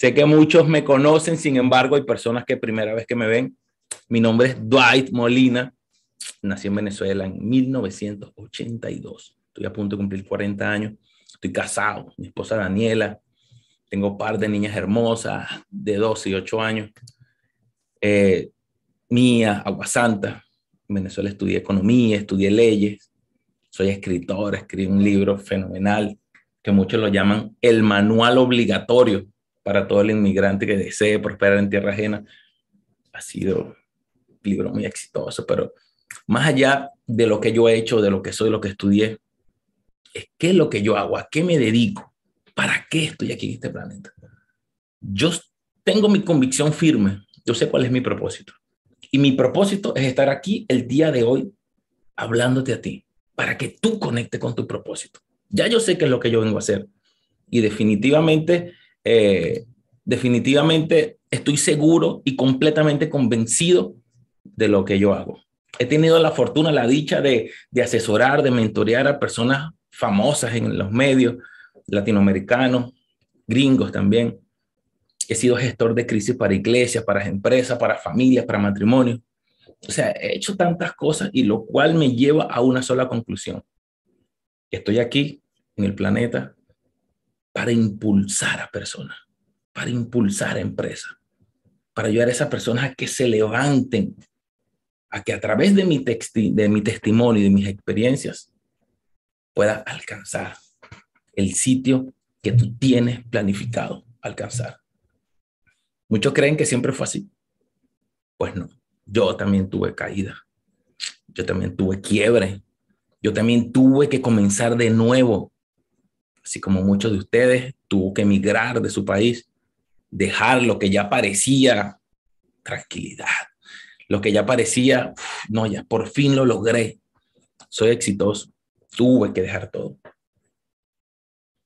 Sé que muchos me conocen, sin embargo, hay personas que primera vez que me ven. Mi nombre es Dwight Molina. Nací en Venezuela en 1982. Estoy a punto de cumplir 40 años. Estoy casado. Mi esposa Daniela. Tengo un par de niñas hermosas de 12 y 8 años. Eh, mía, Agua Santa. En Venezuela estudié economía, estudié leyes. Soy escritor, escribí un libro fenomenal que muchos lo llaman el manual obligatorio para todo el inmigrante que desee prosperar en tierra ajena. Ha sido un libro muy exitoso, pero más allá de lo que yo he hecho, de lo que soy, lo que estudié, es qué es lo que yo hago, a qué me dedico, para qué estoy aquí en este planeta. Yo tengo mi convicción firme, yo sé cuál es mi propósito. Y mi propósito es estar aquí el día de hoy hablándote a ti, para que tú conectes con tu propósito. Ya yo sé qué es lo que yo vengo a hacer. Y definitivamente, eh, definitivamente estoy seguro y completamente convencido de lo que yo hago. He tenido la fortuna, la dicha de, de asesorar, de mentorear a personas famosas en los medios latinoamericanos, gringos también. He sido gestor de crisis para iglesias, para empresas, para familias, para matrimonios. O sea, he hecho tantas cosas y lo cual me lleva a una sola conclusión. Estoy aquí en el planeta para impulsar a personas, para impulsar a empresas, para ayudar a esas personas a que se levanten, a que a través de mi, de mi testimonio y de mis experiencias pueda alcanzar el sitio que tú tienes planificado alcanzar. Muchos creen que siempre fue así. Pues no, yo también tuve caída, yo también tuve quiebre, yo también tuve que comenzar de nuevo, así como muchos de ustedes, tuvo que emigrar de su país, dejar lo que ya parecía tranquilidad, lo que ya parecía, no, ya por fin lo logré, soy exitoso, tuve que dejar todo.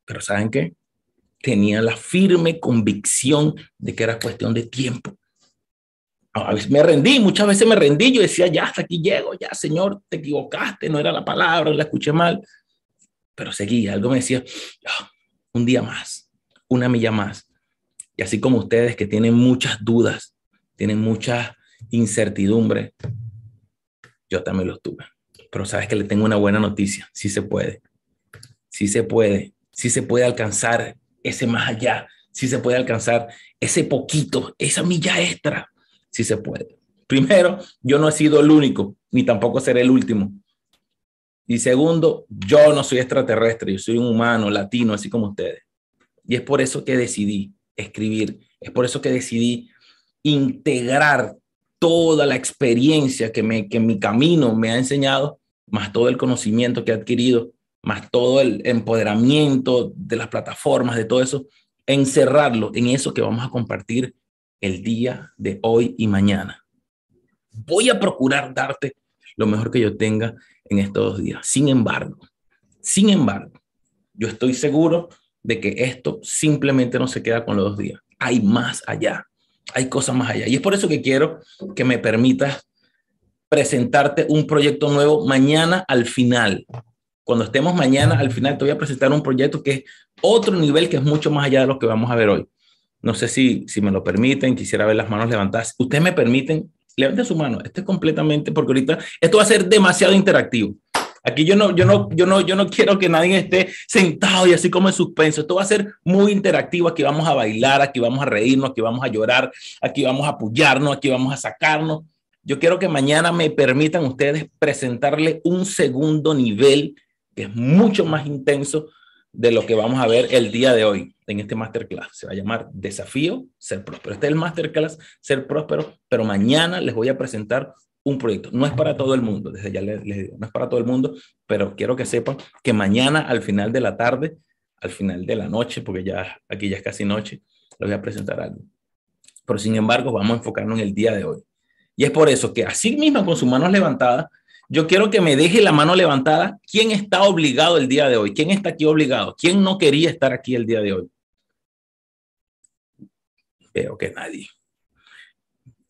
Pero ¿saben qué? Tenía la firme convicción de que era cuestión de tiempo. A veces me rendí, muchas veces me rendí, yo decía, ya hasta aquí llego, ya Señor, te equivocaste, no era la palabra, la escuché mal, pero seguía, algo me decía, ah, un día más, una milla más. Y así como ustedes que tienen muchas dudas, tienen mucha incertidumbre, yo también los tuve. Pero sabes que le tengo una buena noticia, sí se puede, sí se puede, sí se puede alcanzar ese más allá, sí se puede alcanzar ese poquito, esa milla extra sí se puede. Primero, yo no he sido el único, ni tampoco seré el último. Y segundo, yo no soy extraterrestre, yo soy un humano latino, así como ustedes. Y es por eso que decidí escribir, es por eso que decidí integrar toda la experiencia que, me, que mi camino me ha enseñado, más todo el conocimiento que he adquirido, más todo el empoderamiento de las plataformas, de todo eso, encerrarlo en eso que vamos a compartir el día de hoy y mañana. Voy a procurar darte lo mejor que yo tenga en estos días. Sin embargo, sin embargo, yo estoy seguro de que esto simplemente no se queda con los dos días. Hay más allá, hay cosas más allá. Y es por eso que quiero que me permitas presentarte un proyecto nuevo mañana al final. Cuando estemos mañana al final, te voy a presentar un proyecto que es otro nivel que es mucho más allá de lo que vamos a ver hoy. No sé si, si me lo permiten, quisiera ver las manos levantadas. ¿Ustedes me permiten? Levanten su mano. Esto es completamente, porque ahorita esto va a ser demasiado interactivo. Aquí yo no, yo no, yo no, yo no quiero que nadie esté sentado y así como en suspenso. Esto va a ser muy interactivo. Aquí vamos a bailar, aquí vamos a reírnos, aquí vamos a llorar, aquí vamos a apoyarnos, aquí vamos a sacarnos. Yo quiero que mañana me permitan ustedes presentarle un segundo nivel que es mucho más intenso de lo que vamos a ver el día de hoy en este masterclass. Se va a llamar Desafío Ser Próspero. Este es el masterclass Ser Próspero, pero mañana les voy a presentar un proyecto. No es para todo el mundo, desde ya les, digo, no es para todo el mundo, pero quiero que sepan que mañana al final de la tarde, al final de la noche, porque ya aquí ya es casi noche, les voy a presentar algo. Pero sin embargo, vamos a enfocarnos en el día de hoy. Y es por eso que así mismo con sus manos levantadas, yo quiero que me deje la mano levantada. ¿Quién está obligado el día de hoy? ¿Quién está aquí obligado? ¿Quién no quería estar aquí el día de hoy? Veo que nadie.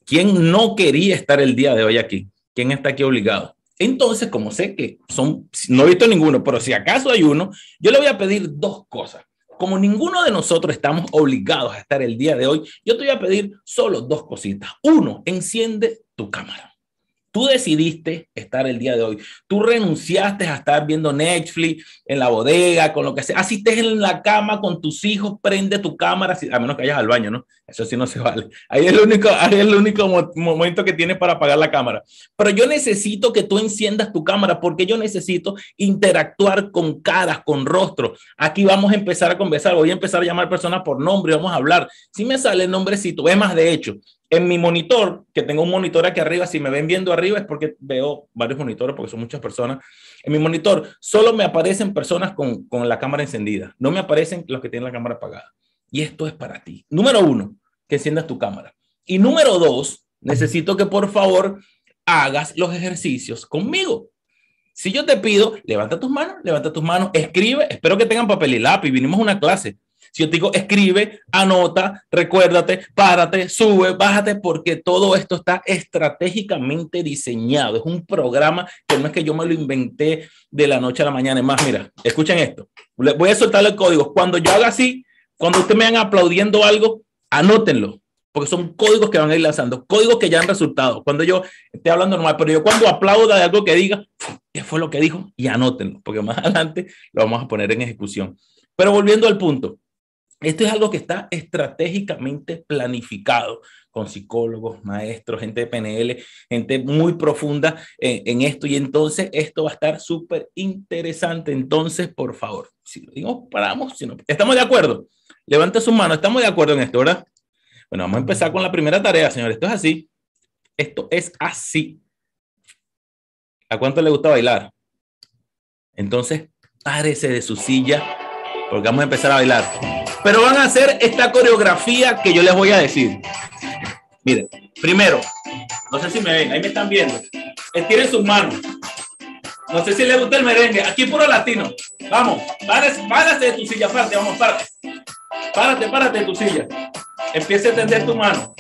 ¿Quién no quería estar el día de hoy aquí? ¿Quién está aquí obligado? Entonces, como sé que son, no he visto ninguno, pero si acaso hay uno, yo le voy a pedir dos cosas. como ninguno de nosotros estamos obligados a estar el día de hoy, yo te voy a pedir solo dos cositas. Uno, enciende tu cámara. Tú decidiste estar el día de hoy. Tú renunciaste a estar viendo Netflix en la bodega, con lo que sea. Así estés en la cama con tus hijos, prende tu cámara, a menos que vayas al baño, ¿no? Eso sí no se vale. Ahí es el único, ahí es el único momento que tienes para apagar la cámara. Pero yo necesito que tú enciendas tu cámara porque yo necesito interactuar con caras, con rostros. Aquí vamos a empezar a conversar. Voy a empezar a llamar personas por nombre vamos a hablar. Si me sale el nombrecito, es más de hecho, en mi monitor, que tengo un monitor aquí arriba, si me ven viendo arriba es porque veo varios monitores, porque son muchas personas. En mi monitor solo me aparecen personas con, con la cámara encendida, no me aparecen los que tienen la cámara apagada. Y esto es para ti. Número uno, que enciendas tu cámara. Y número dos, necesito que por favor hagas los ejercicios conmigo. Si yo te pido, levanta tus manos, levanta tus manos, escribe, espero que tengan papel y lápiz, vinimos a una clase. Si yo te digo, escribe, anota, recuérdate, párate, sube, bájate, porque todo esto está estratégicamente diseñado. Es un programa que no es que yo me lo inventé de la noche a la mañana. Es más, mira, escuchen esto. Voy a soltar el código. Cuando yo haga así, cuando ustedes me van aplaudiendo algo, anótenlo porque son códigos que van a ir lanzando, códigos que ya han resultado. Cuando yo estoy hablando normal, pero yo cuando aplauda algo que diga, ¿qué fue lo que dijo? Y anótenlo, porque más adelante lo vamos a poner en ejecución. Pero volviendo al punto, esto es algo que está estratégicamente planificado con psicólogos, maestros, gente de PNL, gente muy profunda en, esto. Y entonces esto va a estar súper interesante. Entonces, por favor, si lo digo, paramos. Si no, ¿Estamos de acuerdo? Levante su mano. Estamos de acuerdo en esto, ¿verdad? Bueno, vamos a empezar con la primera tarea, señores. Esto es así. Esto es así. ¿A cuánto le gusta bailar? Entonces, párese de su silla porque vamos a empezar a bailar pero van a hacer esta coreografía que yo les voy a decir. Miren, primero, no sé si me ven, ahí me están viendo. Estiren sus manos. No sé si les gusta el merengue. Aquí puro latino. Vamos, párate, de tu silla, párate, vamos, párate. Párate, párate de tu silla. Empieza a tender tu mano.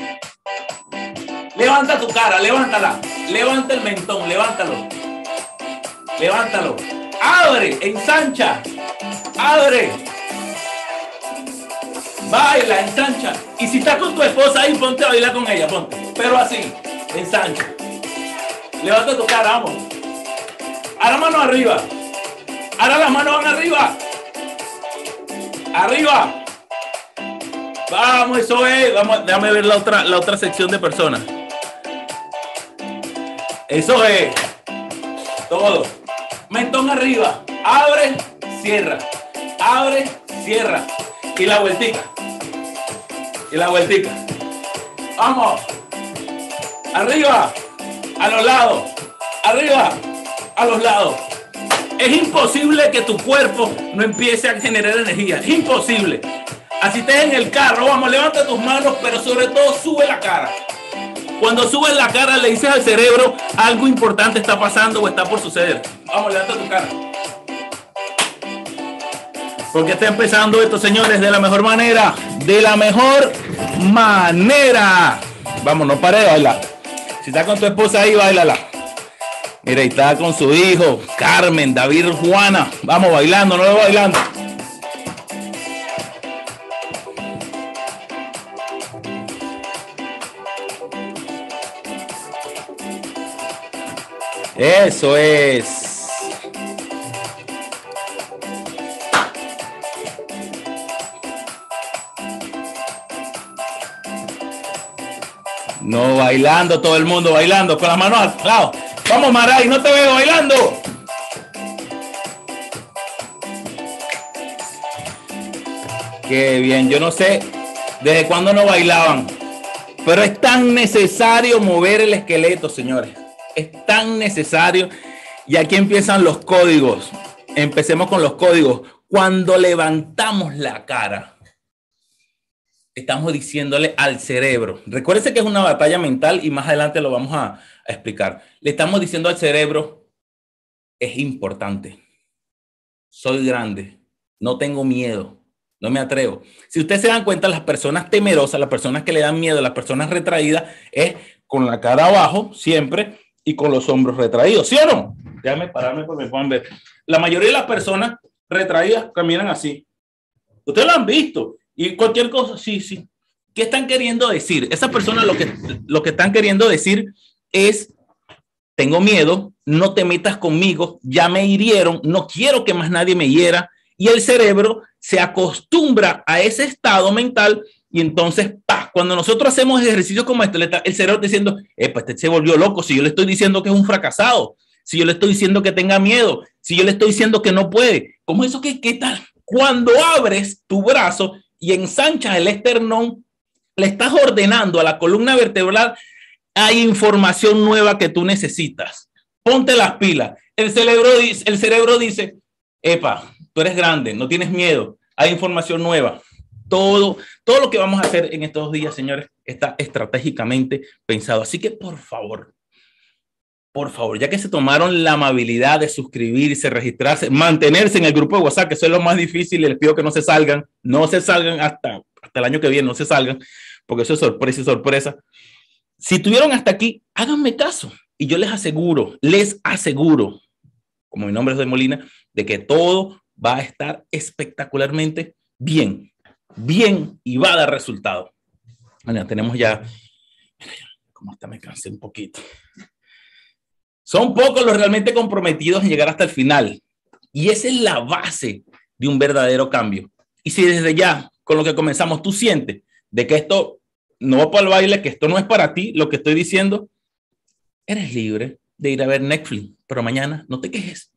Levanta tu cara, levántala. Levanta el mentón, levántalo. Levántalo. Abre, ensancha. Abre baila, ensancha. Y si estás con tu esposa ahí, ponte a bailar con ella, ponte. Pero así, ensancha. Levanta tu cara, vamos. Ahora mano arriba. Ahora las manos van arriba. Arriba. Vamos, eso es. Vamos, déjame ver la otra, la otra sección de personas. Eso es. Todo. Mentón arriba. Abre, cierra. Abre, cierra. Y la vueltica y la vueltica. Vamos. Arriba. A los lados. Arriba. A los lados. Es imposible que tu cuerpo no empiece a generar energía. Es imposible. Así estés en el carro, vamos, levanta tus manos, pero sobre todo sube la cara. Cuando subes la cara le dices al cerebro algo importante está pasando o está por suceder. Vamos, levanta tu cara. Porque está empezando esto, señores, de la mejor manera. De la mejor manera. Vamos, no pare de bailar. Si está con tu esposa ahí, bailala. Mira, y está con su hijo, Carmen, David, Juana. Vamos bailando, no bailando. Eso es. No, bailando, todo el mundo bailando, con las manos al lado. Vamos, Maray, no te veo bailando. Qué bien, yo no sé desde cuándo no bailaban, pero es tan necesario mover el esqueleto, señores. Es tan necesario. Y aquí empiezan los códigos. Empecemos con los códigos. Cuando levantamos la cara, estamos diciéndole al cerebro, recuérdese que es una batalla mental y más adelante lo vamos a, explicar. Le estamos diciendo al cerebro, es importante, soy grande, no tengo miedo, no me atrevo. Si ustedes se dan cuenta, las personas temerosas, las personas que le dan miedo, las personas retraídas, es con la cara abajo siempre y con los hombros retraídos, ¿sí? Déjame pararme para que me puedan ver. La mayoría de las personas retraídas caminan así. Ustedes lo han visto. Y cualquier cosa, sí, sí. ¿Qué están queriendo decir? Esas personas lo que, lo que están queriendo decir es, tengo miedo, no te metas conmigo, ya me hirieron, no quiero que más nadie me hiera. Y el cerebro se acostumbra a ese estado mental y entonces, pa, cuando nosotros hacemos ejercicios como este, el cerebro está diciendo, este se volvió loco, si yo le estoy diciendo que es un fracasado, si yo le estoy diciendo que tenga miedo, si yo le estoy diciendo que no puede, ¿cómo eso que qué tal? Cuando abres tu brazo y ensanchas el esternón, le estás ordenando a la columna vertebral, hay información nueva que tú necesitas. Ponte las pilas. El cerebro dice, el cerebro dice, epa, tú eres grande, no tienes miedo, hay información nueva todo, todo lo que vamos a hacer en estos días, señores, está estratégicamente pensado. Así que, por favor, por favor, ya que se tomaron la amabilidad de suscribirse, registrarse, mantenerse en el grupo de WhatsApp, que eso es lo más difícil, les pido que no se salgan, no se salgan hasta, hasta el año que viene, no se salgan, porque eso es sorpresa y sorpresa. Si tuvieron hasta aquí, háganme caso y yo les aseguro, les aseguro, como mi nombre es de Molina, de que todo va a estar espectacularmente bien bien y va a dar resultado. Bueno, tenemos ya, como hasta me cansé un poquito. Son pocos los realmente comprometidos en llegar hasta el final. Y esa es la base de un verdadero cambio. Y si desde ya, con lo que comenzamos, tú sientes de que esto no va para el baile, que esto no es para ti, lo que estoy diciendo, eres libre de ir a ver Netflix, pero mañana no te quejes.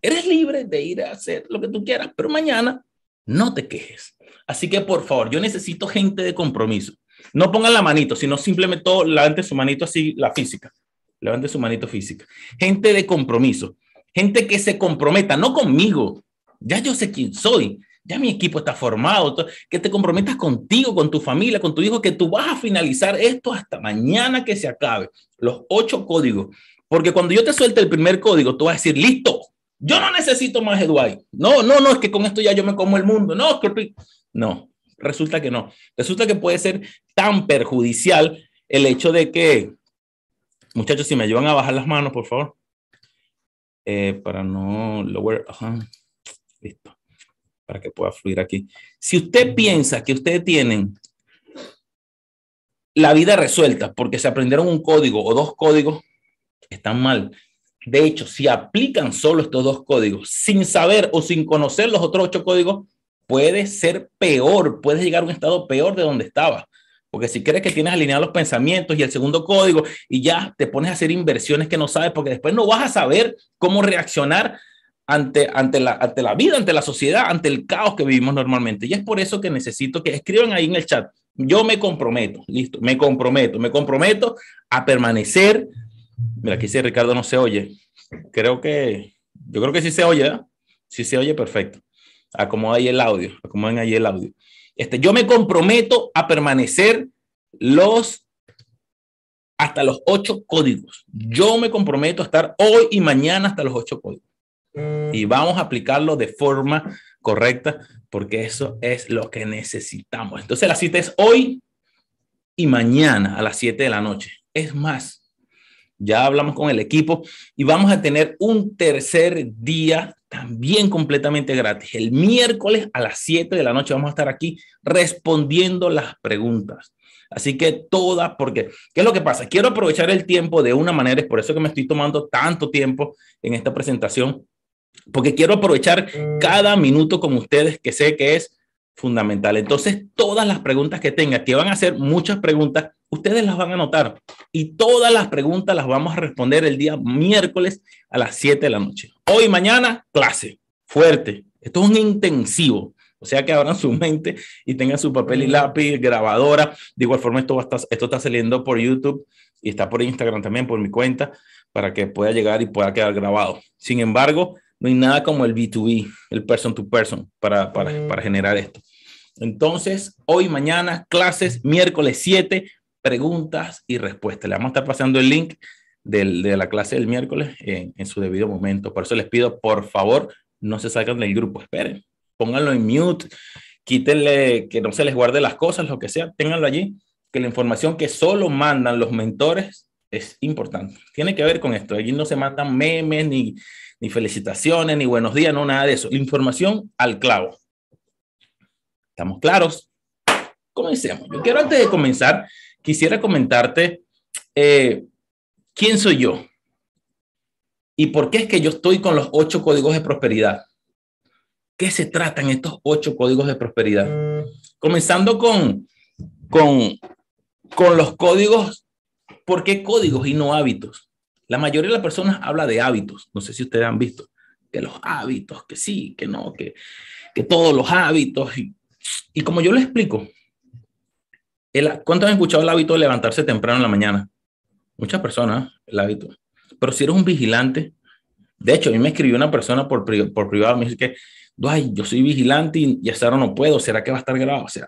Eres libre de ir a hacer lo que tú quieras, pero mañana no te quejes. Así que por favor, yo necesito gente de compromiso. No pongan la manito, sino simplemente todo, levante su manito así, la física. Levante su manito física. Gente de compromiso. Gente que se comprometa, no conmigo. Ya yo sé quién soy. Ya mi equipo está formado. Que te comprometas contigo, con tu familia, con tu hijo, que tú vas a finalizar esto hasta mañana que se acabe. Los ocho códigos. Porque cuando yo te suelte el primer código, tú vas a decir, listo, yo no necesito más Eduardo. No, no, no, es que con esto ya yo me como el mundo. No, no, resulta que no. Resulta que puede ser tan perjudicial el hecho de que, muchachos, si me ayudan a bajar las manos, por favor, eh, para no lower, listo, para que pueda fluir aquí. Si usted piensa que ustedes tienen la vida resuelta porque se aprendieron un código o dos códigos, están mal. De hecho, si aplican solo estos dos códigos sin saber o sin conocer los otros ocho códigos, puede ser peor, puedes llegar a un estado peor de donde estaba. Porque si crees que tienes alineados los pensamientos y el segundo código y ya te pones a hacer inversiones que no sabes, porque después no vas a saber cómo reaccionar ante, ante, la, ante la vida, ante la sociedad, ante el caos que vivimos normalmente. Y es por eso que necesito que escriban ahí en el chat. Yo me comprometo, listo, me comprometo, me comprometo a permanecer Mira, aquí dice Ricardo no se oye. Creo que, yo creo que sí se oye, ¿eh? Sí se oye perfecto. Acomoda ahí el audio, acomoden ahí el audio. Este, yo me comprometo a permanecer los hasta los ocho códigos. Yo me comprometo a estar hoy y mañana hasta los ocho códigos. Y vamos a aplicarlo de forma correcta porque eso es lo que necesitamos. Entonces la cita es hoy y mañana a las 7 de la noche. Es más, ya hablamos con el equipo y vamos a tener un tercer día también completamente gratis. El miércoles a las 7 de la noche vamos a estar aquí respondiendo las preguntas. Así que todas, porque, ¿qué es lo que pasa? Quiero aprovechar el tiempo de una manera, es por eso que me estoy tomando tanto tiempo en esta presentación, porque quiero aprovechar cada minuto con ustedes, que sé que es fundamental. Entonces, todas las preguntas que tenga, que van a ser muchas preguntas, ustedes las van a anotar y todas las preguntas las vamos a responder el día miércoles a las 7 de la noche. Hoy, mañana, clase fuerte. Esto es un intensivo. O sea que abran su mente y tengan su papel y lápiz, grabadora. De igual forma, esto, va a estar, esto está saliendo por YouTube y está por Instagram también, por mi cuenta, para que pueda llegar y pueda quedar grabado. Sin embargo, no hay nada como el B2B, el person to person, para, para, para generar esto. Entonces, hoy, mañana, clases, miércoles 7, preguntas y respuestas. Le vamos a estar pasando el link del, de la clase del miércoles en, en, su debido momento. Por eso les pido, por favor, no se salgan del grupo, esperen, pónganlo en mute, quítenle que no se les guarde las cosas, lo que sea, ténganlo allí, que la información que solo mandan los mentores es importante. Tiene que ver con esto. Allí no se mandan memes, ni, ni felicitaciones, ni buenos días, no, nada de eso. Información al clavo. ¿Estamos claros? Comencemos. Yo quiero antes de comenzar, quisiera comentarte eh, quién soy yo y por qué es que yo estoy con los ocho códigos de prosperidad. ¿Qué se tratan estos ocho códigos de prosperidad? Comenzando con, con, con los códigos. ¿Por qué códigos y no hábitos? La mayoría de las personas habla de hábitos. No sé si ustedes han visto que los hábitos, que sí, que no, que, que todos los hábitos. Y, como yo le explico, el, ¿cuántos han escuchado el hábito de levantarse temprano en la mañana? Muchas personas, el hábito. Pero si eres un vigilante, de hecho, a mí me escribió una persona por, por privado, me dice que, ay, yo soy vigilante y, y hasta ahora no puedo, ¿será que va a estar grabado? O sea,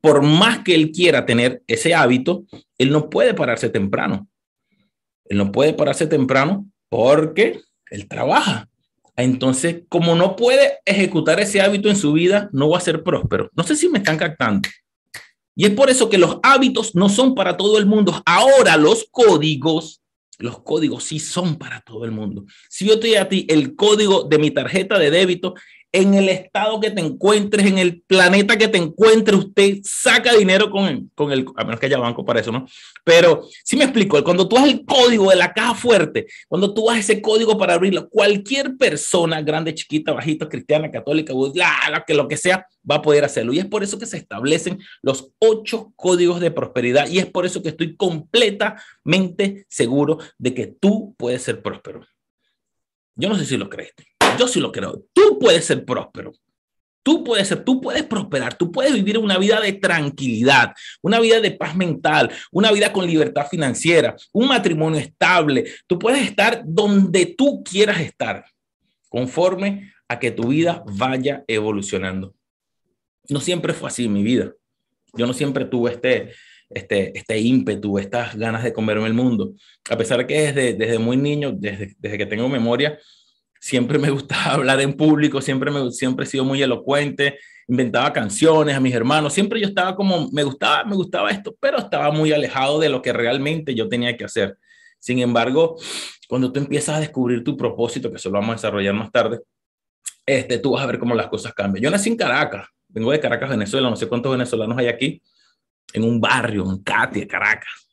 por más que él quiera tener ese hábito, él no puede pararse temprano. Él no puede pararse temprano porque él trabaja. Entonces, como no puede ejecutar ese hábito en su vida, no va a ser próspero. No sé si me están captando. Y es por eso que los hábitos no son para todo el mundo. Ahora los códigos, los códigos sí son para todo el mundo. Si yo te doy a ti el código de mi tarjeta de débito, en el estado que te encuentres, en el planeta que te encuentres, usted saca dinero con el, con el, a menos que haya banco para eso, ¿no? Pero si me explico, cuando tú haces el código de la caja fuerte, cuando tú haces ese código para abrirlo, cualquier persona, grande, chiquita, bajita, cristiana, católica, la, que lo que sea, va a poder hacerlo. Y es por eso que se establecen los ocho códigos de prosperidad y es por eso que estoy completamente seguro de que tú puedes ser próspero. Yo no sé si lo crees. Yo sí lo creo. Tú puedes ser próspero. Tú puedes ser, tú puedes prosperar, tú puedes vivir una vida de tranquilidad, una vida de paz mental, una vida con libertad financiera, un matrimonio estable. Tú puedes estar donde tú quieras estar, conforme a que tu vida vaya evolucionando. No siempre fue así mi vida. Yo no siempre tuve este, este, este ímpetu, estas ganas de comerme el mundo. A pesar de que desde, desde muy niño, desde, desde que tengo memoria, siempre me gustaba hablar en público, siempre, me, siempre he sido muy elocuente, inventaba canciones a mis hermanos, siempre yo estaba como, me gustaba, me gustaba esto, pero estaba muy alejado de lo que realmente yo tenía que hacer. Sin embargo, cuando tú empiezas a descubrir tu propósito, que eso lo vamos a desarrollar más tarde, este, tú vas a ver cómo las cosas cambian. Yo nací en Caracas, vengo de Caracas, Venezuela, no sé cuántos venezolanos hay aquí, en un barrio, en Katia, Caracas.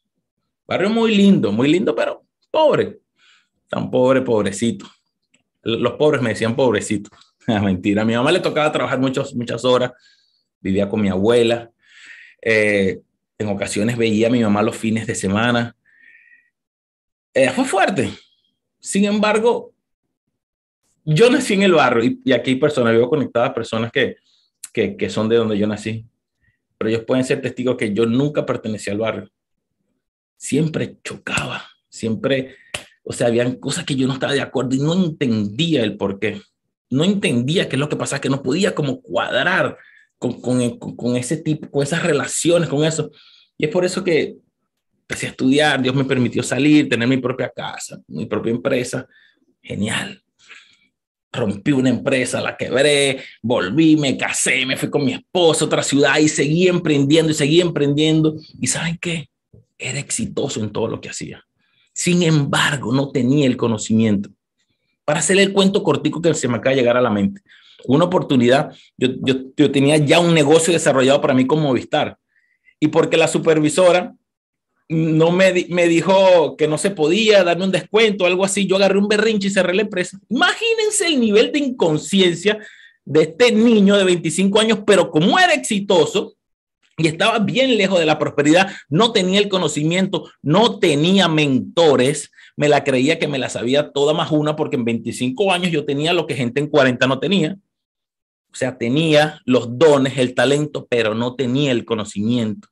Barrio muy lindo, muy lindo, pero pobre, tan pobre, pobrecito los pobres me decían pobrecito. Mentira, a mi mamá le tocaba trabajar muchas, muchas horas, vivía con mi abuela. Eh, en ocasiones veía a mi mamá los fines de semana. Eh, fue fuerte. Sin embargo, yo nací en el barrio y, aquí hay personas, vivo conectadas, personas que, que, que son de donde yo nací. Pero ellos pueden ser testigos que yo nunca pertenecía al barrio. Siempre chocaba, siempre o sea, habían cosas que yo no estaba de acuerdo y no entendía el por qué. No entendía qué es lo que pasaba, que no podía como cuadrar con, con, con ese tipo, con esas relaciones, con eso. Y es por eso que empecé a estudiar, Dios me permitió salir, tener mi propia casa, mi propia empresa. Genial. Rompí una empresa, la quebré, volví, me casé, me fui con mi esposa a otra ciudad y seguí emprendiendo y seguí emprendiendo. ¿Y saben qué? Era exitoso en todo lo que hacía. Sin embargo, no tenía el conocimiento. Para hacer el cuento cortico que se me acaba de llegar a la mente. Una oportunidad, yo, tenía ya un negocio desarrollado para mí como Movistar. Y porque la supervisora no me, me dijo que no se podía darme un descuento o algo así, yo agarré un berrinche y cerré la empresa. Imagínense el nivel de inconsciencia de este niño de 25 años, pero como era exitoso, y estaba bien lejos de la prosperidad, no tenía el conocimiento, no tenía mentores, me la creía que me la sabía toda más una porque en 25 años yo tenía lo que gente en 40 no tenía. O sea, tenía los dones, el talento, pero no tenía el conocimiento.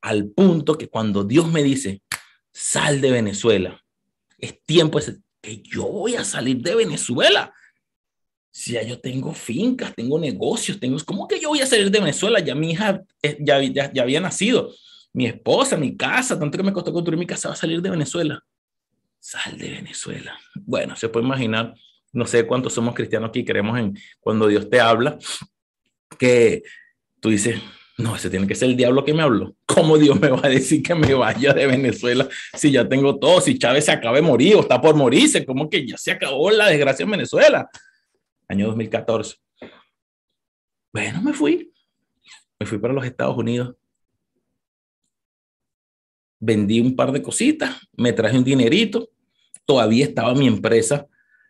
Al punto que cuando Dios me dice, sal de Venezuela, es tiempo que yo voy a salir de Venezuela si ya yo tengo fincas, tengo negocios, tengo, ¿cómo que yo voy a salir de Venezuela? Ya mi hija eh, ya, ya, ya, había nacido, mi esposa, mi casa, tanto que me costó construir mi casa, va a salir de Venezuela. Sal de Venezuela. Bueno, se puede imaginar, no sé cuántos somos cristianos aquí, creemos en cuando Dios te habla, que tú dices, no, ese tiene que ser el diablo que me habló. ¿Cómo Dios me va a decir que me vaya de Venezuela si ya tengo todo? Si Chávez se acaba de morir o está por morirse, ¿cómo que ya se acabó la desgracia en Venezuela? Año 2014. Bueno, me fui. me fui para los Estados Unidos, vendí un par de cositas, me traje un dinerito, todavía estaba mi empresa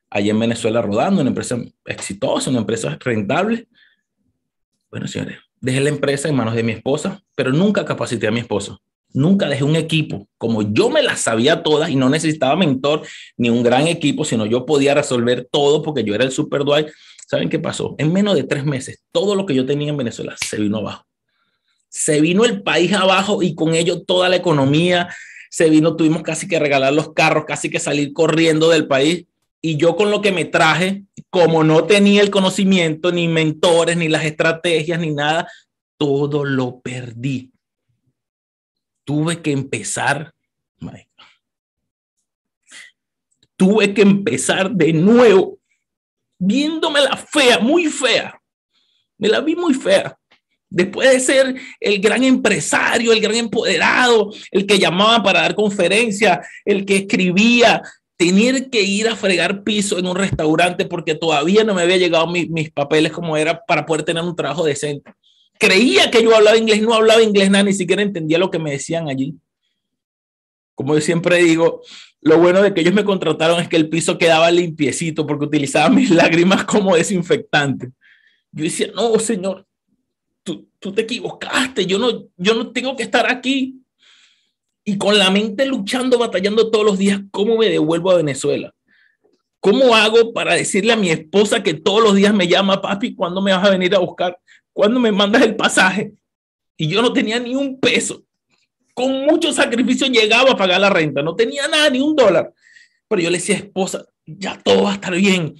allá en Venezuela rodando, una empresa exitosa, una empresa rentable. Bueno, señores, dejé la empresa en manos de mi esposa, pero nunca capacité a mi esposa. Nunca dejé un equipo, como yo me las sabía todas y no necesitaba mentor ni un gran equipo, sino yo podía resolver todo porque yo era el super Dwight. ¿Saben qué pasó? En menos de tres meses, todo lo que yo tenía en Venezuela se vino abajo. Se vino el país abajo y con ello toda la economía se vino, tuvimos casi que regalar los carros, casi que salir corriendo del país. Y yo con lo que me traje, como no tenía el conocimiento, ni mentores, ni las estrategias, ni nada, todo lo perdí tuve que empezar, tuve que empezar de nuevo, viéndome la fea, muy fea. Me la vi muy fea. Después de ser el gran empresario, el gran empoderado, el que llamaba para dar conferencia, el que escribía, tener que ir a fregar piso en un restaurante porque todavía no me había llegado mis papeles como era para poder tener un trabajo decente creía que yo hablaba inglés, no hablaba inglés nada, ni siquiera entendía lo que me decían allí. Como yo siempre digo, lo bueno de que ellos me contrataron es que el piso quedaba limpiecito porque utilizaba mis lágrimas como desinfectante. Yo decía, no, señor, tú, tú te equivocaste, yo no, yo no tengo que estar aquí. Y con la mente luchando, batallando todos los días, ¿cómo me devuelvo a Venezuela? ¿Cómo hago para decirle a mi esposa que todos los días me llama, papi, ¿cuándo me vas a venir a buscar? Cuando me mandas el pasaje? Y yo no tenía ni un peso. Con mucho sacrificio llegaba a pagar la renta. No tenía nada, ni un dólar. Pero yo le decía, esposa, ya todo va a estar bien.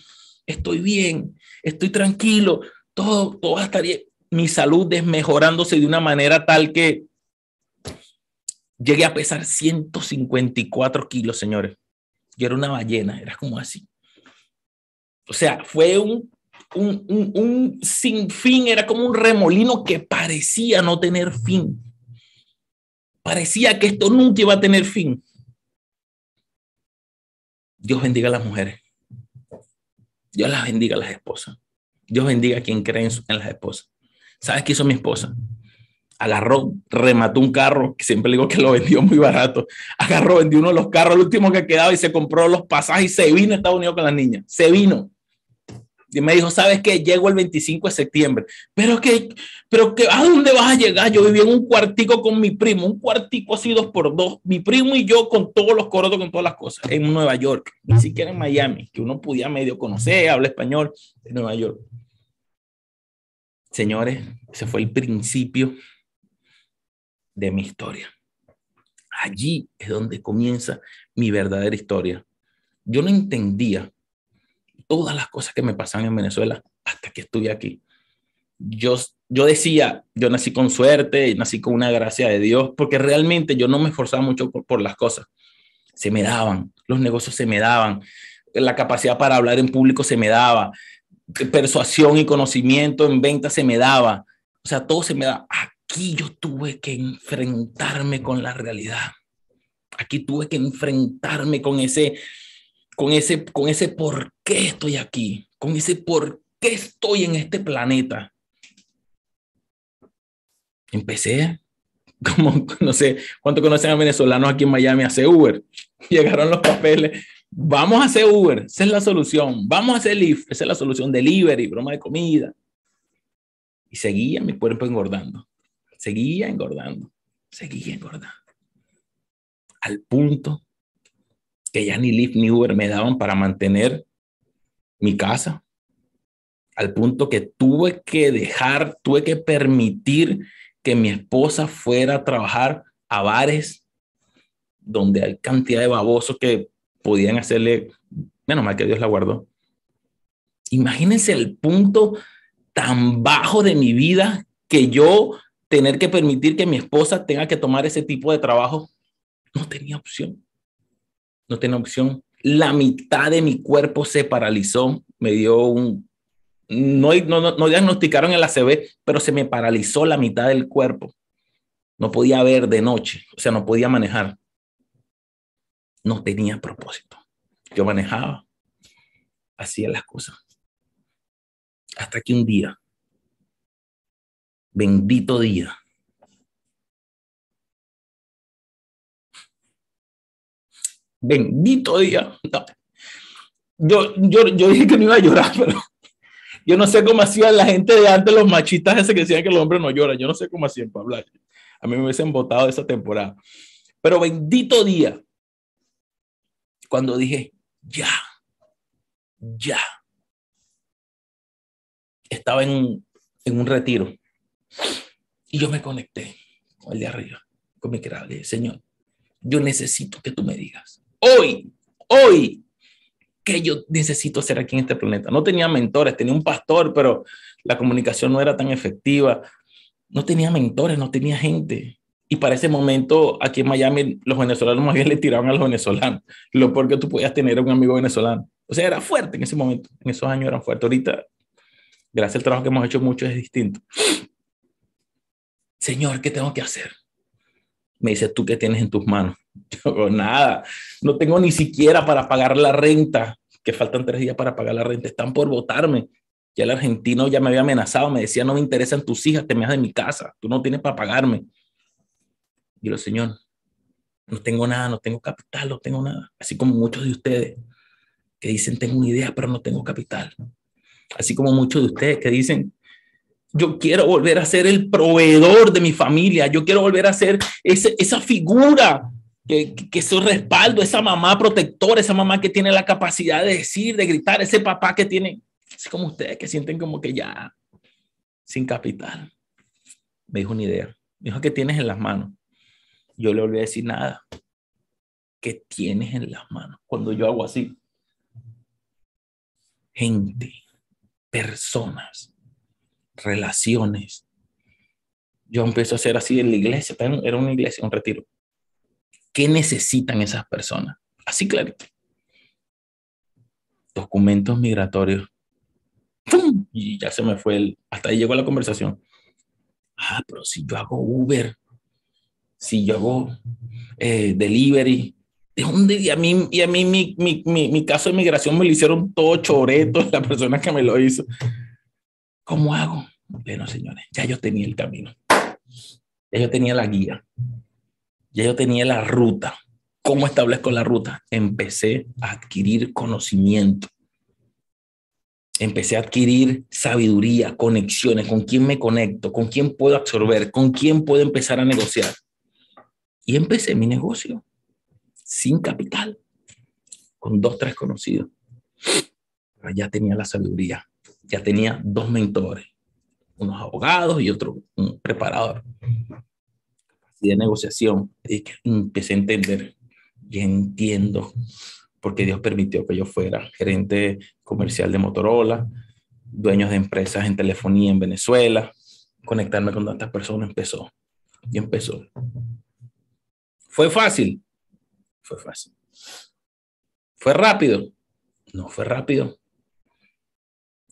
Estoy bien, estoy tranquilo, todo, todo va a estar bien. Mi salud desmejorándose de una manera tal que llegué a pesar 154 kilos, señores. Yo era una ballena, era como así. O sea, fue un un, un, un sinfín, era como un remolino que parecía no tener fin. Parecía que esto nunca iba a tener fin. Dios bendiga a las mujeres. Dios las bendiga a las esposas. Dios bendiga a quien cree en, las esposas. ¿Sabes qué hizo mi esposa? Agarró, remató un carro, que siempre digo que lo vendió muy barato. Agarró, vendió uno de los carros, el último que quedaba y se compró los pasajes y se vino a Estados Unidos con las niñas. Se vino y me dijo, ¿sabes qué? Llego el 25 de septiembre. Pero que, pero que, ¿a dónde vas a llegar? Yo vivía en un cuartico con mi primo, un cuartico así dos por dos. Mi primo y yo con todos los corotos, con todas las cosas, en Nueva York, ni siquiera en Miami, que uno podía medio conocer, habla español, en Nueva York. Señores, ese fue el principio de mi historia. Allí es donde comienza mi verdadera historia. Yo no entendía todas las cosas que me pasaban en Venezuela hasta que estuve aquí. Yo, yo decía, yo nací con suerte, nací con una gracia de Dios, porque realmente yo no me esforzaba mucho por, las cosas. Se me daban, los negocios se me daban, la capacidad para hablar en público se me daba, persuasión y conocimiento en venta se me daba. O sea, todo se me da. Aquí yo tuve que enfrentarme con la realidad. Aquí tuve que enfrentarme con ese, con ese, con ese por qué estoy aquí, con ese por qué estoy en este planeta. Empecé, como no sé cuánto conocen a venezolanos aquí en Miami, a hacer Uber. Llegaron los papeles. Vamos a hacer Uber, esa es la solución. Vamos a hacer Lyft, esa es la solución. Delivery, broma de comida. Y seguía mi cuerpo engordando. Seguía engordando. Seguía engordando. Al punto que ya ni Lyft ni Uber me daban para mantener mi casa, al punto que tuve que dejar, tuve que permitir que mi esposa fuera a trabajar a bares donde hay cantidad de babosos que podían hacerle, menos mal que Dios la guardó. Imagínense el punto tan bajo de mi vida que yo tener que permitir que mi esposa tenga que tomar ese tipo de trabajo, no tenía opción no tenía opción. La mitad de mi cuerpo se paralizó, me dio un... No, no, no diagnosticaron el ACV, pero se me paralizó la mitad del cuerpo. No podía ver de noche, o sea, no podía manejar. No tenía propósito. Yo manejaba, hacía las cosas. Hasta que un día Bendito día. Bendito día. Yo, yo, yo dije que no iba a llorar, pero yo no sé cómo hacían la gente de antes, los machistas ese que decían que el hombre no llora. Yo no sé cómo hacían para hablar. A mí me hubiesen votado esa temporada. Pero bendito día. Cuando dije, ya, ya. Estaba en, en un retiro. Y yo me conecté con el de arriba, con mi creador. Señor, yo necesito que tú me digas. Hoy, hoy, ¿qué yo necesito hacer aquí en este planeta? No tenía mentores, tenía un pastor, pero la comunicación no era tan efectiva. No tenía mentores, no tenía gente. Y para ese momento, aquí en Miami, los venezolanos más bien le tiraban a los venezolanos. Lo peor que tú podías tener un amigo venezolano. O sea, era fuerte en ese momento. En esos años eran fuertes. Ahorita, gracias al trabajo que hemos hecho mucho, es distinto. Señor, ¿qué tengo que hacer? Me dice, ¿tú qué tienes en tus manos? Yo, nada, no tengo ni siquiera para pagar la renta, que faltan tres días para pagar la renta, están por votarme. Ya el argentino ya me había amenazado, me decía, no me interesan tus hijas, te me de mi casa, tú no tienes para pagarme. Y lo Señor, no tengo nada, no tengo capital, no tengo nada. Así como muchos de ustedes que dicen, tengo una idea, pero no tengo capital. Así como muchos de ustedes que dicen, yo quiero volver a ser el proveedor de mi familia, yo quiero volver a ser ese, esa figura que, que, su respaldo, esa mamá protectora, esa mamá que tiene la capacidad de decir, de gritar, ese papá que tiene, así como ustedes que sienten como que ya sin capital. Me dijo una idea, me dijo que tienes en las manos. Yo le volví a decir nada. ¿Qué tienes en las manos? Cuando yo hago así. Gente, personas, relaciones. Yo empiezo a hacer así en la iglesia, era una iglesia, un retiro. ¿Qué necesitan esas personas? Así clarito. Documentos migratorios. Y ya se me fue el, hasta ahí llegó la conversación. Ah, pero si yo hago Uber, si yo hago eh, delivery, ¿de dónde? Y a mí, y a mí mi, mi, mi, mi, caso de migración me lo hicieron todo choreto, la persona que me lo hizo. ¿Cómo hago? Bueno, señores, ya yo tenía el camino. Ya yo tenía la guía. Ya yo tenía la ruta. ¿Cómo establezco la ruta? Empecé a adquirir conocimiento. Empecé a adquirir sabiduría, conexiones, con quién me conecto, con quién puedo absorber, con quién puedo empezar a negociar. Y empecé mi negocio sin capital, con dos, tres conocidos. ya tenía la sabiduría, ya tenía dos mentores, unos abogados y otro preparador. De negociación, y empecé a entender y entiendo porque Dios permitió que yo fuera gerente comercial de Motorola, dueños de empresas en telefonía en Venezuela, conectarme con tantas personas empezó y empezó. ¿Fue fácil? Fue fácil. ¿Fue rápido? No fue rápido.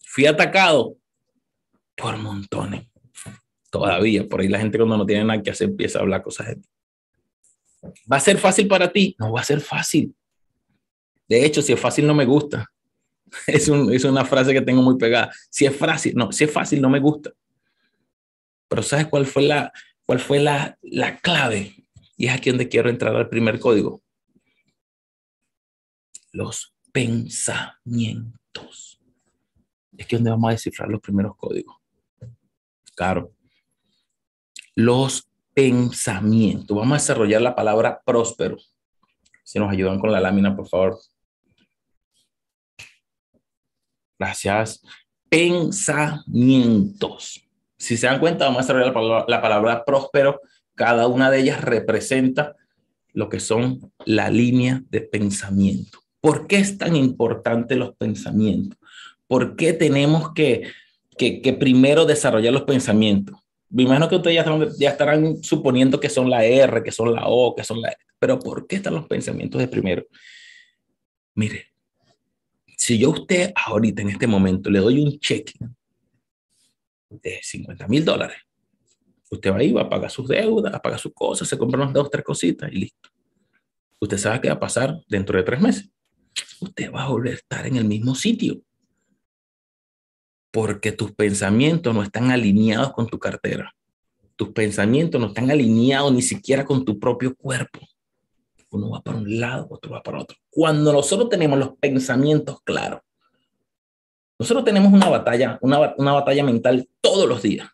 Fui atacado por montones. Todavía, por ahí la gente cuando no tiene nada que hacer empieza a hablar cosas de ti. ¿Va a ser fácil para ti? No va a ser fácil. De hecho, si es fácil no me gusta. Es, una frase que tengo muy pegada. Si es fácil, no, si es fácil no me gusta. Pero ¿sabes cuál fue la, cuál fue la, la clave? Y es aquí donde quiero entrar al primer código. Los pensamientos es que donde vamos a descifrar los primeros códigos. Claro. Los pensamientos. Vamos a desarrollar la palabra próspero. Si nos ayudan con la lámina, por favor. Gracias. Pensamientos. Si se dan cuenta, vamos a desarrollar la palabra, la palabra próspero. Cada una de ellas representa lo que son la línea de pensamiento. ¿Por qué es tan importante los pensamientos? ¿Por qué tenemos que, que, primero desarrollar los pensamientos? Me imagino que ustedes ya, estarán suponiendo que son la R, que son la O, que son la... Pero ¿por qué están los pensamientos de primero? Mire, si yo a usted ahorita en este momento le doy un cheque de 50 mil dólares, usted va a ir, va a pagar sus deudas, a pagar sus cosas, se compra unas dos, tres cositas y listo. Usted sabe qué va a pasar dentro de tres meses. Usted va a volver a estar en el mismo sitio Porque tus pensamientos no están alineados con tu cartera. Tus pensamientos no están alineados ni siquiera con tu propio cuerpo. Uno va para un lado, otro va para otro. Cuando nosotros tenemos los pensamientos claros, nosotros tenemos una batalla, una, una batalla mental todos los días.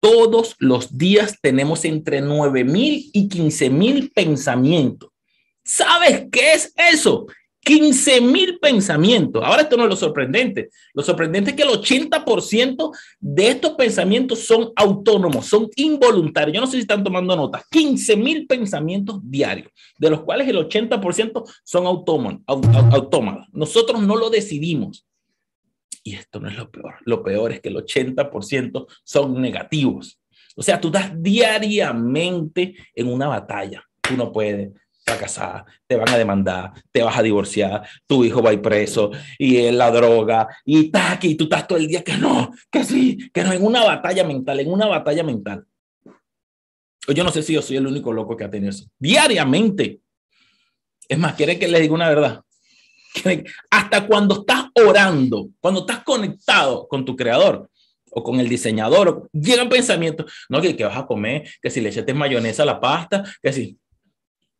Todos los días tenemos entre 9 mil y 15 mil pensamientos. ¿Sabes qué es eso? 15 mil pensamientos. Ahora esto no es lo sorprendente. Lo sorprendente es que el 80% de estos pensamientos son autónomos, son involuntarios. Yo no sé si están tomando notas. 15 mil pensamientos diarios, de los cuales el 80% son autómatas. Nosotros no lo decidimos. Y esto no es lo peor. Lo peor es que el 80% son negativos. O sea, tú estás diariamente en una batalla. Tú no puedes, fracasar, te van a demandar, te vas a divorciar, tu hijo va a ir preso y es la droga y estás aquí, tú estás todo el día que no, que sí, que no, en una batalla mental, en una batalla mental. Yo no sé si yo soy el único loco que ha tenido eso. Diariamente. Es más, quiere que le diga una verdad. Hasta cuando estás orando, cuando estás conectado con tu creador o con el diseñador, llegan pensamientos, no, que, que vas a comer, que si le echaste mayonesa a la pasta, que si,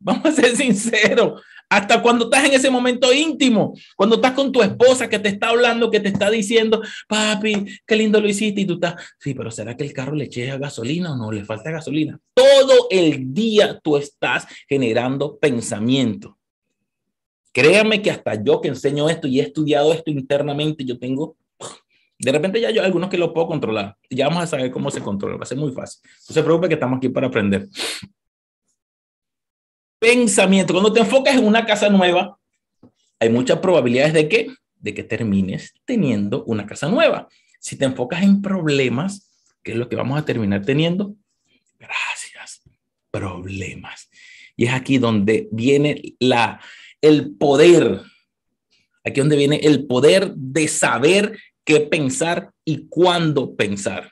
Vamos a ser sinceros. Hasta cuando estás en ese momento íntimo, cuando estás con tu esposa que te está hablando, que te está diciendo, papi, qué lindo lo hiciste, y tú estás, sí, pero ¿será que el carro le eche gasolina o no? Le falta gasolina. Todo el día tú estás generando pensamiento. Créame que hasta yo que enseño esto y he estudiado esto internamente, yo tengo, de repente ya yo algunos que lo puedo controlar. Ya vamos a saber cómo se controla, va a ser muy fácil. No se preocupe que estamos aquí para aprender pensamiento. Cuando te enfocas en una casa nueva, hay muchas probabilidades de que, de que termines teniendo una casa nueva. Si te enfocas en problemas, ¿qué es lo que vamos a terminar teniendo? Gracias, problemas. Y es aquí donde viene la, el poder, aquí donde viene el poder de saber qué pensar y cuándo pensar.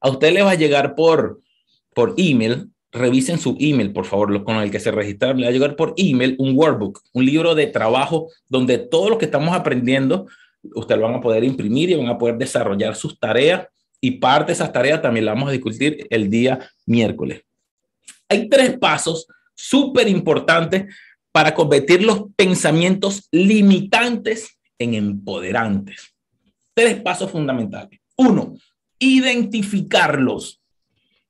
A usted le va a llegar por, por email revisen su email, por favor, con el que se registraron. Le va a llegar por email un workbook, un libro de trabajo donde todo lo que estamos aprendiendo, ustedes lo van a poder imprimir y van a poder desarrollar sus tareas. Y parte de esas tareas también las vamos a discutir el día miércoles. Hay tres pasos súper importantes para convertir los pensamientos limitantes en empoderantes. Tres pasos fundamentales. Uno, identificarlos.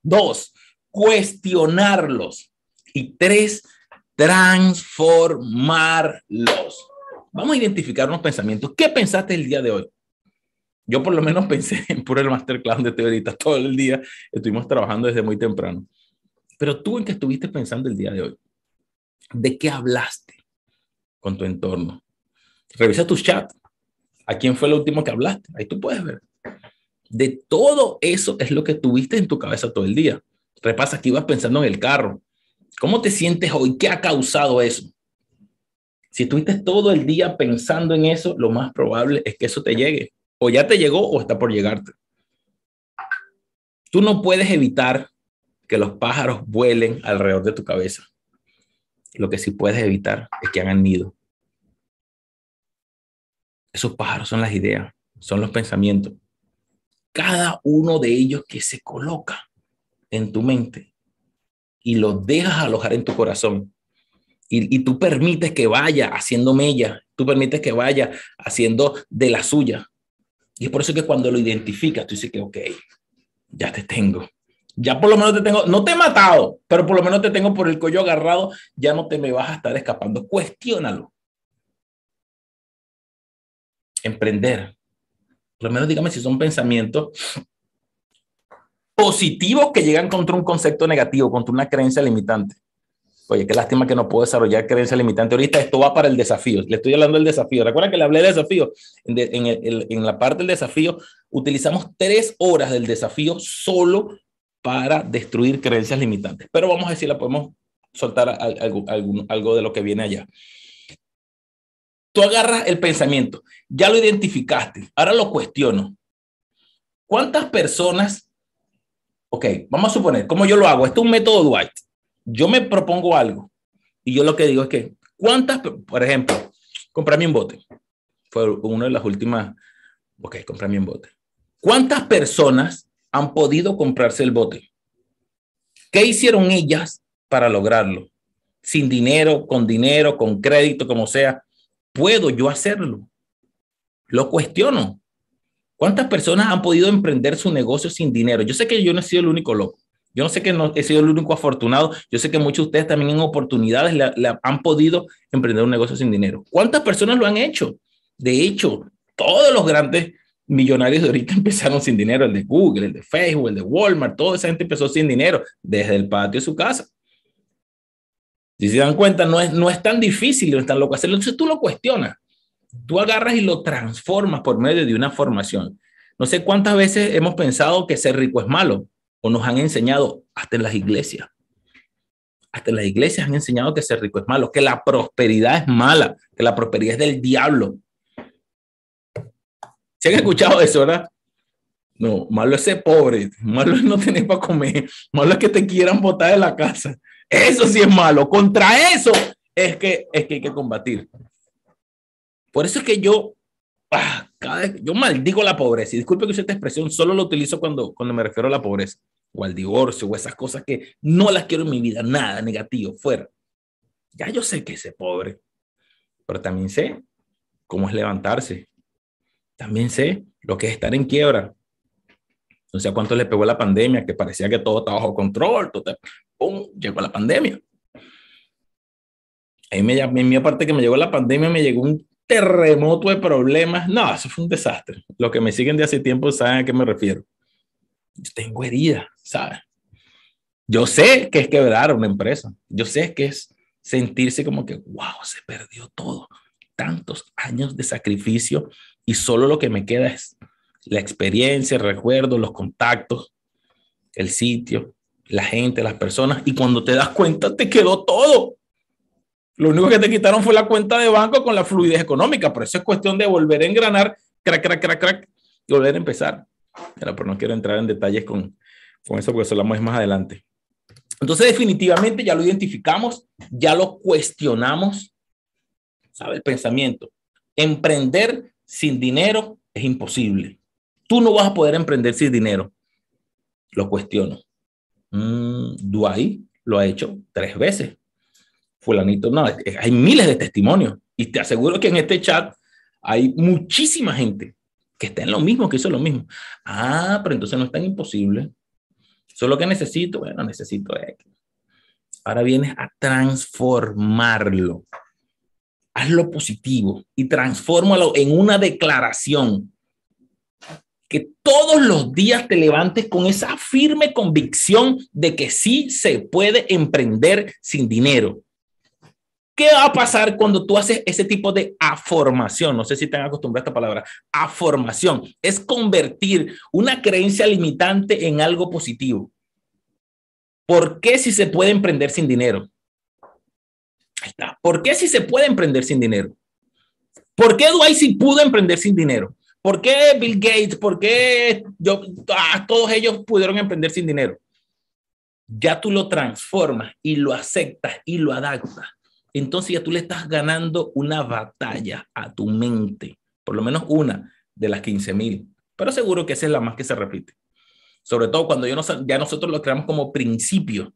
Dos, cuestionarlos. Y tres, transformarlos. Vamos a identificar unos pensamientos. ¿Qué pensaste el día de hoy? Yo por lo menos pensé en puro el masterclass de teorita todo el día. Estuvimos trabajando desde muy temprano. Pero tú en qué estuviste pensando el día de hoy? ¿De qué hablaste con tu entorno? Revisa tus chats. ¿A quién fue el último que hablaste? Ahí tú puedes ver. De todo eso es lo que tuviste en tu cabeza todo el día. Repasa que ibas pensando en el carro. ¿Cómo te sientes hoy? ¿Qué ha causado eso? Si estuviste todo el día pensando en eso, lo más probable es que eso te llegue. O ya te llegó o está por llegarte. Tú no puedes evitar que los pájaros vuelen alrededor de tu cabeza. Lo que sí puedes evitar es que hagan nido. Esos pájaros son las ideas, son los pensamientos. Cada uno de ellos que se coloca en tu mente y lo dejas alojar en tu corazón. Y, tú permites que vaya haciendo mella, tú permites que vaya haciendo de la suya. Y es por eso que cuando lo identificas, tú dices que, ok, ya te tengo. Ya por lo menos te tengo, no te he matado, pero por lo menos te tengo por el cuello agarrado, ya no te me vas a estar escapando. Cuestiónalo. Emprender. Por lo menos dígame si son pensamientos positivos que llegan contra un concepto negativo, contra una creencia limitante. Oye, qué lástima que no puedo desarrollar creencia limitante. Ahorita esto va para el desafío. Le estoy hablando del desafío. Recuerda que le hablé del desafío. En, la parte del desafío utilizamos tres horas del desafío solo para destruir creencias limitantes. Pero vamos a decir, la podemos soltar algo, algo de lo que viene allá. Tú agarras el pensamiento, ya lo identificaste, ahora lo cuestiono. ¿Cuántas personas ok, vamos a suponer, ¿cómo yo lo hago? Esto es un método Dwight. Yo me propongo algo y yo lo que digo es que, ¿cuántas, por ejemplo, comprarme un bote? Fue una de las últimas Ok, cómprame un bote. ¿Cuántas personas han podido comprarse el bote? ¿Qué hicieron ellas para lograrlo? Sin dinero, con dinero, con crédito, como sea. ¿Puedo yo hacerlo? Lo cuestiono. ¿Cuántas personas han podido emprender su negocio sin dinero? Yo sé que yo no he sido el único loco. Yo no sé que no he sido el único afortunado. Yo sé que muchos de ustedes también en oportunidades le, han podido emprender un negocio sin dinero. ¿Cuántas personas lo han hecho? De hecho, todos los grandes millonarios de ahorita empezaron sin dinero. El de Google, el de Facebook, el de Walmart, toda esa gente empezó sin dinero desde el patio de su casa. Si se dan cuenta, no es, no es tan difícil, no es tan loco hacerlo. Entonces tú lo cuestionas. Tú agarras y lo transformas por medio de una formación. No sé cuántas veces hemos pensado que ser rico es malo o nos han enseñado hasta en las iglesias. Hasta en las iglesias han enseñado que ser rico es malo, que la prosperidad es mala, que la prosperidad es del diablo. ¿Se han escuchado eso, verdad? No, malo es ser pobre, malo es no tener para comer, malo es que te quieran botar de la casa. Eso sí es malo. Contra eso es que, es que hay que combatir. Por eso es que yo, ah, cada yo maldigo la pobreza. Y disculpe que use esta expresión, solo lo utilizo cuando, cuando me refiero a la pobreza o al divorcio o esas cosas que no las quiero en mi vida, nada negativo, fuera. Ya yo sé que es pobre, pero también sé cómo es levantarse. También sé lo que es estar en quiebra. No sé a cuánto le pegó la pandemia, que parecía que todo estaba bajo control, todo, ¡pum! llegó la pandemia. Ahí me, en mi parte que me llegó la pandemia, me llegó un terremoto de problemas. No, eso fue un desastre. Los que me siguen de hace tiempo saben a qué me refiero. Yo tengo heridas, ¿sabes? Yo sé que es quebrar una empresa. Yo sé que es sentirse como que, wow, se perdió todo. Tantos años de sacrificio y solo lo que me queda es la experiencia, el recuerdo, los contactos, el sitio, la gente, las personas. Y cuando te das cuenta, te quedó todo. Lo único que te quitaron fue la cuenta de banco con la fluidez económica. Por eso es cuestión de volver a engranar, crack, crack, crack, crack, y volver a empezar. Pero no quiero entrar en detalles con, con eso porque eso hablamos más adelante. Entonces, definitivamente ya lo identificamos, ya lo cuestionamos. ¿Sabe el pensamiento? Emprender sin dinero es imposible. Tú no vas a poder emprender sin dinero. Lo cuestiono. Mm, Dwight lo ha hecho tres veces. Fulanito, no, hay miles de testimonios. Y te aseguro que en este chat hay muchísima gente que está en lo mismo, que hizo lo mismo. Ah, pero entonces no es tan imposible. Solo que necesito, bueno, necesito X. Ahora vienes a transformarlo. Hazlo positivo y transfórmalo en una declaración. Que todos los días te levantes con esa firme convicción de que sí se puede emprender sin dinero ¿Qué va a pasar cuando tú haces ese tipo de aformación? No sé si te han acostumbrado a esta palabra. Aformación es convertir una creencia limitante en algo positivo. ¿Por qué si se puede emprender sin dinero? Ahí está. ¿Por qué si se puede emprender sin dinero? ¿Por qué Dwight si pudo emprender sin dinero? ¿Por qué Bill Gates? ¿Por qué yo, ah, todos ellos pudieron emprender sin dinero? Ya tú lo transformas y lo aceptas y lo adaptas entonces ya tú le estás ganando una batalla a tu mente, por lo menos una de las 15 mil, pero seguro que esa es la más que se repite. Sobre todo cuando ya, ya nosotros lo creamos como principio,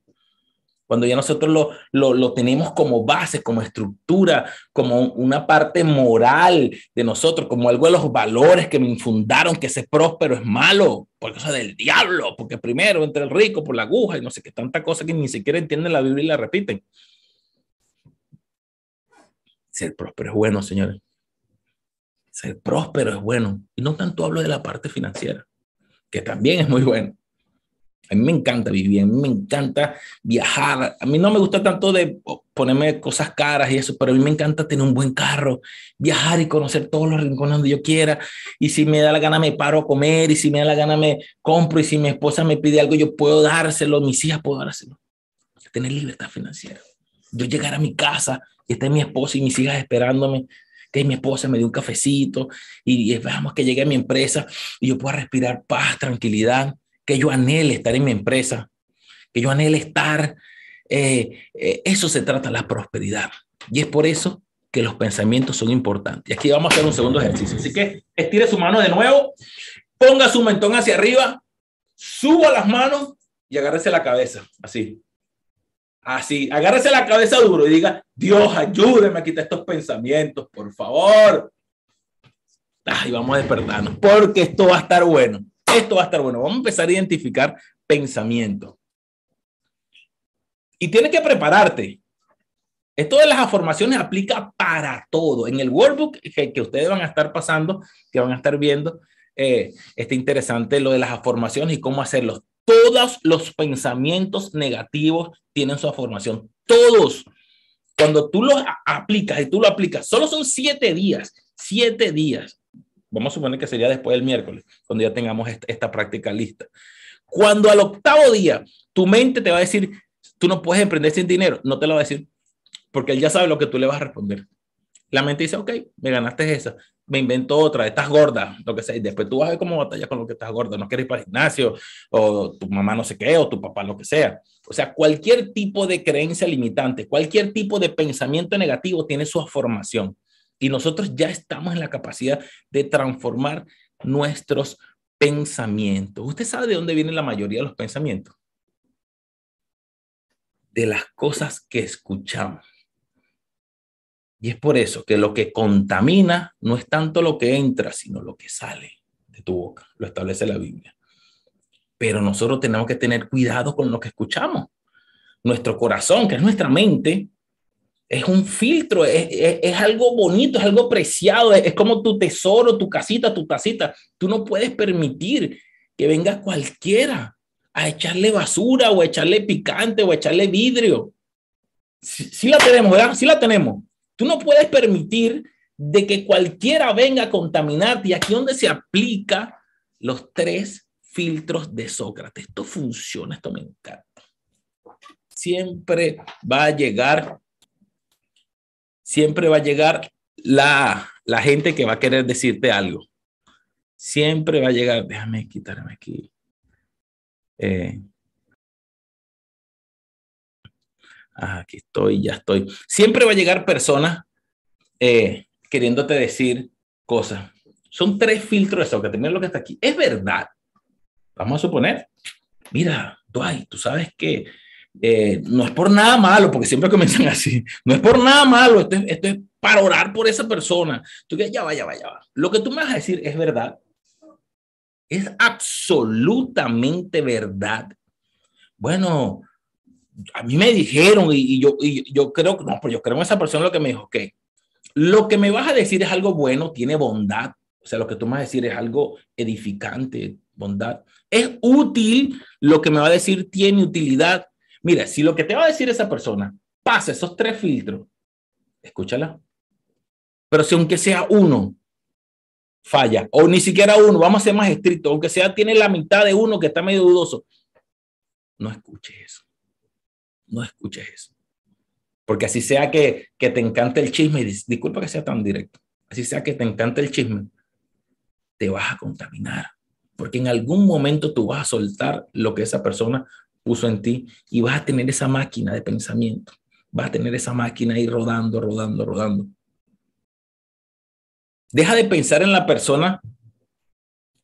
cuando ya nosotros lo, lo, lo, tenemos como base, como estructura, como una parte moral de nosotros, como algo de los valores que me infundaron que ese próspero es malo, porque eso es del diablo, porque primero entra el rico por la aguja y no sé qué, tanta cosa que ni siquiera entienden la Biblia y la repiten. Ser próspero es bueno, señores. Ser próspero es bueno. Y no tanto hablo de la parte financiera, que también es muy bueno. A mí me encanta vivir, a mí me encanta viajar. A mí no me gusta tanto de ponerme cosas caras y eso, pero a mí me encanta tener un buen carro, viajar y conocer todos los rincones donde yo quiera. Y si me da la gana me paro a comer y si me da la gana me compro y si mi esposa me pide algo yo puedo dárselo, mis hijas puedo dárselo. Tener libertad financiera. Yo llegar a mi casa y está mi esposa y mis hijas esperándome, que mi esposa me dé un cafecito y, y veamos que llegue a mi empresa y yo pueda respirar paz, tranquilidad, que yo anhele estar en mi empresa, que yo anhele estar, eh, eh, eso se trata la prosperidad. Y es por eso que los pensamientos son importantes. Y aquí vamos a hacer un segundo ejercicio. Así que estire su mano de nuevo, ponga su mentón hacia arriba, suba las manos y agárrese la cabeza, así. Así, agárrese la cabeza duro y diga, Dios, ayúdeme a quitar estos pensamientos, por favor. Ay, vamos a despertarnos, porque esto va a estar bueno. Esto va a estar bueno. Vamos a empezar a identificar pensamientos. Y tienes que prepararte. Esto de las afirmaciones aplica para todo. En el workbook que, ustedes van a estar pasando, que van a estar viendo, eh, está interesante lo de las afirmaciones y cómo hacerlos. Todos los pensamientos negativos tienen su afirmación. Todos. Cuando tú lo aplicas y tú lo aplicas, solo son siete días. Siete días. Vamos a suponer que sería después del miércoles, cuando ya tengamos esta, esta práctica lista. Cuando al octavo día tu mente te va a decir, tú no puedes emprender sin dinero, no te lo va a decir, porque él ya sabe lo que tú le vas a responder. La mente dice, ok, me ganaste esa, me invento otra, estás gorda, lo que sea, y después tú vas a ver cómo batallas con lo que estás gorda, no quieres ir para el gimnasio, o tu mamá no sé qué, o tu papá lo que sea. O sea, cualquier tipo de creencia limitante, cualquier tipo de pensamiento negativo tiene su formación. Y nosotros ya estamos en la capacidad de transformar nuestros pensamientos. ¿Usted sabe de dónde viene la mayoría de los pensamientos? De las cosas que escuchamos. Y es por eso que lo que contamina no es tanto lo que entra, sino lo que sale de tu boca. Lo establece la Biblia. Pero nosotros tenemos que tener cuidado con lo que escuchamos. Nuestro corazón, que es nuestra mente, es un filtro, es, algo bonito, es algo preciado, es, como tu tesoro, tu casita, tu tacita. Tú no puedes permitir que venga cualquiera a echarle basura o echarle picante o echarle vidrio. Sí, la tenemos, ¿verdad? Sí la tenemos. Tú no puedes permitir de que cualquiera venga a contaminarte y aquí donde se aplica los tres filtros de Sócrates. Esto funciona, esto me encanta. Siempre va a llegar siempre va a llegar la, gente que va a querer decirte algo. Siempre va a llegar, déjame quitarme aquí. Eh, ah, aquí estoy, ya estoy. Siempre va a llegar personas eh, queriéndote decir cosas. Son tres filtros de eso, que tener lo que está aquí. Es verdad. Vamos a suponer, mira, Dwight, tú sabes que eh, no es por nada malo, porque siempre comienzan así, no es por nada malo, esto es, esto es para orar por esa persona. Tú que ya va, ya va, ya va. Lo que tú me vas a decir es verdad. Es absolutamente verdad. Bueno, a mí me dijeron y, yo, y yo creo, no, pero yo creo en esa persona lo que me dijo, ok, lo que me vas a decir es algo bueno, tiene bondad. O sea, lo que tú me vas a decir es algo edificante, bondad. Es útil, lo que me va a decir tiene utilidad. Mira, si lo que te va a decir esa persona pasa esos tres filtros, escúchala. Pero si aunque sea uno, falla, o ni siquiera uno, vamos a ser más estrictos, aunque sea tiene la mitad de uno que está medio dudoso, no escuches eso. No escuches eso. Porque así sea que, que te encante el chisme, disculpa que sea tan directo, así sea que te encante el chisme, te vas a contaminar. Porque en algún momento tú vas a soltar lo que esa persona puso en ti y vas a tener esa máquina de pensamiento. Vas a tener esa máquina ahí rodando, rodando, rodando. Deja de pensar en la persona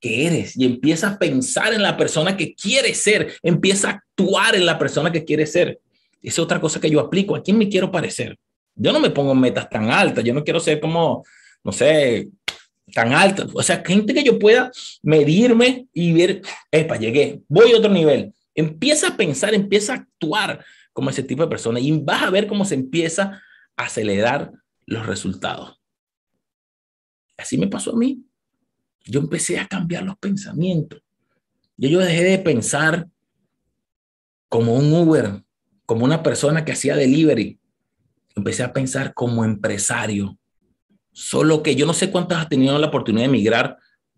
que eres y empieza a pensar en la persona que quieres ser. Empieza a actuar en la persona que quieres ser. Esa es otra cosa que yo aplico. ¿A quién me quiero parecer? Yo no me pongo metas tan altas. Yo no quiero ser como, no sé, tan altas. O sea, gente que yo pueda medirme y ver, epa, llegué, voy a otro nivel. Empieza a pensar, empieza a actuar como ese tipo de persona y vas a ver cómo se empieza a acelerar los resultados. Así me pasó a mí. Yo empecé a cambiar los pensamientos. Yo, yo dejé de pensar como un Uber, como una persona que hacía delivery. Empecé a pensar como empresario. Solo que yo no sé cuántas has tenido la oportunidad de emigrar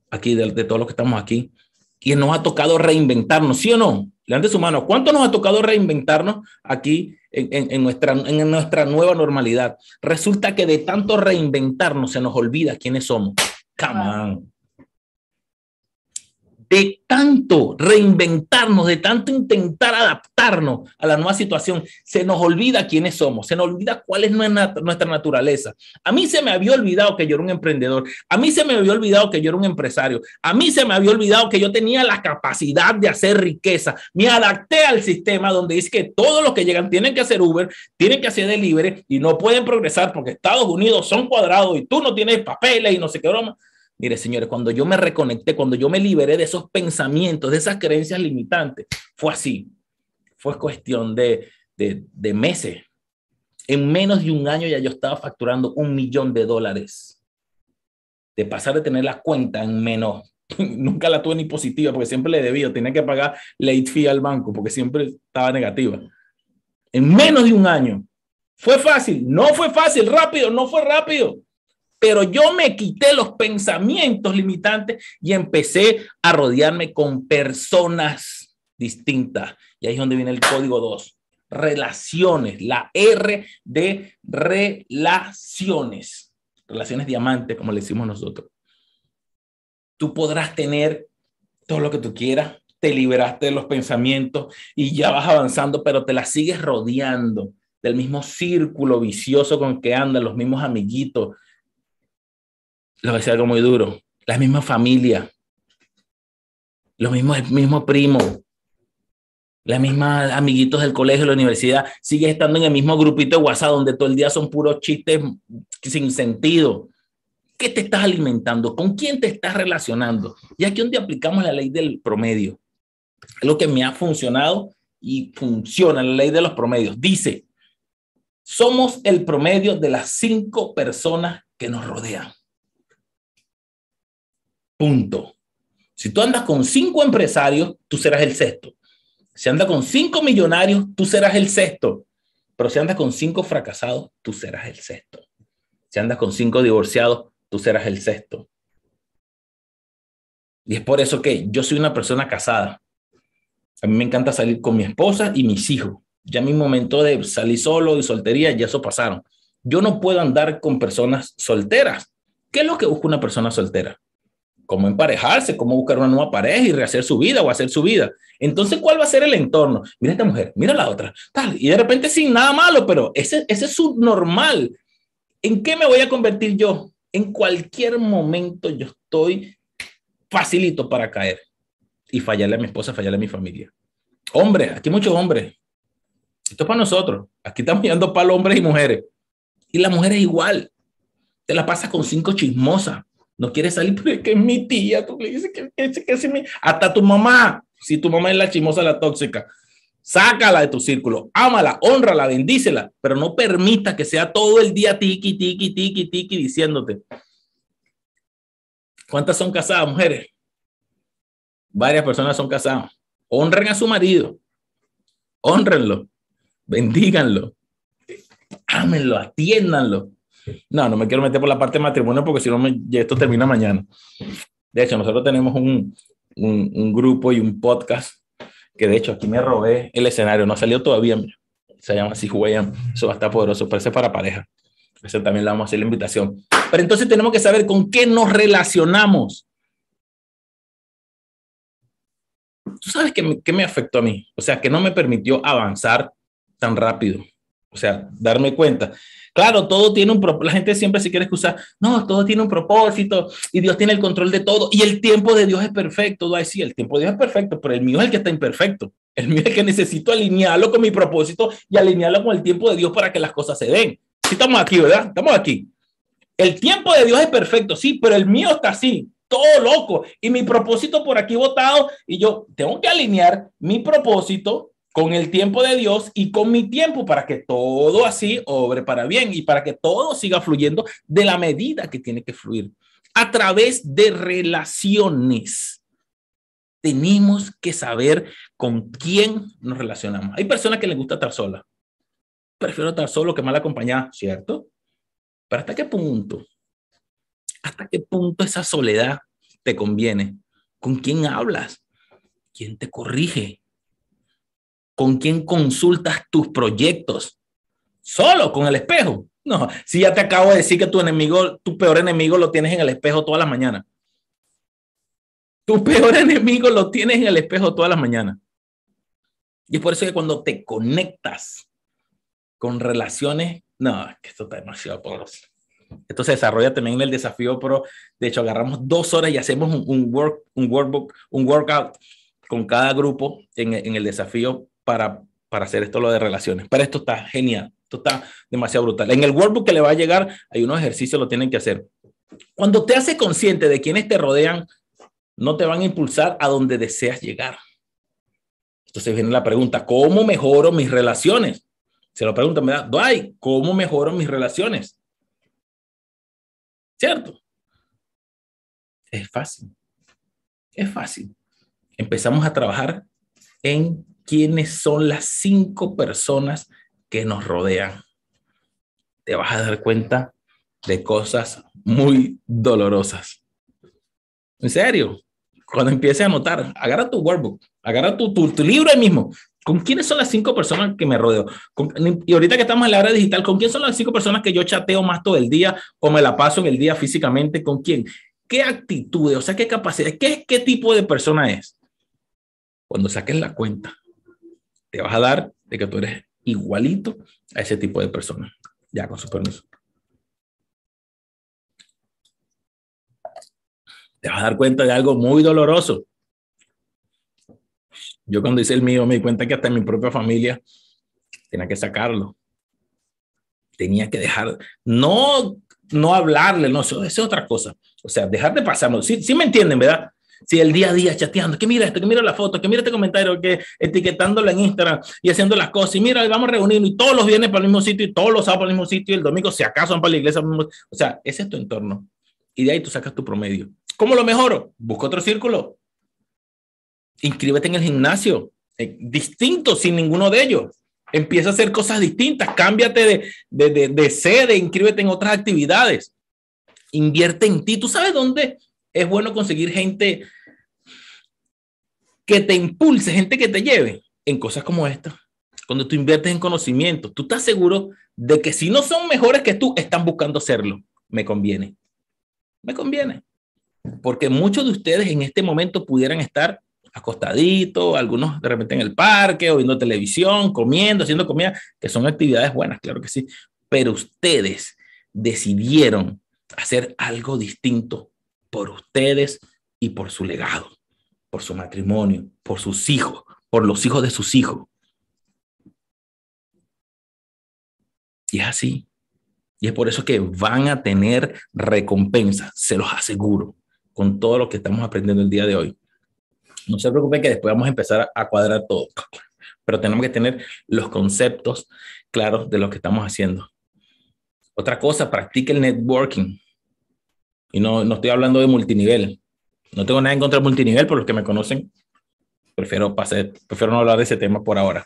aquí, de, de todos los que estamos aquí, y nos ha tocado reinventarnos, ¿sí o no? Levante su mano. ¿Cuánto nos ha tocado reinventarnos aquí en, nuestra, en nuestra nueva normalidad? Resulta que de tanto reinventarnos se nos olvida quiénes somos. Come on. De tanto reinventarnos, de tanto intentar adaptarnos a la nueva situación, se nos olvida quiénes somos, se nos olvida cuál es nuestra naturaleza. A mí se me había olvidado que yo era un emprendedor, a mí se me había olvidado que yo era un empresario, a mí se me había olvidado que yo tenía la capacidad de hacer riqueza. Me adapté al sistema donde dice que todos los que llegan tienen que hacer Uber, tienen que hacer delivery y no pueden progresar porque Estados Unidos son cuadrados y tú no tienes papeles y no sé qué broma. Mire, señores, cuando yo me reconecté, cuando yo me liberé de esos pensamientos, de esas creencias limitantes, fue así. Fue cuestión de, de, meses. En menos de un año ya yo estaba facturando un millón de dólares. De pasar de tener la cuenta en menos, nunca la tuve ni positiva porque siempre le debía, tenía que pagar late fee al banco porque siempre estaba negativa. En menos de un año. ¿Fue fácil? No fue fácil, rápido, no fue rápido pero yo me quité los pensamientos limitantes y empecé a rodearme con personas distintas. Y ahí es donde viene el código 2. Relaciones, la R de relaciones. Relaciones diamantes, como le decimos nosotros. Tú podrás tener todo lo que tú quieras, te liberaste de los pensamientos y ya vas avanzando, pero te la sigues rodeando del mismo círculo vicioso con que andan, los mismos amiguitos, lo que sea algo muy duro. La misma familia, los mismos, mismo primo, las mismas amiguitos del colegio, de la universidad, sigue estando en el mismo grupito de WhatsApp donde todo el día son puros chistes sin sentido. ¿Qué te estás alimentando? ¿Con quién te estás relacionando? Y aquí donde aplicamos la ley del promedio. Lo que me ha funcionado y funciona la ley de los promedios. Dice, somos el promedio de las cinco personas que nos rodean. Punto. Si tú andas con cinco empresarios, tú serás el sexto. Si andas con cinco millonarios, tú serás el sexto. Pero si andas con cinco fracasados, tú serás el sexto. Si andas con cinco divorciados, tú serás el sexto. Y es por eso que yo soy una persona casada. A mí me encanta salir con mi esposa y mis hijos. Ya mi momento de salir solo y soltería, ya eso pasaron. Yo no puedo andar con personas solteras. ¿Qué es lo que busca una persona soltera? Cómo emparejarse, cómo buscar una nueva pareja y rehacer su vida o hacer su vida. Entonces, ¿cuál va a ser el entorno? Mira esta mujer, mira la otra, tal, y de repente sin nada malo, pero ese, ese es su normal. ¿En qué me voy a convertir yo? En cualquier momento yo estoy facilito para caer y fallarle a mi esposa, fallarle a mi familia. Hombre, aquí muchos hombres. Esto es para nosotros. Aquí estamos mirando para hombres y mujeres. Y la mujer es igual. Te la pasas con cinco chismosas no quiere salir, pero es que es mi tía, tú le dices que, que, que es mi... Hasta tu mamá, si tu mamá es la chimosa, la tóxica, sácala de tu círculo, ámala, honrala, bendícela, pero no permita que sea todo el día tiki, tiki, tiki, tiki, diciéndote. ¿Cuántas son casadas, mujeres? Varias personas son casadas. Honren a su marido, honrenlo, bendíganlo, ámenlo, atiéndanlo. No, no me quiero meter por la parte de matrimonio porque si no, esto termina mañana. De hecho, nosotros tenemos un, un, grupo y un podcast que de hecho aquí me robé el escenario, no ha salido todavía, se llama así Juegan, eso va a estar poderoso, parece para pareja. Eso también le vamos a hacer la invitación. Pero entonces tenemos que saber con qué nos relacionamos. ¿Tú sabes qué me afectó a mí? O sea, que no me permitió avanzar tan rápido. O sea, darme cuenta Claro, todo tiene un propósito. La gente siempre se quiere excusar. No, todo tiene un propósito y Dios tiene el control de todo. Y el tiempo de Dios es perfecto. Va a decir, el tiempo de Dios es perfecto, pero el mío es el que está imperfecto. El mío es el que necesito alinearlo con mi propósito y alinearlo con el tiempo de Dios para que las cosas se den. Sí, estamos aquí, ¿verdad? Estamos aquí. El tiempo de Dios es perfecto, sí, pero el mío está así, todo loco. Y mi propósito por aquí votado. Y yo tengo que alinear mi propósito con el tiempo de Dios y con mi tiempo para que todo así obre para bien y para que todo siga fluyendo de la medida que tiene que fluir a través de relaciones. Tenemos que saber con quién nos relacionamos. Hay personas que les gusta estar sola. Prefiero estar solo que mal acompañada, ¿cierto? Pero ¿hasta qué punto? ¿Hasta qué punto esa soledad te conviene? ¿Con quién hablas? ¿Quién te corrige? ¿Con quién consultas tus proyectos? Solo con el espejo. No, si ya te acabo de decir que tu enemigo, tu peor enemigo lo tienes en el espejo todas las mañanas. Tu peor enemigo lo tienes en el espejo todas las mañanas. Y es por eso que cuando te conectas con relaciones, no, que esto está demasiado poderoso. Esto se desarrolla también en el desafío, pero de hecho agarramos dos horas y hacemos un, work, un workbook, un workout con cada grupo en, en el desafío para, para hacer esto lo de relaciones. Pero esto está genial, esto está demasiado brutal. En el workbook que le va a llegar, hay unos ejercicios, lo tienen que hacer. Cuando te haces consciente de quienes te rodean, no te van a impulsar a donde deseas llegar. Entonces viene la pregunta, ¿cómo mejoro mis relaciones? Se lo preguntan, ¿verdad? Dwight, ¿cómo mejoro mis relaciones? ¿Cierto? Es fácil. Es fácil. Empezamos a trabajar en quiénes son las cinco personas que nos rodean. Te vas a dar cuenta de cosas muy dolorosas. En serio, cuando empieces a anotar, agarra tu workbook, agarra tu, libro ahí mismo. ¿Con quiénes son las cinco personas que me rodeo? y ahorita que estamos en la era digital, ¿con quién son las cinco personas que yo chateo más todo el día o me la paso en el día físicamente? ¿Con quién? ¿Qué actitudes? O sea, ¿qué capacidad? ¿Qué, qué tipo de persona es? Cuando saques la cuenta, te vas a dar de que tú eres igualito a ese tipo de persona. Ya, con su permiso. te vas a dar cuenta de algo muy doloroso. Yo cuando hice el mío me di cuenta que hasta mi propia familia tenía que sacarlo. Tenía que dejar, no, no hablarle, no, eso, es otra cosa. O sea, dejar de pasarlo. Sí, sí me entienden, ¿verdad? Si el día a día chateando, que mira esto, que mira la foto, que mira este comentario, que etiquetándolo en Instagram y haciendo las cosas, y mira, vamos a reunirnos y todos los viernes para el mismo sitio y todos los sábados para el mismo sitio y el domingo, si acaso, van para la iglesia. O sea, ese es tu entorno. Y de ahí tú sacas tu promedio. ¿Cómo lo mejoro? Busca otro círculo. Inscríbete en el gimnasio, eh, distinto, sin ninguno de ellos. Empieza a hacer cosas distintas, cámbiate de, de, de, sede, inscríbete en otras actividades. Invierte en ti. ¿Tú sabes dónde es bueno conseguir gente que te impulse, gente que te lleve en cosas como esta? Cuando tú inviertes en conocimiento, tú estás seguro de que si no son mejores que tú, están buscando serlo. Me conviene. Me conviene porque muchos de ustedes en este momento pudieran estar acostaditos, algunos de repente en el parque o viendo televisión, comiendo, haciendo comida, que son actividades buenas, claro que sí, pero ustedes decidieron hacer algo distinto por ustedes y por su legado, por su matrimonio, por sus hijos, por los hijos de sus hijos. Y es así. Y es por eso que van a tener recompensa, se los aseguro con todo lo que estamos aprendiendo el día de hoy. No se preocupen que después vamos a empezar a cuadrar todo, pero tenemos que tener los conceptos claros de lo que estamos haciendo. Otra cosa, practique el networking. Y no, no estoy hablando de multinivel. No tengo nada en contra del multinivel, por los que me conocen, prefiero, pasar, prefiero no hablar de ese tema por ahora.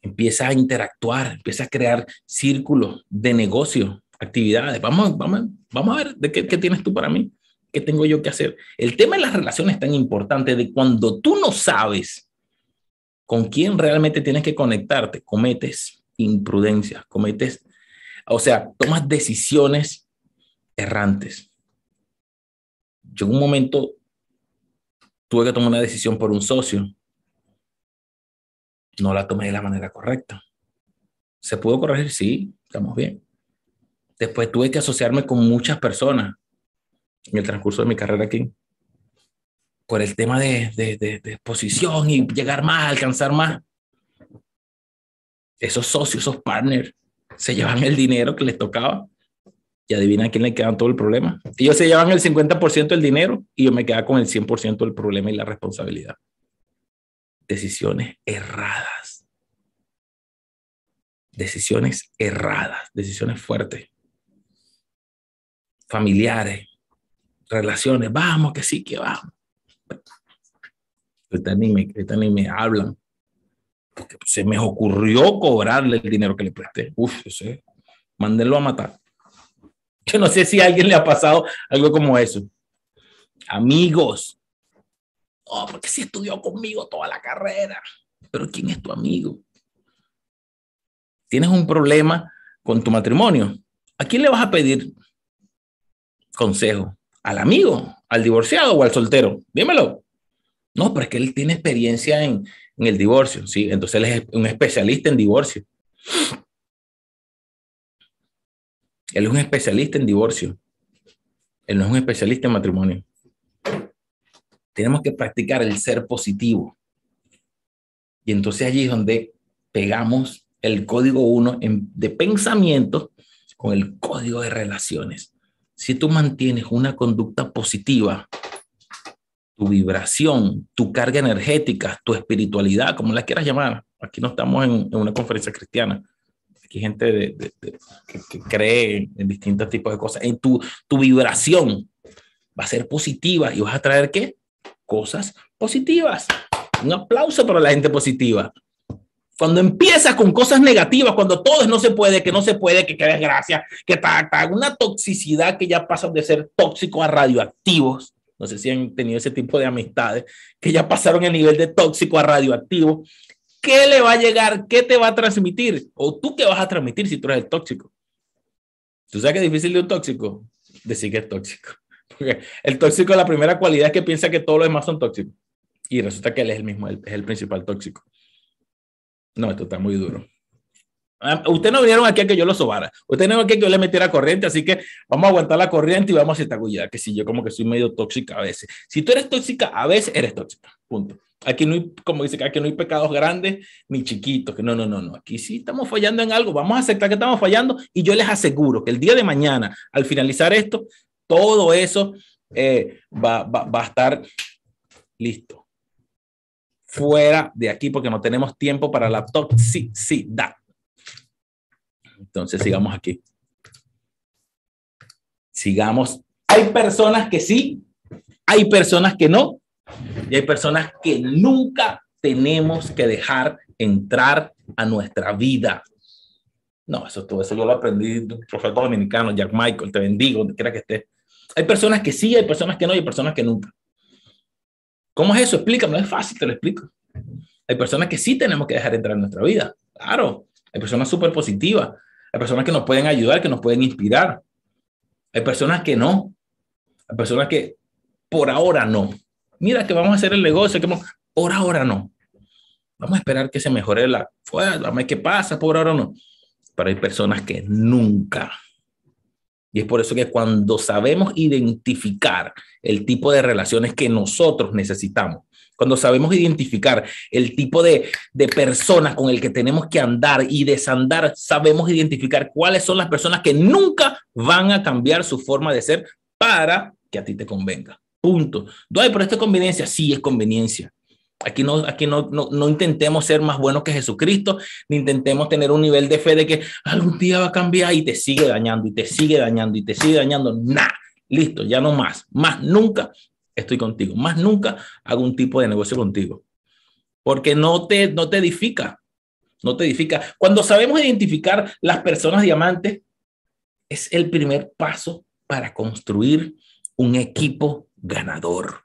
Empieza a interactuar, empieza a crear círculos de negocio, actividades. Vamos, vamos, vamos a ver de qué, qué tienes tú para mí. ¿Qué tengo yo que hacer? El tema de las relaciones es tan importante de cuando tú no sabes con quién realmente tienes que conectarte, cometes imprudencia, cometes, o sea, tomas decisiones errantes. Yo en un momento tuve que tomar una decisión por un socio. No la tomé de la manera correcta. ¿Se pudo corregir? Sí, estamos bien. Después tuve que asociarme con muchas personas en el transcurso de mi carrera aquí, por el tema de, de, de, exposición y llegar más, alcanzar más. Esos socios, esos partners, se llevan el dinero que les tocaba y adivina quién le quedan todo el problema. Ellos se llevan el 50% del dinero y yo me quedaba con el 100% del problema y la responsabilidad. Decisiones erradas. Decisiones erradas, decisiones fuertes. Familiares, relaciones, vamos, que sí, que vamos. Ahorita ni me, hablan, se me ocurrió cobrarle el dinero que le presté. Uf, sé, mándenlo a matar. Yo no sé si a alguien le ha pasado algo como eso. Amigos. Oh, porque si estudió conmigo toda la carrera. Pero ¿quién es tu amigo? Tienes un problema con tu matrimonio. ¿A quién le vas a pedir consejo? al amigo, ¿Al divorciado o al soltero? Dímelo. No, pero es que él tiene experiencia en, en el divorcio, ¿sí? Entonces él es un especialista en divorcio. Él es un especialista en divorcio. Él no es un especialista en matrimonio. Tenemos que practicar el ser positivo. Y entonces allí es donde pegamos el código 1 de pensamiento con el código de relaciones. Si tú mantienes una conducta positiva, tu vibración, tu carga energética, tu espiritualidad, como la quieras llamar, aquí no estamos en, una conferencia cristiana, aquí gente que, cree en distintos tipos de cosas, en tu, tu vibración va a ser positiva y vas a traer qué? Cosas positivas. Un aplauso para la gente positiva. Cuando empiezas con cosas negativas, cuando todo no se puede, que no se puede, que, qué desgracia, que ta, una toxicidad que ya pasan de ser tóxicos a radioactivos. No sé si han tenido ese tipo de amistades que ya pasaron el nivel de tóxico a radioactivo. ¿Qué le va a llegar? ¿Qué te va a transmitir? ¿O tú qué vas a transmitir si tú eres el tóxico? ¿Tú sabes que es difícil de un tóxico? Decir que es tóxico. Porque el tóxico, la primera cualidad es que piensa que todos los demás son tóxicos. Y resulta que él es el mismo, es el principal tóxico. No, esto está muy duro. Ah, ustedes no vinieron aquí a que yo lo sobara. Ustedes no vinieron aquí a que yo le metiera corriente, así que vamos a aguantar la corriente y vamos a esta cuidado, que si yo como que soy medio tóxica a veces. Si tú eres tóxica, a veces eres tóxica. Punto. Aquí no hay, como dice, aquí no hay pecados grandes ni chiquitos, que no, no, no, no. Aquí sí estamos fallando en algo. Vamos a aceptar que estamos fallando y yo les aseguro que el día de mañana, al finalizar esto, todo eso eh, va, va a estar listo fuera de aquí porque no tenemos tiempo para la toxicidad. Entonces sigamos aquí. Sigamos. Hay personas que sí, hay personas que no, y hay personas que nunca tenemos que dejar entrar a nuestra vida. No, eso todo eso yo lo aprendí de un profeta dominicano, Jack Michael, te bendigo, donde quiera que esté. Hay personas que sí, hay personas que no, y hay personas que nunca. ¿Cómo es eso? Explícame, es fácil, te lo explico. Hay personas que sí tenemos que dejar entrar en nuestra vida, claro. Hay personas súper positivas, hay personas que nos pueden ayudar, que nos pueden inspirar. Hay personas que no, hay personas que por ahora no. Mira que vamos a hacer el negocio, que por ahora no. Vamos a esperar que se mejore la fuerza, vamos a ver qué pasa, por ahora no. Pero hay personas que nunca y es por eso que cuando sabemos identificar el tipo de relaciones que nosotros necesitamos, cuando sabemos identificar el tipo de, de personas con el que tenemos que andar y desandar, sabemos identificar cuáles son las personas que nunca van a cambiar su forma de ser para que a ti te convenga. Punto. ¿Doy por esta conveniencia? Sí, es conveniencia. Aquí, no, aquí no, no, no, intentemos ser más buenos que Jesucristo, ni intentemos tener un nivel de fe de que algún día va a cambiar y te sigue dañando y te sigue dañando y te sigue dañando. Nah, listo, ya no más. Más nunca estoy contigo. Más nunca hago un tipo de negocio contigo. Porque no te, no te edifica. No te edifica. Cuando sabemos identificar las personas diamantes, es el primer paso para construir un equipo ganador.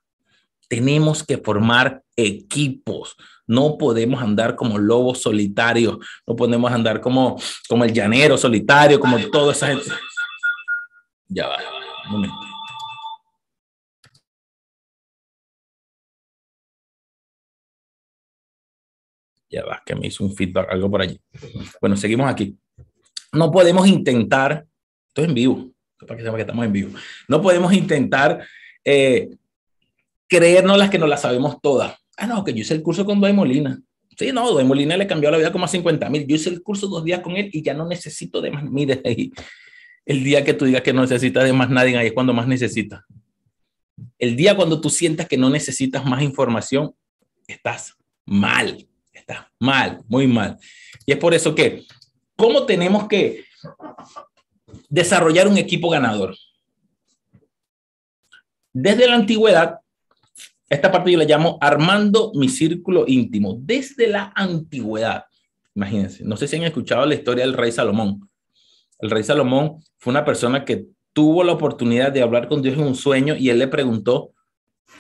Tenemos que formar equipos. No podemos andar como lobos solitarios. No podemos andar como, como el llanero solitario, como toda esa gente. Ya va, un momento. Ya va, que me hizo un feedback, algo por allí. Bueno, seguimos aquí. No podemos intentar, esto es en vivo, para que sepa que estamos en vivo. No podemos intentar eh, creernos las que no las sabemos todas. Ah, no, que yo hice el curso con Doy Molina. Sí, no, Doy Molina le cambió la vida como a 50 mil. Yo hice el curso dos días con él y ya no necesito de más. Mire, el día que tú digas que no necesitas de más nadie, ahí es cuando más necesitas. El día cuando tú sientas que no necesitas más información, estás mal, estás mal, muy mal. Y es por eso que, ¿cómo tenemos que desarrollar un equipo ganador? Desde la antigüedad, esta parte yo la llamo armando mi círculo íntimo desde la antigüedad. Imagínense, no sé si han escuchado la historia del rey Salomón. El rey Salomón fue una persona que tuvo la oportunidad de hablar con Dios en un sueño y él le preguntó,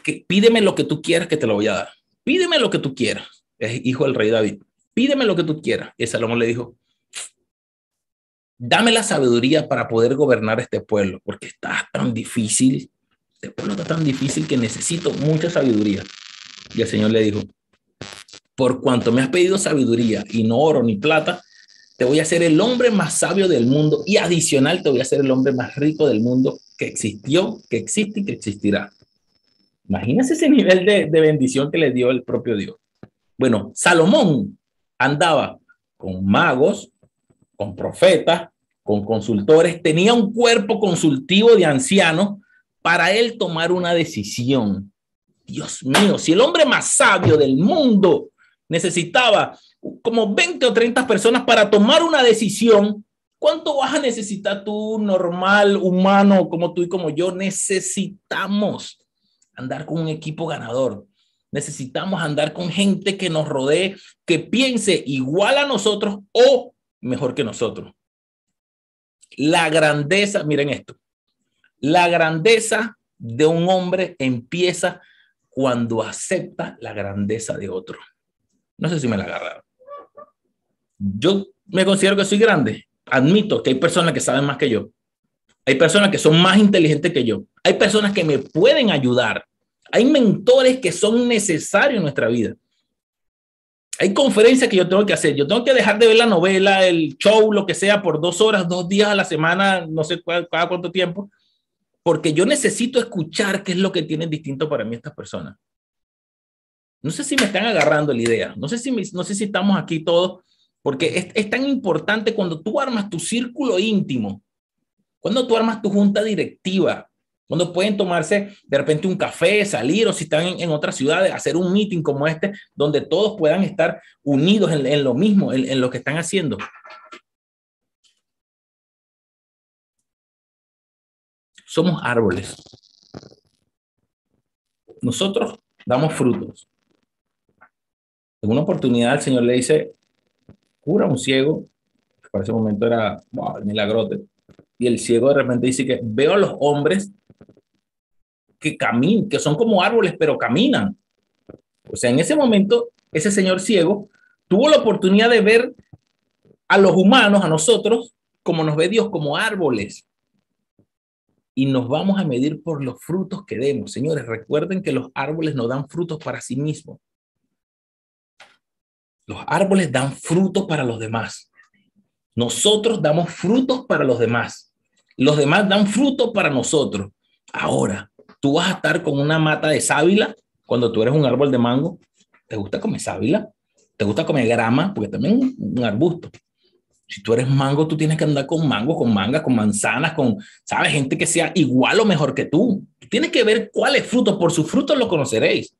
que, pídeme lo que tú quieras que te lo voy a dar. Pídeme lo que tú quieras. Es hijo del rey David. Pídeme lo que tú quieras. Y Salomón le dijo, dame la sabiduría para poder gobernar este pueblo, porque está tan difícil este pueblo está tan difícil que necesito mucha sabiduría. Y el Señor le dijo, por cuanto me has pedido sabiduría y no oro ni plata, te voy a hacer el hombre más sabio del mundo y adicional te voy a hacer el hombre más rico del mundo que existió, que existe y que existirá. Imagínese ese nivel de, de bendición que le dio el propio Dios. Bueno, Salomón andaba con magos, con profetas, con consultores, tenía un cuerpo consultivo de ancianos para él tomar una decisión. Dios mío, si el hombre más sabio del mundo necesitaba como 20 o 30 personas para tomar una decisión, ¿cuánto vas a necesitar tú, normal, humano, como tú y como yo? Necesitamos andar con un equipo ganador. Necesitamos andar con gente que nos rodee, que piense igual a nosotros o mejor que nosotros. La grandeza, miren esto, la grandeza de un hombre empieza cuando acepta la grandeza de otro. No sé si me la agarraron. Yo me considero que soy grande. Admito que hay personas que saben más que yo. Hay personas que son más inteligentes que yo. Hay personas que me pueden ayudar. Hay mentores que son necesarios en nuestra vida. Hay conferencias que yo tengo que hacer. Yo tengo que dejar de ver la novela, el show, lo que sea, por dos horas, dos días a la semana, no sé cada cuánto tiempo, porque yo necesito escuchar qué es lo que tienen distinto para mí estas personas. No sé si me están agarrando la idea. No sé si, no sé si estamos aquí todos, porque es tan importante cuando tú armas tu círculo íntimo, cuando tú armas tu junta directiva, cuando pueden tomarse de repente un café, salir o si están en, otras ciudades, hacer un meeting como este, donde todos puedan estar unidos en, lo mismo, en, en lo que están haciendo. Somos árboles. Nosotros damos frutos. En una oportunidad el Señor le dice, cura a un ciego, que para ese momento era wow, milagrote, y el ciego de repente dice que veo a los hombres que caminan, que son como árboles, pero caminan. O sea, en ese momento, ese señor ciego tuvo la oportunidad de ver a los humanos, a nosotros, como nos ve Dios, como árboles. Y nos vamos a medir por los frutos que demos. Señores, recuerden que los árboles no dan frutos para sí mismos. Los árboles dan frutos para los demás. Nosotros damos frutos para los demás. Los demás dan frutos para nosotros. Ahora, tú vas a estar con una mata de sábila cuando tú eres un árbol de mango. ¿Te gusta comer sábila? ¿Te gusta comer grama? Porque también es un arbusto. Si tú eres mango, tú tienes que andar con mango, con mangas, con manzanas, con, ¿sabes? Gente que sea igual o mejor que tú. tienes que ver cuáles frutos, por sus frutos lo conoceréis.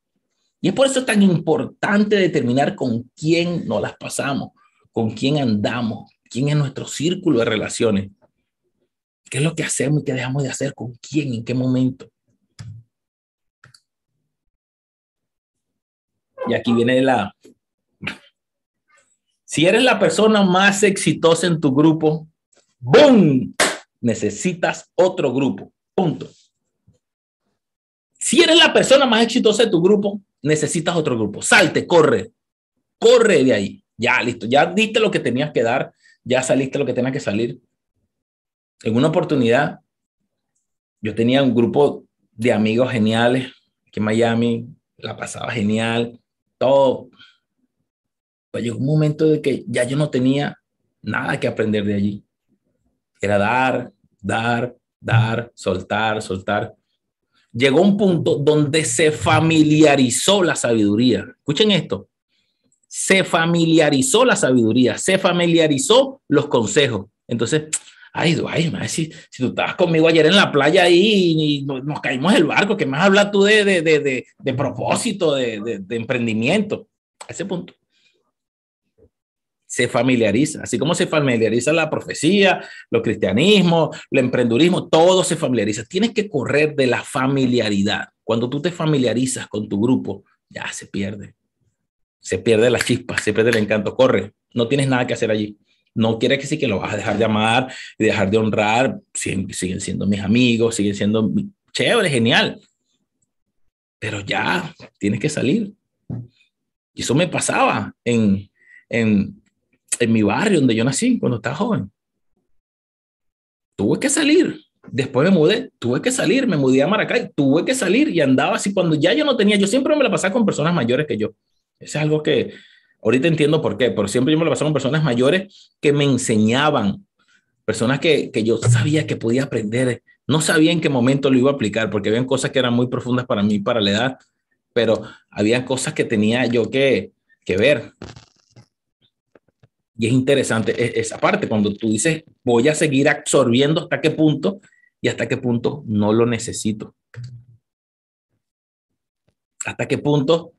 Y es por eso tan importante determinar con quién nos las pasamos, con quién andamos, quién es nuestro círculo de relaciones. ¿Qué es lo que hacemos y qué dejamos de hacer? ¿Con quién? ¿En qué momento? Y aquí viene la... Si eres la persona más exitosa en tu grupo, ¡boom! Necesitas otro grupo. Punto. Si eres la persona más exitosa de tu grupo, necesitas otro grupo. Salte, corre. Corre de ahí. Ya, listo. Ya diste lo que tenías que dar. Ya saliste lo que tenías que salir. En una oportunidad, yo tenía un grupo de amigos geniales que en Miami. La pasaba genial todo. Pues llegó un momento de que ya yo no tenía nada que aprender de allí. Era dar, dar, dar, soltar, soltar. Llegó un punto donde se familiarizó la sabiduría. Escuchen esto. Se familiarizó la sabiduría, se familiarizó los consejos. Entonces, ay, ay, si, si tú estabas conmigo ayer en la playa ahí y, nos, caímos el barco, ¿qué más hablas tú de, de, de, de propósito, de, emprendimiento? A ese punto. Se familiariza, así como se familiariza la profecía, los cristianismo, el emprendurismo, todo se familiariza. Tienes que correr de la familiaridad. Cuando tú te familiarizas con tu grupo, ya se pierde. Se pierde la chispa, se pierde el encanto. Corre, no tienes nada que hacer allí. No quiere decir que lo vas a dejar de amar y dejar de honrar. Siguen, siguen siendo mis amigos, siguen siendo chévere, genial. Pero ya tienes que salir. Y eso me pasaba en, en, en mi barrio donde yo nací cuando estaba joven. Tuve que salir Después me mudé, tuve que salir, me mudé a Maracay, tuve que salir y andaba así cuando ya yo no tenía, yo siempre me la pasaba con personas mayores que yo. Eso es algo que ahorita entiendo por qué, pero siempre yo me la pasaba con personas mayores que me enseñaban, personas que, que yo sabía que podía aprender, no sabía en qué momento lo iba a aplicar, porque habían cosas que eran muy profundas para mí, para la edad, pero había cosas que tenía yo que, que ver. Y es interesante e, esa parte, cuando tú dices, voy a seguir absorbiendo hasta qué punto y hasta qué punto no lo necesito. Hasta qué punto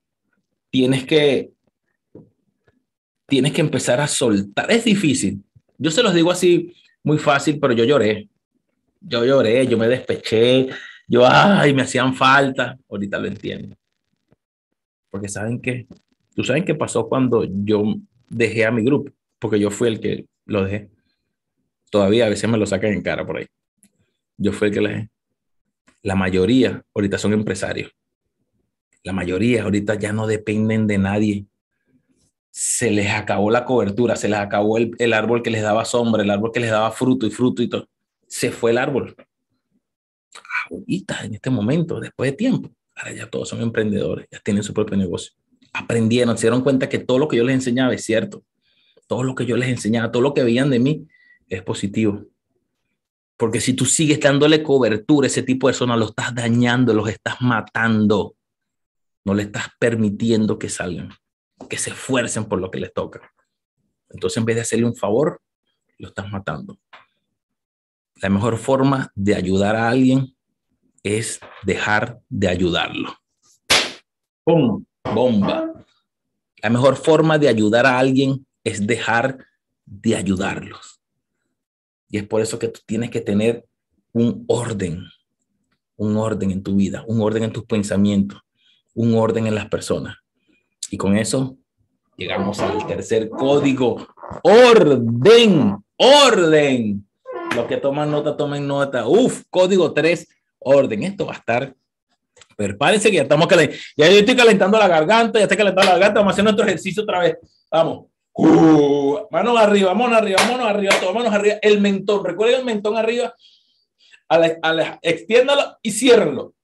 tienes que, tienes que empezar a soltar. Es difícil. Yo se los digo así muy fácil, pero yo lloré. Yo lloré, yo me despeché, yo, ay, me hacían falta. Ahorita lo entiendo. Porque saben qué, tú saben qué pasó cuando yo dejé a mi grupo, porque yo fui el que lo dejé. Todavía a veces me lo sacan en cara por ahí. Yo fui el que lo dejé. La mayoría ahorita son empresarios. La mayoría ahorita ya no dependen de nadie. Se les acabó la cobertura, se les acabó el, el árbol que les daba sombra, el árbol que les daba fruto y fruto y todo. Se fue el árbol. Ahorita, en este momento, después de tiempo, ahora ya todos son emprendedores, ya tienen su propio negocio. Aprendieron, se dieron cuenta que todo lo que yo les enseñaba es cierto. Todo lo que yo les enseñaba, todo lo que veían de mí es positivo. Porque si tú sigues dándole cobertura a ese tipo de personas, lo estás dañando, los estás matando. No le estás permitiendo que salgan, que se esfuercen por lo que les toca. Entonces, en vez de hacerle un favor, lo estás matando. La mejor forma de ayudar a alguien es dejar de ayudarlo. ¡Pum! Bomba. La mejor forma de ayudar a alguien es dejar de ayudarlos. Y es por eso que tú tienes que tener un orden, un orden en tu vida, un orden en tus pensamientos, un orden en las personas. Y con eso llegamos al tercer código. Orden, orden. Los que toman nota, tomen nota. Uf, código 3, orden. Esto va a estar. Prepárense que ya estamos calentando. Ya yo estoy calentando la garganta, ya estoy calentando la garganta. Vamos a hacer nuestro ejercicio otra vez. Vamos. Uh, manos arriba, manos arriba, manos arriba, todas manos arriba. El mentón, recuerden el mentón arriba. A la, extiéndalo y ciérrenlo.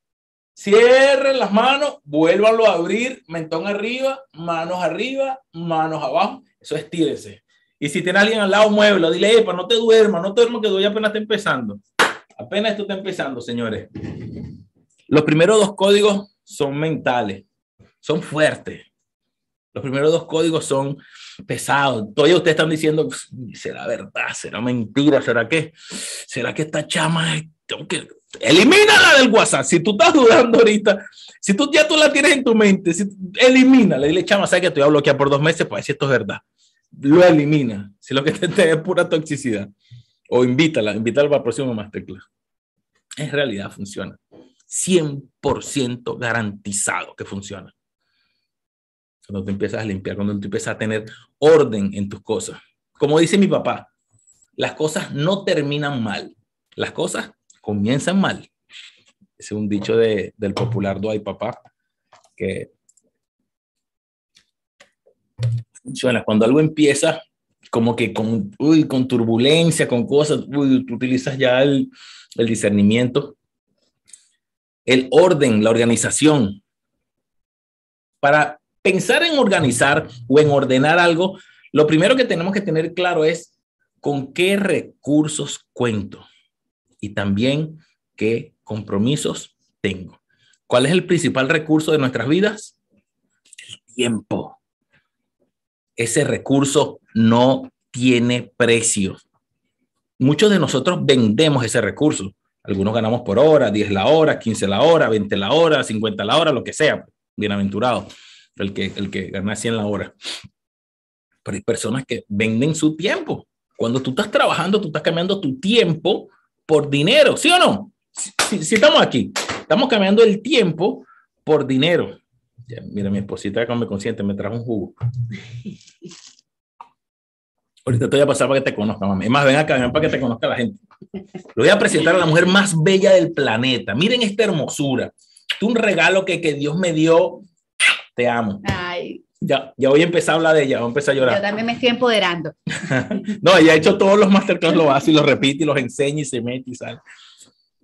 Cierren las manos, vuélvanlo a abrir, mentón arriba, manos arriba, manos abajo. Eso estírense. Y si tiene alguien al lado, muévelo. Dile, para no te duermas, no te duermas que hoy apenas está empezando. Apenas esto está empezando, señores. Los primeros dos códigos son mentales, son fuertes. Los primeros dos códigos son pesados. Todavía ustedes están diciendo, ¿será verdad? ¿Será mentira? ¿Será que? ¿Será que esta chama tengo que elimínala del WhatsApp? Si tú estás dudando ahorita, si tú ya tú la tienes en tu mente, si, elimínala. Dile, chama, ¿sabes que te voy a por dos meses? Pues si esto es verdad. Lo elimina. Si lo que te, te es pura toxicidad. O invítala, invítala para el próximo Masterclass. En realidad funciona. 100% garantizado que funciona. Cuando tú empiezas a limpiar, cuando tú empiezas a tener orden en tus cosas. Como dice mi papá, las cosas no terminan mal, las cosas comienzan mal. Es un dicho de, del popular Dwight Papá, que funciona. Cuando algo empieza como que con, uy, con turbulencia, con cosas, uy, tú utilizas ya el, el discernimiento, el orden, la organización. Para pensar en organizar o en ordenar algo, lo primero que tenemos que tener claro es con qué recursos cuento y también qué compromisos tengo. ¿Cuál es el principal recurso de nuestras vidas? El tiempo. Ese recurso no tiene precio. Muchos de nosotros vendemos ese recurso. Algunos ganamos por hora, 10 la hora, 15 la hora, 20 la hora, 50 la hora, lo que sea. Bienaventurado el que, el que gana 100 la hora. Pero hay personas que venden su tiempo. Cuando tú estás trabajando, tú estás cambiando tu tiempo por dinero, ¿sí o no? Si, estamos aquí, estamos cambiando el tiempo por dinero. Mira, mi esposita me consciente me trajo un jugo. Ahorita te voy a pasar para que te conozca, mami. Es más, ven acá, ven para que te conozca la gente. Lo voy a presentar a la mujer más bella del planeta. Miren esta hermosura. Un regalo que, que Dios me dio te amo. Ay. Ya, ya voy a empezar a hablar de ella, voy a empezar a llorar. Yo también me estoy empoderando. no, ella ha hecho todos los masterclass, lo hace y lo repite y los enseña y se mete y sale.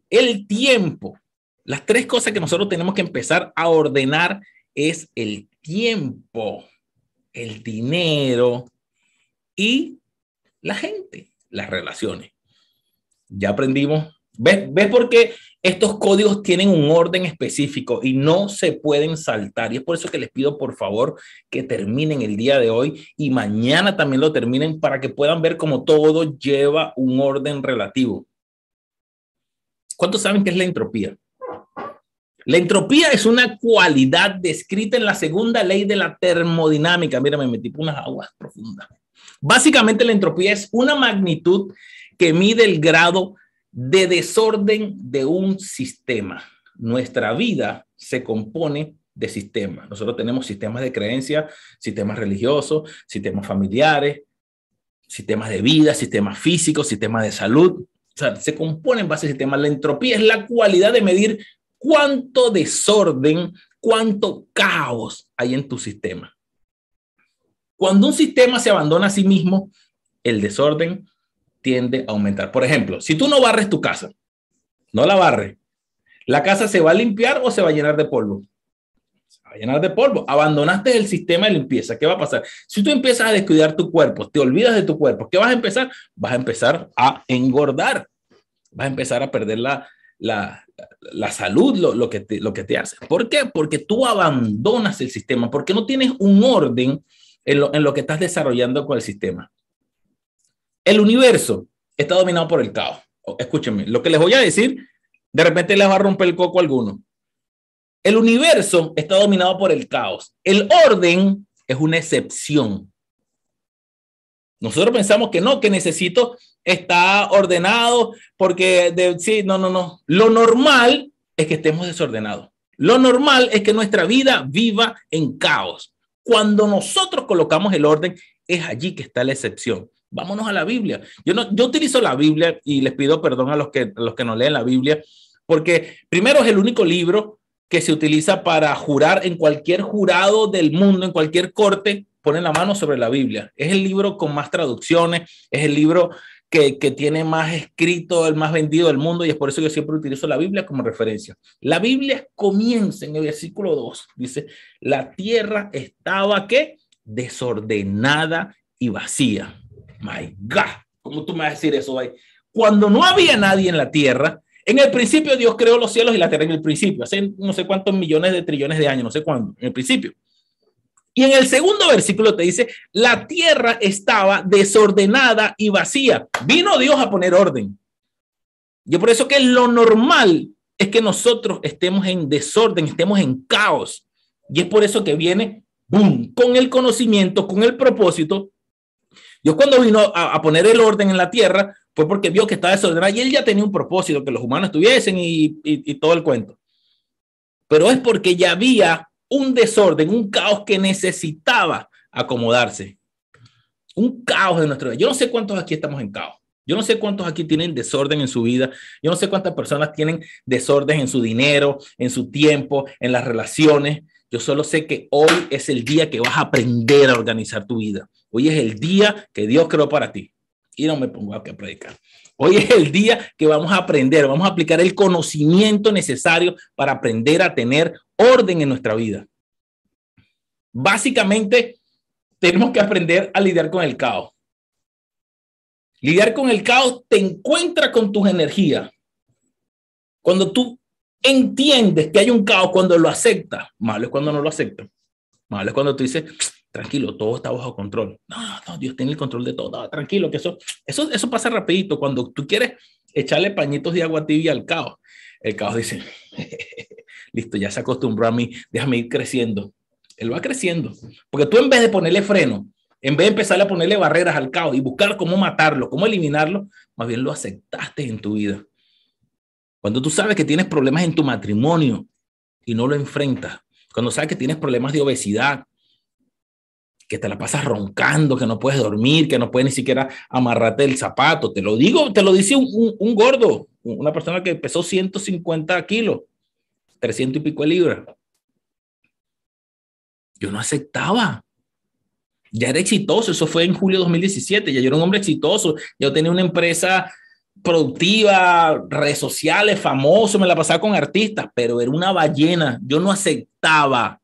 el tiempo. Las tres cosas que nosotros tenemos que empezar a ordenar es el tiempo, el dinero y la gente, las relaciones. Ya aprendimos. ¿Ves, ¿Ves por qué estos códigos tienen un orden específico y no se pueden saltar? Y es por eso que les pido, por favor, que terminen el día de hoy y mañana también lo terminen para que puedan ver cómo todo lleva un orden relativo. ¿Cuántos saben qué es la entropía? La entropía es una cualidad descrita en la segunda ley de la termodinámica. Mira, me metí por unas aguas profundas. Básicamente la entropía es una magnitud que mide el grado de desorden de un sistema. Nuestra vida se compone de sistemas. Nosotros tenemos sistemas de creencia, sistemas religiosos, sistemas familiares, sistemas de vida, sistemas físicos, sistemas de salud. O sea, se compone en base a sistemas. La entropía es la cualidad de medir cuánto desorden, cuánto caos hay en tu sistema. Cuando un sistema se abandona a sí mismo, el desorden tiende a aumentar. Por ejemplo, si tú no barres tu casa, no la barres, la casa se va a limpiar o se va a llenar de polvo. Se va a llenar de polvo. Abandonaste el sistema de limpieza. ¿Qué va a pasar? Si tú empiezas a descuidar tu cuerpo, te olvidas de tu cuerpo, ¿qué vas a empezar? Vas a empezar a engordar. Vas a empezar a perder la, la, la salud, lo, lo, que te, lo que te hace. ¿Por qué? Porque tú abandonas el sistema, porque no tienes un orden en lo, que estás desarrollando con el sistema. El universo está dominado por el caos. Escúchenme, lo que les voy a decir, de repente les va a romper el coco alguno. El universo está dominado por el caos. El orden es una excepción. Nosotros pensamos que no, que necesito estar ordenado porque de, sí, no, no, no. Lo normal es que estemos desordenados. Lo normal es que nuestra vida viva en caos. Cuando nosotros colocamos el orden, es allí que está la excepción. Vámonos a la Biblia. Yo, no, yo utilizo la Biblia y les pido perdón a los, que, a los que no leen la Biblia, porque primero es el único libro que se utiliza para jurar en cualquier jurado del mundo, en cualquier corte, ponen la mano sobre la Biblia. Es el libro con más traducciones, es el libro que, tiene más escrito, el más vendido del mundo, y es por eso que yo siempre utilizo la Biblia como referencia. La Biblia comienza en el versículo 2, dice, la tierra estaba ¿qué? Desordenada y vacía. My God, ¿cómo tú me vas a decir eso? Cuando no había nadie en la tierra, en el principio Dios creó los cielos y la tierra en el principio, hace no sé cuántos millones de trillones de años, no sé cuándo, en el principio. Y en el segundo versículo te dice, la tierra estaba desordenada y vacía. Vino Dios a poner orden. Yo por eso que lo normal es que nosotros estemos en desorden, estemos en caos. Y es por eso que viene, boom, con el conocimiento, con el propósito. Dios cuando vino a, poner el orden en la tierra fue porque vio que estaba desordenada y él ya tenía un propósito, que los humanos estuviesen y, y todo el cuento. Pero es porque ya había un desorden, un caos que necesitaba acomodarse. Un caos de nuestra vida. Yo no sé cuántos aquí estamos en caos. Yo no sé cuántos aquí tienen desorden en su vida. Yo no sé cuántas personas tienen desorden en su dinero, en su tiempo, en las relaciones. Yo solo sé que hoy es el día que vas a aprender a organizar tu vida. Hoy es el día que Dios creó para ti. Y no me pongo a predicar. Hoy es el día que vamos a aprender, vamos a aplicar el conocimiento necesario para aprender a tener orden en nuestra vida. Básicamente, tenemos que aprender a lidiar con el caos. Lidiar con el caos te encuentra con tus energías. Cuando tú entiendes que hay un caos, cuando lo aceptas, malo es cuando no lo aceptas. Malo es cuando tú dices, tranquilo, todo está bajo control. No, no, Dios tiene el control de todo. tranquilo, que eso, eso, eso pasa rapidito. Cuando tú quieres echarle pañitos de agua tibia al caos, el caos dice, listo, ya se acostumbró a mí, déjame ir creciendo. Él va creciendo. Porque tú en vez de ponerle freno, en vez de empezar a ponerle barreras al caos y buscar cómo matarlo, cómo eliminarlo, más bien lo aceptaste en tu vida. Cuando tú sabes que tienes problemas en tu matrimonio y no lo enfrentas, cuando sabes que tienes problemas de obesidad, que te la pasas roncando, que no puedes dormir, que no puedes ni siquiera amarrarte el zapato. Te lo digo, te lo dice un, gordo, una persona que pesó 150 kilos, 300 y pico de libras. Yo no aceptaba. Ya era exitoso, eso fue en julio de 2017, ya yo era un hombre exitoso, yo tenía una empresa productiva, redes sociales, famoso, me la pasaba con artistas, pero era una ballena. Yo no aceptaba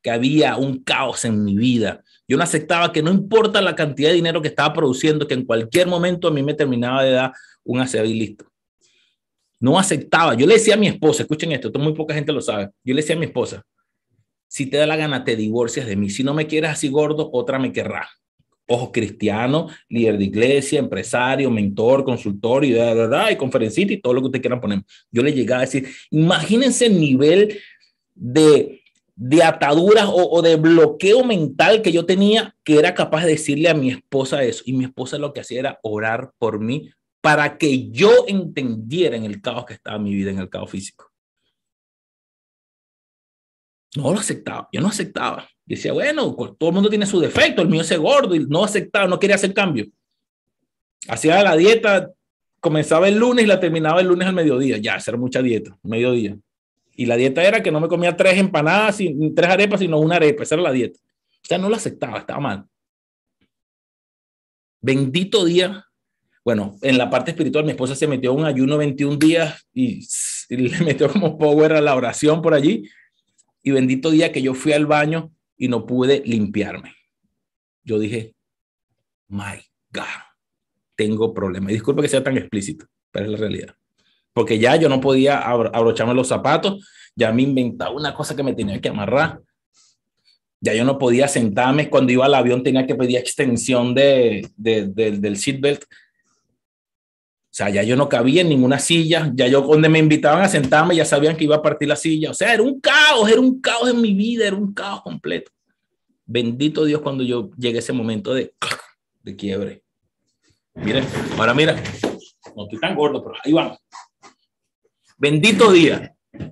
que había un caos en mi vida. Yo no aceptaba que no importa la cantidad de dinero que estaba produciendo, que en cualquier momento a mí me terminaba de dar un aseo y listo. No aceptaba. Yo le decía a mi esposa, escuchen esto, esto muy poca gente lo sabe. Yo le decía a mi esposa, si te da la gana, te divorcias de mí. Si no me quieres así gordo, otra me querrá. Ojo, cristiano, líder de iglesia, empresario, mentor, consultor y, y conferencista y todo lo que ustedes quieran poner. Yo le llegaba a decir, imagínense el nivel de, de ataduras o, de bloqueo mental que yo tenía que era capaz de decirle a mi esposa eso. Y mi esposa lo que hacía era orar por mí para que yo entendiera en el caos que estaba mi vida, en el caos físico. No lo aceptaba, yo no aceptaba. decía, bueno, todo el mundo tiene su defecto, el mío es gordo y no aceptaba, no quería hacer cambio. Hacía la dieta, comenzaba el lunes y la terminaba el lunes al mediodía, ya, hacer mucha dieta, mediodía. Y la dieta era que no me comía tres empanadas, tres arepas, sino una arepa, esa era la dieta. O sea, no lo aceptaba, estaba mal. Bendito día. Bueno, en la parte espiritual, mi esposa se metió un ayuno 21 días y, le metió como power a la oración por allí y bendito día que yo fui al baño y no pude limpiarme. Yo dije, my God, tengo problemas. Y disculpe que sea tan explícito, pero es la realidad. Porque ya yo no podía abrocharme los zapatos, ya me inventaba una cosa que me tenía que amarrar. Ya yo no podía sentarme. Cuando iba al avión tenía que pedir extensión de, de, del seatbelt o sea, ya yo no cabía en ninguna silla, ya yo donde me invitaban a sentarme ya sabían que iba a partir la silla. O sea, era un caos, era un caos en mi vida, era un caos completo. Bendito Dios cuando yo llegué a ese momento de, de quiebre. Miren, ahora mira, no estoy tan gordo, pero ahí vamos. Bendito día. Le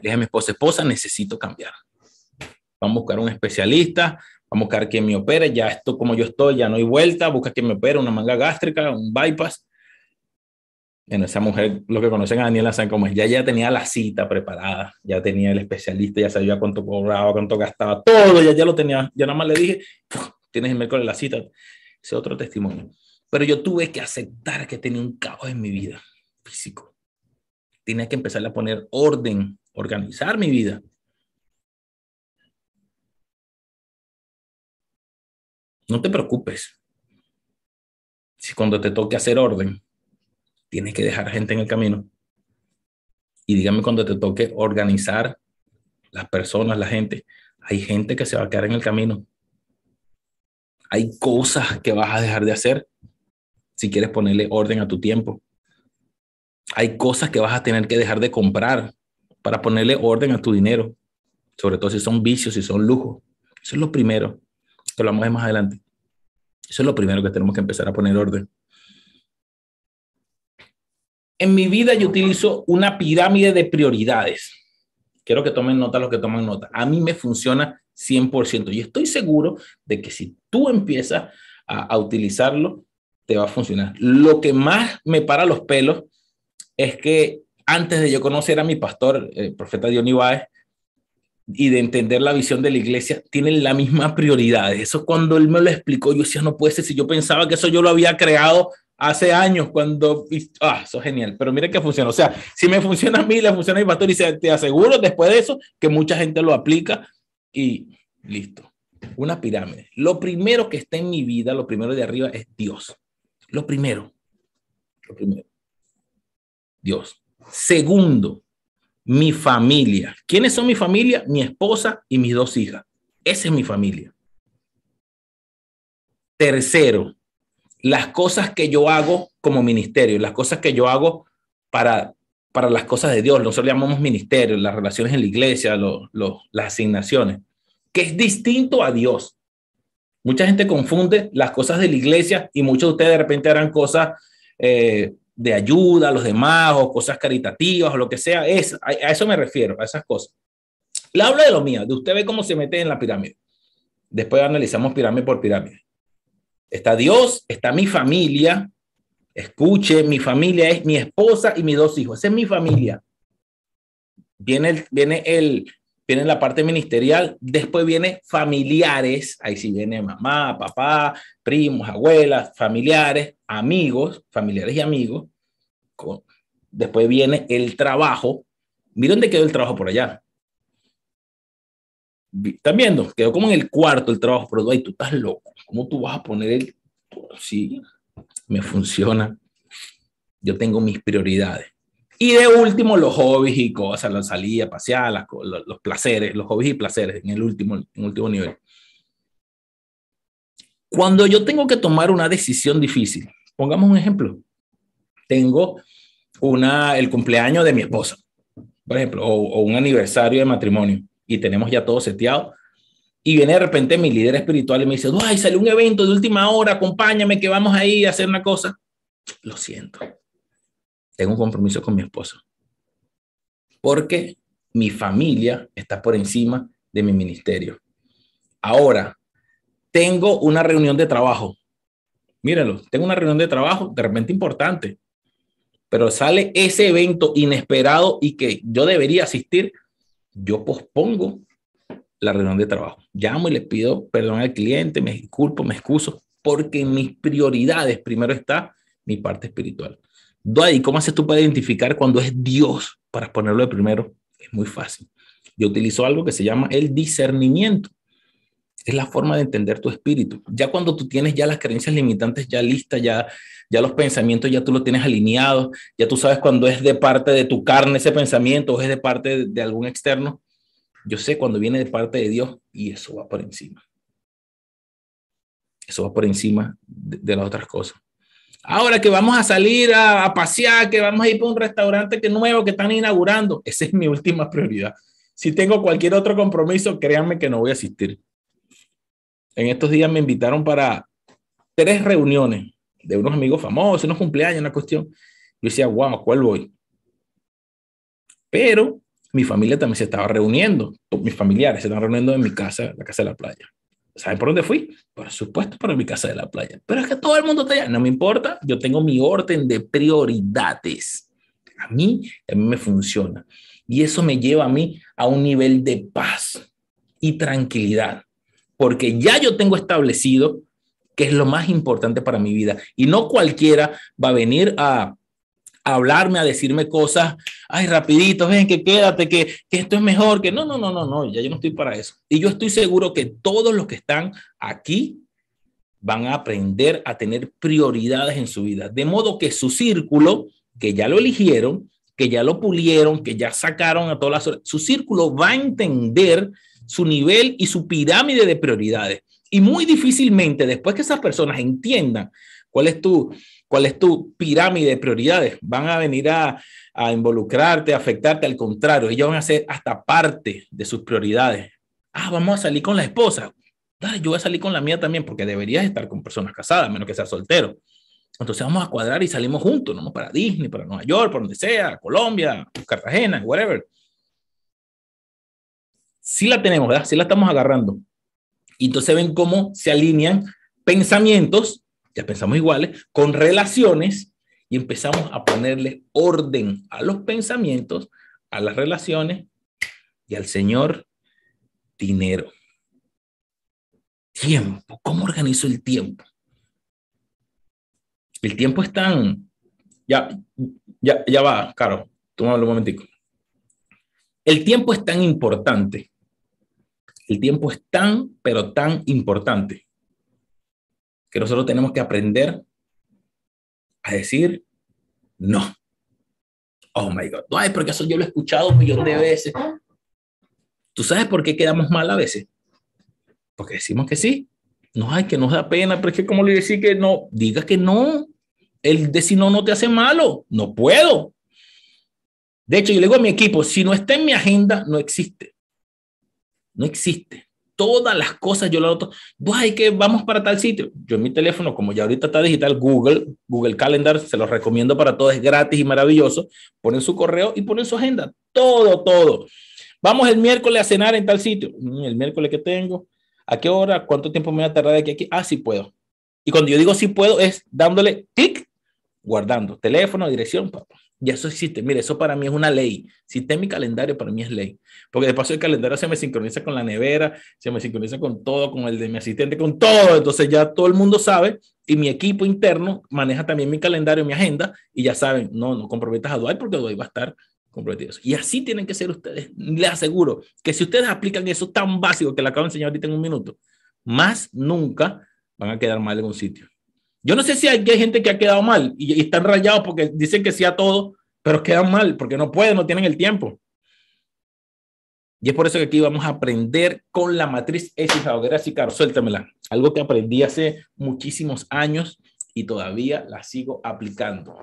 dije a mi esposa, esposa, necesito cambiar. Vamos a buscar un especialista, Vamos a buscar quien me opere, ya esto como yo estoy, ya no hay vuelta, busca quien me opere, una manga gástrica, un bypass. Bueno, esa mujer, lo que conocen a Daniela saben cómo es, ya ya tenía la cita preparada, ya tenía el especialista, ya sabía cuánto cobraba, cuánto gastaba, todo, ya, ya lo tenía, ya nada más le dije, tienes el miércoles la cita, ese otro testimonio. Pero yo tuve que aceptar que tenía un caos en mi vida físico. Tenía que empezar a poner orden, organizar mi vida. No te preocupes. Si cuando te toque hacer orden, tienes que dejar gente en el camino. Y dígame cuando te toque organizar las personas, la gente. Hay gente que se va a quedar en el camino. Hay cosas que vas a dejar de hacer si quieres ponerle orden a tu tiempo. Hay cosas que vas a tener que dejar de comprar para ponerle orden a tu dinero, sobre todo si son vicios, si son lujos. Eso es lo primero que hablamos de más adelante. Eso es lo primero que tenemos que empezar a poner orden. En mi vida yo utilizo una pirámide de prioridades. Quiero que tomen nota los que toman nota. A mí me funciona 100% y estoy seguro de que si tú empiezas a, utilizarlo, te va a funcionar. Lo que más me para los pelos es que antes de yo conocer a mi pastor, el profeta Dion Ibáez, y de entender la visión de la iglesia tienen la misma prioridad. Eso cuando él me lo explicó, yo decía, no puede ser, si yo pensaba que eso yo lo había creado hace años, cuando, ah, eso es genial, pero mire que funciona. O sea, si me funciona a mí, le funciona a mi pastor y se, te aseguro después de eso que mucha gente lo aplica y listo. Una pirámide. Lo primero que está en mi vida, lo primero de arriba es Dios. Lo primero. Lo primero. Dios. Segundo, mi familia. ¿Quiénes son mi familia? Mi esposa y mis dos hijas. Esa es mi familia. Tercero, las cosas que yo hago como ministerio, las cosas que yo hago para, para las cosas de Dios. Nosotros llamamos ministerio, las relaciones en la iglesia, las asignaciones, que es distinto a Dios. Mucha gente confunde las cosas de la iglesia y muchos de ustedes de repente harán cosas eh, de ayuda a los demás o cosas caritativas o lo que sea, es, a, eso me refiero, a esas cosas. Le hablo de lo mío, de usted ve cómo se mete en la pirámide. Después analizamos pirámide por pirámide. Está Dios, está mi familia. Escuche, mi familia es mi esposa y mis dos hijos. Esa es mi familia. Viene viene el, viene la parte ministerial, después viene familiares, ahí sí viene mamá, papá, primos, abuelas, familiares, amigos, familiares y amigos. Después viene el trabajo. Mira dónde quedó el trabajo por allá. ¿Están viendo? Quedó como en el cuarto el trabajo, pero ay, tú estás loco. ¿Cómo tú vas a poner el... Sí, me funciona. Yo tengo mis prioridades. Y de último, los hobbies y cosas, la salida, pasear, los, los, placeres, los hobbies y placeres en el último, en último nivel. Cuando yo tengo que tomar una decisión difícil, pongamos un ejemplo. Tengo una, el cumpleaños de mi esposa, por ejemplo, o, o un aniversario de matrimonio y tenemos ya todo seteado. Y viene de repente mi líder espiritual y me dice, ay, sale un evento de última hora, acompáñame que vamos ahí a hacer una cosa. Lo siento tengo un compromiso con mi esposo. Porque mi familia está por encima de mi ministerio. Ahora, tengo una reunión de trabajo. Mírenlo, tengo una reunión de trabajo de repente importante, pero sale ese evento inesperado y que yo debería asistir, yo pospongo la reunión de trabajo. Llamo y le pido perdón al cliente, me disculpo, me excuso, porque en mis prioridades primero está mi parte espiritual. ¿Y ¿cómo haces tú para identificar cuando es Dios para ponerlo de primero? Es muy fácil. Yo utilizo algo que se llama el discernimiento. Es la forma de entender tu espíritu. Ya cuando tú tienes ya las creencias limitantes ya listas, ya, ya los pensamientos ya tú los tienes alineados, ya tú sabes cuando es de parte de tu carne ese pensamiento o es de parte de, algún externo. Yo sé cuando viene de parte de Dios y eso va por encima. Eso va por encima de, las otras cosas. Ahora que vamos a salir a, pasear, que vamos a ir para un restaurante que nuevo que están inaugurando, esa es mi última prioridad. Si tengo cualquier otro compromiso, créanme que no voy a asistir. En estos días me invitaron para tres reuniones de unos amigos famosos, unos cumpleaños, una cuestión. Yo decía, wow, ¿cuál voy? Pero mi familia también se estaba reuniendo, mis familiares se estaban reuniendo en mi casa, la casa de la playa. ¿Saben por dónde fui? Por supuesto, para mi casa de la playa. Pero es que todo el mundo está allá. No me importa. Yo tengo mi orden de prioridades. A mí, a mí me funciona. Y eso me lleva a mí a un nivel de paz y tranquilidad. Porque ya yo tengo establecido que es lo más importante para mi vida. Y no cualquiera va a venir a hablarme, a decirme cosas, ay, rapidito, ven, que quédate, que, que, esto es mejor, que no, no, no, no, no, ya yo no estoy para eso. Y yo estoy seguro que todos los que están aquí van a aprender a tener prioridades en su vida, de modo que su círculo, que ya lo eligieron, que ya lo pulieron, que ya sacaron a todas las su círculo va a entender su nivel y su pirámide de prioridades. Y muy difícilmente, después que esas personas entiendan cuál es tu, ¿Cuál es tu pirámide de prioridades? Van a venir a, a involucrarte, a afectarte, al contrario, ellos van a ser hasta parte de sus prioridades. Ah, vamos a salir con la esposa. Dale, yo voy a salir con la mía también, porque deberías estar con personas casadas, menos que seas soltero. Entonces vamos a cuadrar y salimos juntos, ¿no? Para Disney, para Nueva York, para donde sea, Colombia, Cartagena, whatever. Sí la tenemos, ¿verdad? Sí la estamos agarrando. Y entonces ven cómo se alinean pensamientos ya pensamos iguales, con relaciones y empezamos a ponerle orden a los pensamientos, a las relaciones y al Señor dinero. Tiempo, ¿cómo organizo el tiempo? El tiempo es tan... Ya, ya, ya va, Caro, tómalo un momentico. El tiempo es tan importante. El tiempo es tan, pero tan importante que nosotros tenemos que aprender a decir no. Oh my God. Ay, porque eso yo lo he escuchado un millón de veces. ¿Tú sabes por qué quedamos mal a veces? Porque decimos que sí. No, hay que nos da pena, pero es que como le decir que no, diga que no. El decir no no te hace malo. No puedo. De hecho, yo le digo a mi equipo, si no está en mi agenda, no existe. No existe todas las cosas yo lo noto. Ay, que vamos para tal sitio. Yo en mi teléfono, como ya ahorita está digital, Google, Google Calendar, se los recomiendo para todos, es gratis y maravilloso. Ponen su correo y ponen su agenda. Todo, todo. Vamos el miércoles a cenar en tal sitio. Mm, el miércoles que tengo. ¿A qué hora? ¿Cuánto tiempo me voy a tardar de aquí aquí? Ah, sí puedo. Y cuando yo digo sí puedo, es dándole clic, guardando teléfono, dirección. Ya eso existe. Mire, eso para mí es una ley. Si en mi calendario, para mí es ley. Porque de paso el calendario se me sincroniza con la nevera, se me sincroniza con todo, con el de mi asistente, con todo. Entonces ya todo el mundo sabe y mi equipo interno maneja también mi calendario, mi agenda y ya saben, no, no comprometas a Dwight porque Dwight va a estar comprometido. Y así tienen que ser ustedes. Les aseguro que si ustedes aplican eso tan básico que le acabo de enseñar ahorita en un minuto, más nunca van a quedar mal en un sitio. Yo no sé si hay, gente que ha quedado mal y, están rayados porque dicen que sí a todo, pero quedan mal porque no pueden, no tienen el tiempo. Y es por eso que aquí vamos a aprender con la matriz Caro, suéltamela. Algo que aprendí hace muchísimos años y todavía la sigo aplicando.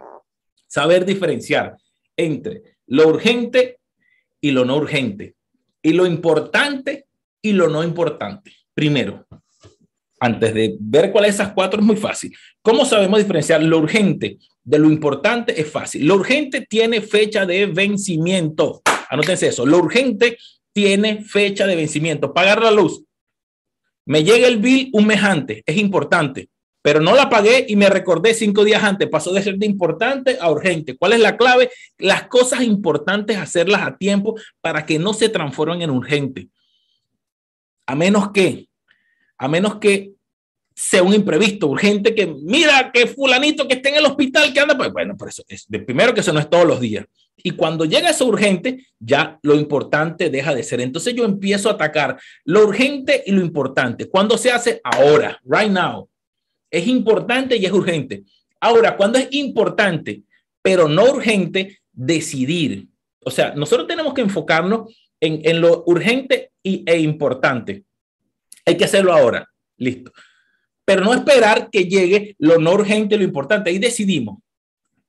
Saber diferenciar entre lo urgente y lo no urgente. Y lo importante y lo no importante. Primero, antes de ver cuáles de esas cuatro es muy fácil. ¿Cómo sabemos diferenciar lo urgente de lo importante? Es fácil. Lo urgente tiene fecha de vencimiento. Anótense eso. Lo urgente tiene fecha de vencimiento. Pagar la luz. Me llega el bill un mes antes. Es importante. Pero no la pagué y me recordé cinco días antes. Pasó de ser de importante a urgente. ¿Cuál es la clave? Las cosas importantes, hacerlas a tiempo para que no se transformen en urgente. A menos que a menos que sea un imprevisto, urgente, que mira que fulanito que está en el hospital, que anda, pues bueno, por eso es de primero que eso no es todos los días. Y cuando llega eso urgente, ya lo importante deja de ser. Entonces yo empiezo a atacar lo urgente y lo importante. Cuando se hace ahora, right now, es importante y es urgente. Ahora, cuando es importante, pero no urgente, decidir. O sea, nosotros tenemos que enfocarnos en, en lo urgente y, e importante. Hay que hacerlo ahora. Listo. Pero no esperar que llegue lo no urgente, lo importante. Ahí decidimos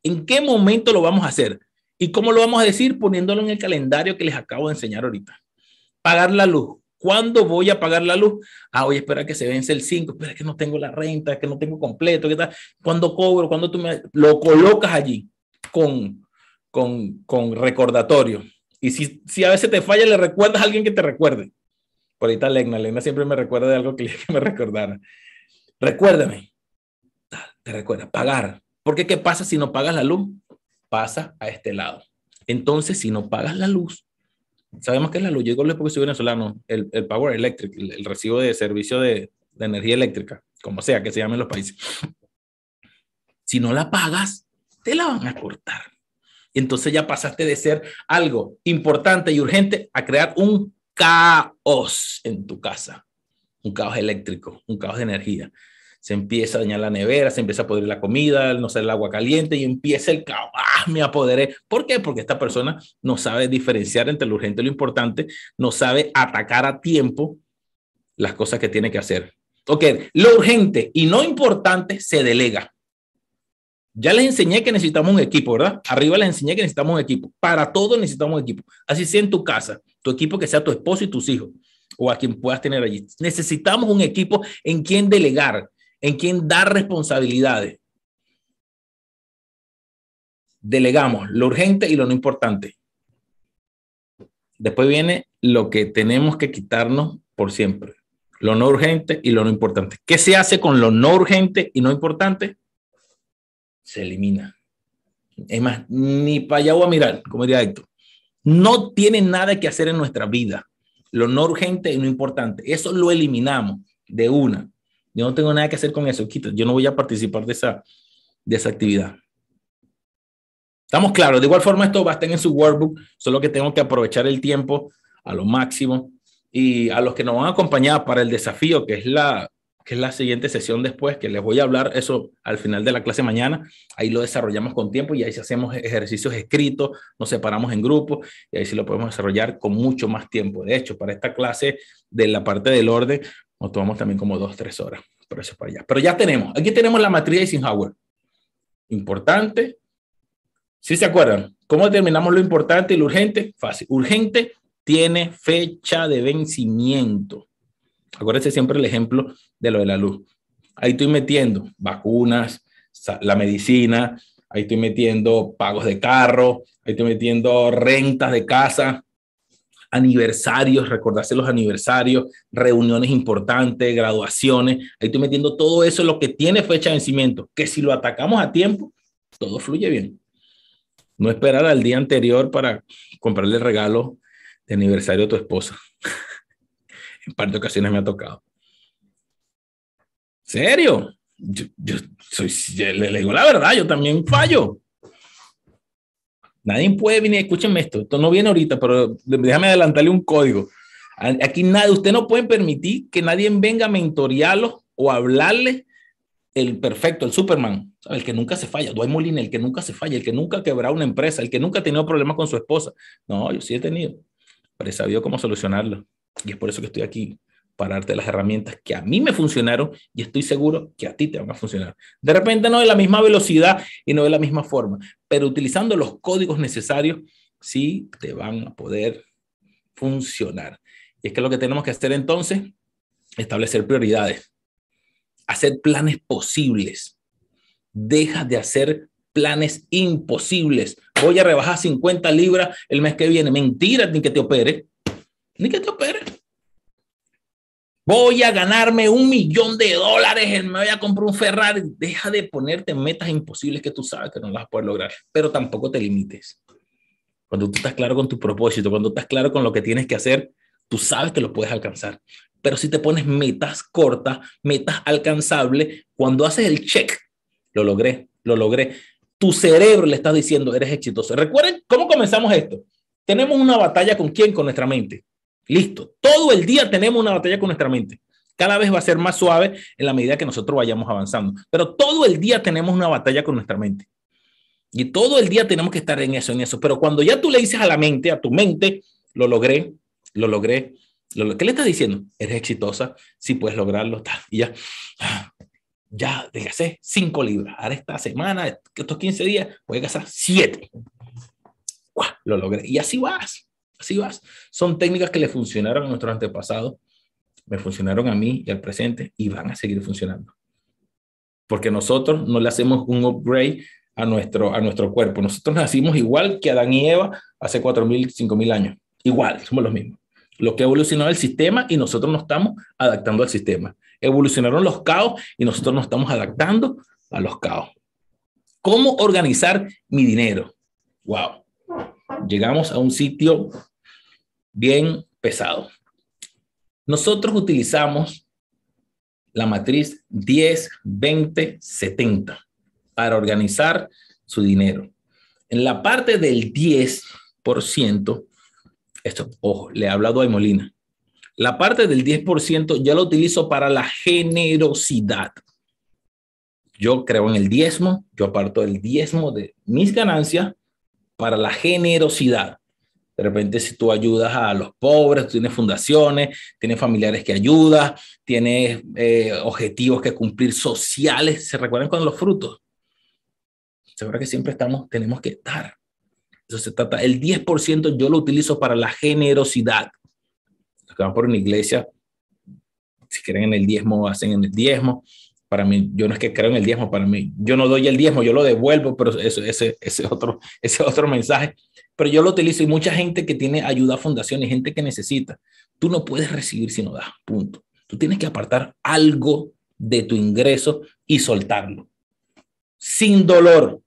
en qué momento lo vamos a hacer. ¿Y cómo lo vamos a decir? Poniéndolo en el calendario que les acabo de enseñar ahorita. Pagar la luz. ¿Cuándo voy a pagar la luz? Ah, voy a esperar que se vence el 5, espera que no tengo la renta, que no tengo completo, ¿qué tal? ¿Cuándo cobro? ¿Cuándo tú me lo colocas allí con, con, con recordatorio? Y si, si a veces te falla, le recuerdas a alguien que te recuerde. Por está Legna. Legna siempre me recuerda de algo que, me recordara. Recuérdame. Te recuerda, pagar. Porque ¿qué pasa si no pagas la luz? Pasa a este lado. Entonces, si no pagas la luz, sabemos que es la luz. Yo digo porque soy venezolano, el, Power Electric, el, recibo de servicio de, de energía eléctrica, como sea que se llamen los países. Si no la pagas, te la van a cortar. Entonces ya pasaste de ser algo importante y urgente a crear un caos en tu casa, un caos eléctrico, un caos de energía. Se empieza a dañar la nevera, se empieza a podrir la comida, no sale el agua caliente y empieza el caos. ¡Ah, me apoderé! ¿Por qué? Porque esta persona no sabe diferenciar entre lo urgente y lo importante, no sabe atacar a tiempo las cosas que tiene que hacer. Ok, lo urgente y no importante se delega. Ya les enseñé que necesitamos un equipo, ¿verdad? Arriba les enseñé que necesitamos un equipo. Para todo necesitamos un equipo. Así sea en tu casa, tu equipo que sea tu esposo y tus hijos, o a quien puedas tener allí. Necesitamos un equipo en quien delegar, en quien dar responsabilidades. Delegamos lo urgente y lo no importante. Después viene lo que tenemos que quitarnos por siempre. Lo no urgente y lo no importante. ¿Qué se hace con lo no urgente y no importante? se elimina. Es más, ni para allá voy a mirar, como diría Héctor. No tiene nada que hacer en nuestra vida. Lo no urgente y no importante. Eso lo eliminamos de una. Yo no tengo nada que hacer con eso. Quita, yo no voy a participar de esa, de esa actividad. Estamos claros. De igual forma, esto va a estar en su workbook. Solo que tengo que aprovechar el tiempo a lo máximo. Y a los que nos van a acompañar para el desafío, que es la, que es la siguiente sesión después, que les voy a hablar eso al final de la clase mañana. Ahí lo desarrollamos con tiempo y ahí hacemos ejercicios escritos, nos separamos en grupos y ahí sí lo podemos desarrollar con mucho más tiempo. De hecho, para esta clase de la parte del orden, nos tomamos también como dos, tres horas. Por eso para allá. Pero ya tenemos, aquí tenemos la matriz de Eisenhower. Importante. ¿Sí se acuerdan? ¿Cómo determinamos lo importante y lo urgente? Fácil. Urgente tiene fecha de vencimiento. Acuérdense siempre el ejemplo de lo de la luz. Ahí estoy metiendo vacunas, la medicina, ahí estoy metiendo pagos de carro, ahí estoy metiendo rentas de casa, aniversarios, recordarse los aniversarios, reuniones importantes, graduaciones, ahí estoy metiendo todo eso, lo que tiene fecha de vencimiento, que si lo atacamos a tiempo, todo fluye bien. No esperar al día anterior para comprarle regalo de aniversario a tu esposa. En par de ocasiones me ha tocado. ¿Serio? Yo, soy, le, digo la verdad, yo también fallo. Nadie puede venir, escúchenme esto, esto no viene ahorita, pero déjame adelantarle un código. Aquí nadie, usted no puede permitir que nadie venga a mentorearlo o hablarle el perfecto, el Superman, el que nunca se falla, Dwight Molina, el que nunca se falla, el que nunca ha quebrado una empresa, el que nunca ha tenido problemas con su esposa. No, yo sí he tenido, pero he sabido cómo solucionarlo. Y es por eso que estoy aquí, para darte las herramientas que a mí me funcionaron y estoy seguro que a ti te van a funcionar. De repente no de la misma velocidad y no de la misma forma, pero utilizando los códigos necesarios, sí te van a poder funcionar. Y es que lo que tenemos que hacer entonces, establecer prioridades, hacer planes posibles. Deja de hacer planes imposibles. Voy a rebajar 50 libras el mes que viene. Mentira, ni que te opere. Ni que te opere. Voy a ganarme un millón de dólares, me voy a comprar un Ferrari. Deja de ponerte metas imposibles que tú sabes que no las poder lograr, pero tampoco te limites. Cuando tú estás claro con tu propósito, cuando estás claro con lo que tienes que hacer, tú sabes que lo puedes alcanzar. Pero si te pones metas cortas, metas alcanzables, cuando haces el check, lo logré, lo logré. Tu cerebro le está diciendo, eres exitoso. Recuerden cómo comenzamos esto. Tenemos una batalla con quién? Con nuestra mente. Listo. Todo el día tenemos una batalla con nuestra mente. Cada vez va a ser más suave en la medida que nosotros vayamos avanzando. Pero todo el día tenemos una batalla con nuestra mente. Y todo el día tenemos que estar en eso, en eso. Pero cuando ya tú le dices a la mente, a tu mente, lo logré, lo logré, lo, ¿qué le estás diciendo? Eres exitosa, sí puedes lograrlo, tal. Y ya, ya, déjase cinco libras. Ahora esta semana, estos 15 días, voy a gastar siete. Lo logré. Y así vas. Así vas. Son técnicas que le funcionaron a nuestros antepasados, me funcionaron a mí y al presente y van a seguir funcionando. Porque nosotros no le hacemos un upgrade a nuestro, a nuestro cuerpo. Nosotros nacimos igual que Adán y Eva hace 4.000, 5.000 años. Igual, somos los mismos. Lo que evolucionó el sistema y nosotros nos estamos adaptando al sistema. Evolucionaron los caos y nosotros nos estamos adaptando a los caos. ¿Cómo organizar mi dinero? Wow llegamos a un sitio bien pesado. Nosotros utilizamos la matriz 10, 20, 70 para organizar su dinero. En la parte del 10%, esto, ojo, le he hablado a Molina. La parte del 10% ya lo utilizo para la generosidad. Yo creo en el diezmo, yo aparto el diezmo de mis ganancias para la generosidad. De repente, si tú ayudas a los pobres, tienes fundaciones, tienes familiares que ayudas, tienes eh, objetivos que cumplir sociales, ¿se recuerdan con los frutos? Seguro que siempre estamos, tenemos que dar. Eso se trata. El 10% yo lo utilizo para la generosidad. Los que van por una iglesia, si quieren en el diezmo, hacen en el diezmo para mí, yo no es que creo en el diezmo, para mí, yo no doy el diezmo, yo lo devuelvo, pero eso, ese, ese, otro, ese otro mensaje, pero yo lo utilizo y mucha gente que tiene ayuda a fundación y gente que necesita, tú no puedes recibir si no das, punto. Tú tienes que apartar algo de tu ingreso y soltarlo, sin dolor,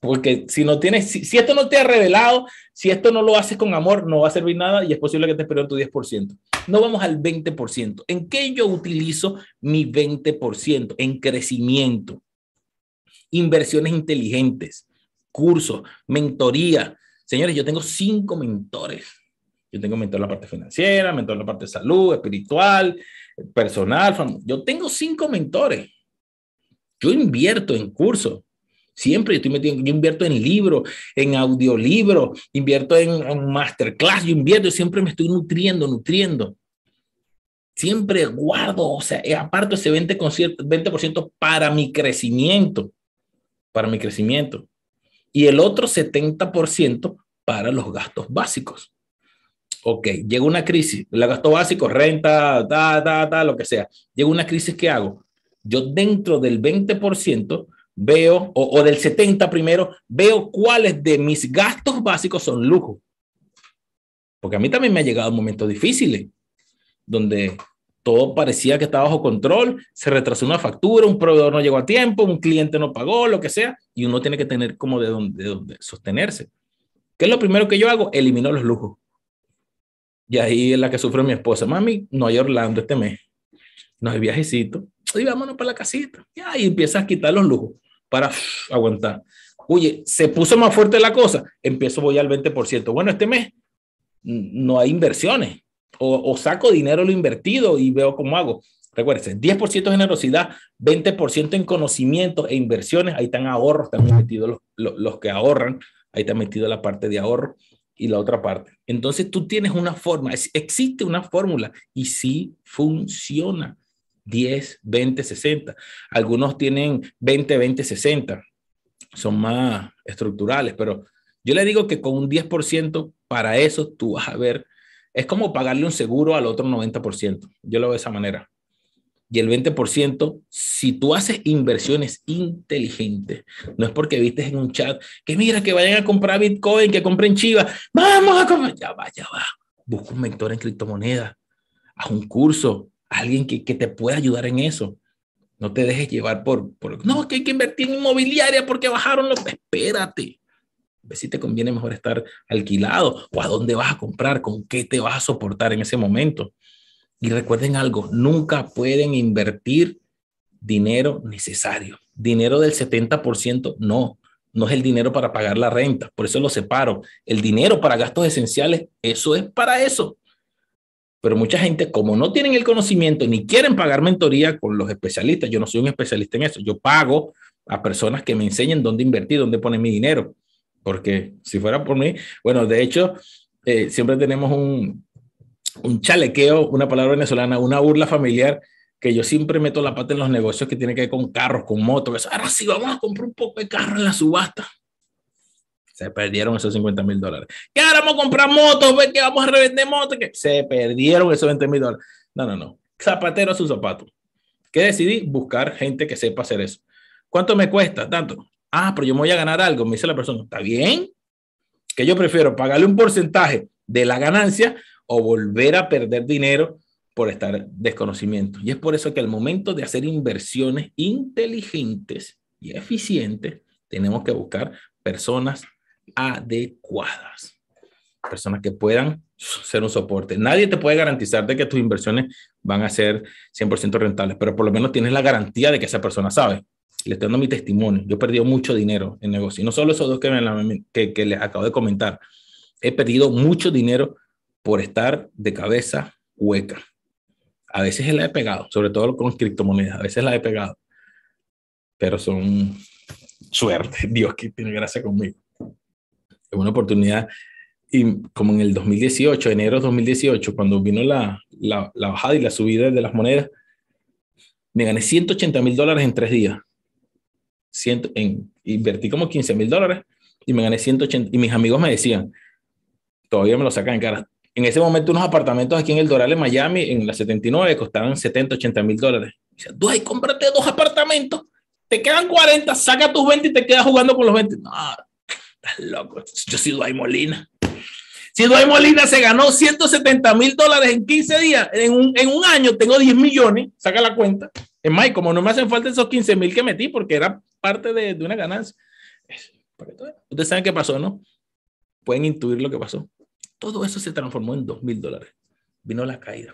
porque si no tienes, si, esto no te ha revelado, si esto no lo haces con amor, no va a servir nada y es posible que te esperen tu 10%. No vamos al 20%. ¿En qué yo utilizo mi 20%? En crecimiento, inversiones inteligentes, cursos, mentoría. Señores, yo tengo cinco mentores. Yo tengo mentor en la parte financiera, mentor en la parte de salud, espiritual, personal. Yo tengo cinco mentores. Yo invierto en cursos Siempre estoy metiendo, yo invierto en libros, en audiolibros, invierto en, masterclass, yo invierto, siempre me estoy nutriendo, nutriendo. Siempre guardo, o sea, aparto ese 20%, 20 para mi crecimiento, para mi crecimiento. Y el otro 70% para los gastos básicos. Ok, llega una crisis, el gasto básico, renta, ta, ta, ta, lo que sea. Llega una crisis, ¿qué hago? Yo dentro del 20% veo, o, del 70 primero, veo cuáles de mis gastos básicos son lujo. Porque a mí también me ha llegado momentos difíciles, donde todo parecía que estaba bajo control, se retrasó una factura, un proveedor no llegó a tiempo, un cliente no pagó, lo que sea, y uno tiene que tener como de dónde, de dónde sostenerse. ¿Qué es lo primero que yo hago? Elimino los lujos. Y ahí es la que sufre mi esposa. Mami, no hay Orlando este mes. No hay viajecito. Y vámonos para la casita. Y ahí empiezas a quitar los lujos para aguantar. Oye, se puso más fuerte la cosa. Empiezo, voy al 20%. Bueno, este mes no hay inversiones. O, o saco dinero lo invertido y veo cómo hago. Recuérdense, 10% generosidad, 20% en conocimiento e inversiones. Ahí están ahorros, están metidos los, los, los que ahorran. Ahí está metido la parte de ahorro y la otra parte. Entonces tú tienes una forma, existe una fórmula y sí funciona. 10, 20, 60. Algunos tienen 20, 20, 60. Son más estructurales, pero yo le digo que con un 10% para eso tú vas a ver, es como pagarle un seguro al otro 90%. Yo lo veo de esa manera y el 20%, si tú haces inversiones inteligentes, no es porque viste en un chat que mira que vayan a comprar Bitcoin, que compren Chiva, vamos a comprar, ya va, ya va. Busca un mentor en criptomonedas, haz un curso, alguien que, que te pueda ayudar en eso. No te dejes llevar por, por, no, que hay que invertir en inmobiliaria porque bajaron los, espérate. A ver si te conviene mejor estar alquilado o a dónde vas a comprar, con qué te vas a soportar en ese momento. Y recuerden algo, nunca pueden invertir dinero necesario. Dinero del 70% no, no es el dinero para pagar la renta, por eso lo separo. El dinero para gastos esenciales, eso es para eso. Pero mucha gente, como no tienen el conocimiento ni quieren pagar mentoría con los especialistas, yo no soy un especialista en eso, yo pago a personas que me enseñen dónde invertir, dónde poner mi dinero. Porque si fuera por mí, bueno, de hecho, eh, siempre tenemos un, un chalequeo, una palabra venezolana, una burla familiar, que yo siempre meto la pata en los negocios que tiene que ver con carros, con motos. Ahora sí, vamos a comprar un poco de carro en la subasta. Se perdieron esos 50 mil dólares. ¿Qué ahora vamos a comprar motos? ¿Ve que vamos a revender motos? Que se perdieron esos 20 mil dólares. No, no, no. Zapatero a su zapato. ¿Qué decidí? Buscar gente que sepa hacer eso. ¿Cuánto me cuesta? Tanto. Ah, pero yo me voy a ganar algo. Me dice la persona. ¿Está bien? Que yo prefiero pagarle un porcentaje de la ganancia o volver a perder dinero por estar desconocimiento. Y es por eso que al momento de hacer inversiones inteligentes y eficientes, tenemos que buscar personas adecuadas, personas que puedan ser un soporte. Nadie te puede garantizar de que tus inversiones van a ser 100% rentables, pero por lo menos tienes la garantía de que esa persona sabe. Le estoy dando mi testimonio. Yo he perdido mucho dinero en negocio. Y no solo esos dos que, me, que, les acabo de comentar. He perdido mucho dinero por estar de cabeza hueca. A veces la he pegado, sobre todo con criptomonedas, a veces la he pegado, pero son suerte, Dios que tiene gracia conmigo. Es una oportunidad, y como en el 2018, enero de 2018, cuando vino la, la, la bajada y la subida de las monedas, me gané 180 mil dólares en tres días. Ciento, en, invertí como 15 mil dólares y me gané 180. Y mis amigos me decían, todavía me lo sacan en cara, en ese momento, unos apartamentos aquí en el Doral, en Miami, en la 79, costaban 70, 80 mil dólares. Dice, Duay, cómprate dos apartamentos, te quedan 40, saca tus 20 y te quedas jugando con los 20. No, loco. Yo soy Duay Molina. Si Duay Molina se ganó 170 mil dólares en 15 días, en un, en un año tengo 10 millones, saca la cuenta. Es más, como no me hacen falta esos 15 mil que metí porque era parte de, de una ganancia. Ustedes saben qué pasó, ¿no? Pueden intuir lo que pasó. Todo eso se transformó en 2 mil dólares. Vino la caída.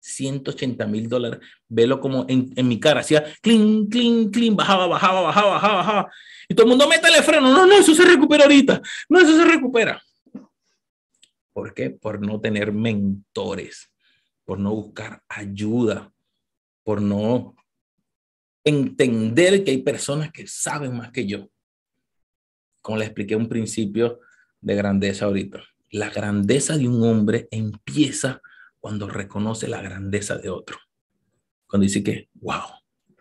180 mil dólares. Velo como en, en, mi cara. Hacía clean, clean, clean. Bajaba, bajaba, bajaba, bajaba, bajaba. Y todo el mundo métale freno. No, no, eso se recupera ahorita. No, eso se recupera. ¿Por qué? Por no tener mentores. Por no buscar ayuda. Por no entender que hay personas que saben más que yo. Como le expliqué un principio de grandeza ahorita la grandeza de un hombre empieza cuando reconoce la grandeza de otro. Cuando dice que, wow,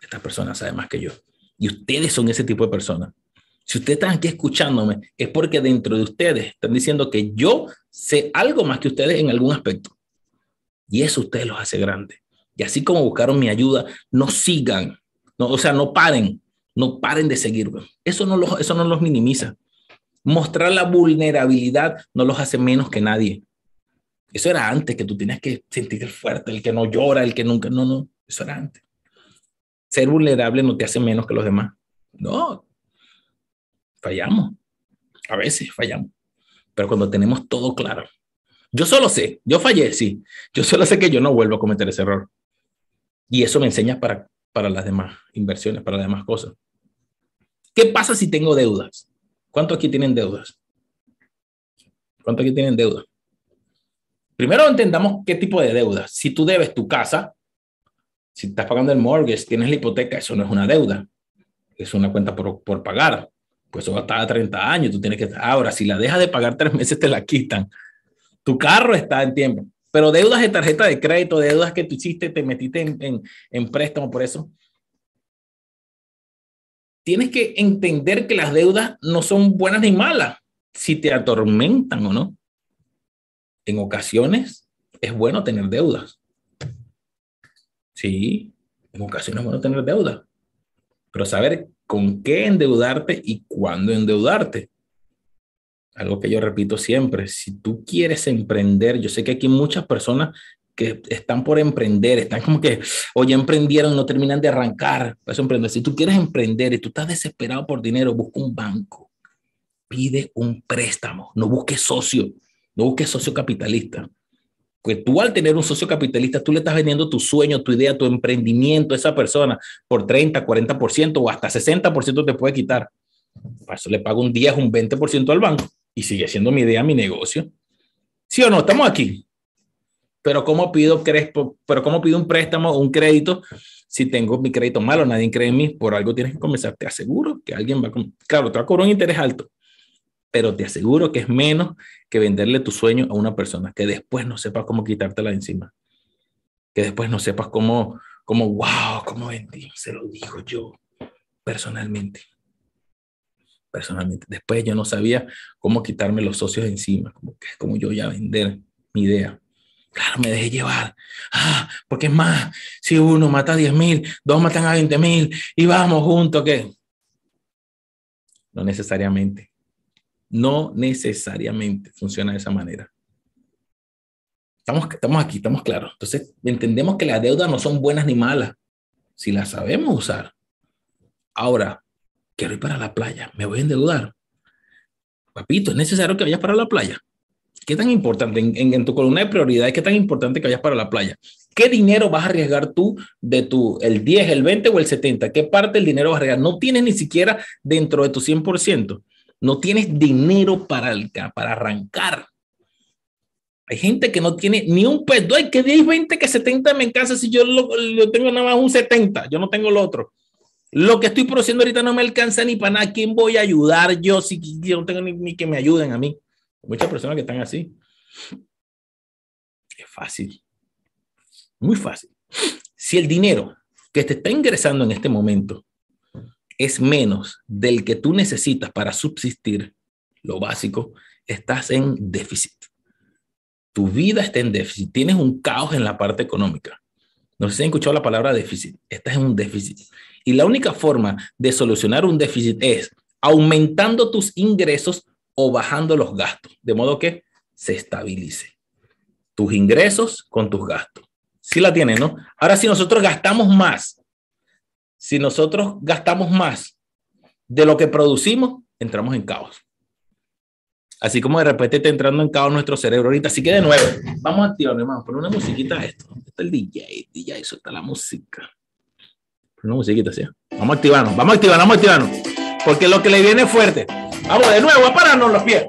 esta persona sabe más que yo. Y ustedes son ese tipo de personas. Si ustedes están aquí escuchándome, es porque dentro de ustedes están diciendo que yo sé algo más que ustedes en algún aspecto. Y eso ustedes los hace grandes. Y así como buscaron mi ayuda, no sigan, no, o sea, no paren, no paren de seguirme. Eso no los, eso no los minimiza. Mostrar la vulnerabilidad no los hace menos que nadie. Eso era antes, que tú tenías que sentir fuerte, el que no llora, el que nunca, no, no, eso era antes. Ser vulnerable no te hace menos que los demás. No, fallamos. A veces fallamos. Pero cuando tenemos todo claro, yo solo sé, yo fallé, sí. Yo solo sé que yo no vuelvo a cometer ese error. Y eso me enseña para, para las demás inversiones, para las demás cosas. ¿Qué pasa si tengo deudas? ¿Cuántos aquí tienen deudas? ¿Cuántos aquí tienen deudas? Primero entendamos qué tipo de deuda. Si tú debes tu casa, si estás pagando el mortgage, tienes la hipoteca, eso no es una deuda. Es una cuenta por, por pagar. Pues eso va a estar a 30 años. Tú tienes que. Ahora, si la dejas de pagar tres meses, te la quitan. Tu carro está en tiempo. Pero deudas de tarjeta de crédito, deudas que tú hiciste, te metiste en, en, en préstamo por eso. Tienes que entender que las deudas no son buenas ni malas, si te atormentan o no en ocasiones es bueno tener deudas. Sí, en ocasiones es bueno tener deudas. Pero saber con qué endeudarte y cuándo endeudarte. Algo que yo repito siempre, si tú quieres emprender, yo sé que aquí muchas personas que están por emprender, están como que, oye, emprendieron, no terminan de arrancar. Eso emprender. Si tú quieres emprender y tú estás desesperado por dinero, busca un banco, pide un préstamo, no busques socio. No busques socio capitalista. Pues tú al tener un socio capitalista, tú le estás vendiendo tu sueño, tu idea, tu emprendimiento a esa persona por 30, 40% o hasta 60% te puede quitar. Para eso le pago un 10, un 20% al banco y sigue siendo mi idea, mi negocio. ¿Sí o no? Estamos aquí. Pero ¿cómo pido, pero ¿cómo pido un préstamo un crédito si tengo mi crédito malo? Nadie cree en mí. Por algo tienes que comenzar. Te aseguro que alguien va a... Claro, te va a cobrar un interés alto pero te aseguro que es menos que venderle tu sueño a una persona que después no sepas cómo quitártela de encima. Que después no sepas cómo, cómo, wow, cómo vendí, se lo digo yo personalmente. Personalmente. Después yo no sabía cómo quitarme los socios de encima, como que es como yo ya vender mi idea. Claro, me dejé llevar. Ah, porque es más, si uno mata a 10 mil, dos matan a 20 mil y vamos juntos, ¿qué? No necesariamente. No necesariamente funciona de esa manera. Estamos, estamos aquí, estamos claros. Entonces, entendemos que las deudas no son buenas ni malas, si las sabemos usar. Ahora, quiero ir para la playa, me voy a endeudar. Papito, ¿es necesario que vayas para la playa? ¿Qué tan importante en, tu columna de prioridades, qué tan importante que vayas para la playa? ¿Qué dinero vas a arriesgar tú de tu, el 10, el 20 o el 70? ¿Qué parte del dinero vas a arriesgar? No tienes ni siquiera dentro de tu 100% no tienes dinero para, para arrancar. Hay gente que no tiene ni un peso. Hay que 10, 20, que 70 me encanta si yo lo, tengo nada más un 70. Yo no tengo lo otro. Lo que estoy produciendo ahorita no me alcanza ni para nada. ¿Quién voy a ayudar yo si yo no tengo ni, ni que me ayuden a mí? Muchas personas que están así. Es fácil. Muy fácil. Si el dinero que te está ingresando en este momento es menos del que tú necesitas para subsistir, lo básico, estás en déficit. Tu vida está en déficit. Tienes un caos en la parte económica. No sé si han escuchado la palabra déficit. Estás en un déficit. Y la única forma de solucionar un déficit es aumentando tus ingresos o bajando los gastos, de modo que se estabilice tus ingresos con tus gastos. Si la tienes, ¿no? Ahora, si nosotros gastamos más si nosotros gastamos más de lo que producimos, entramos en caos. Así como de repente está entrando en caos nuestro cerebro ahorita. Así que de nuevo, vamos a activar, hermano. Pon una musiquita a esto. Está el DJ, DJ, está la música. Pon una musiquita así. Vamos a activarnos, vamos a activarnos, vamos a activarnos. Porque lo que le viene es fuerte. Vamos de nuevo a pararnos los pies.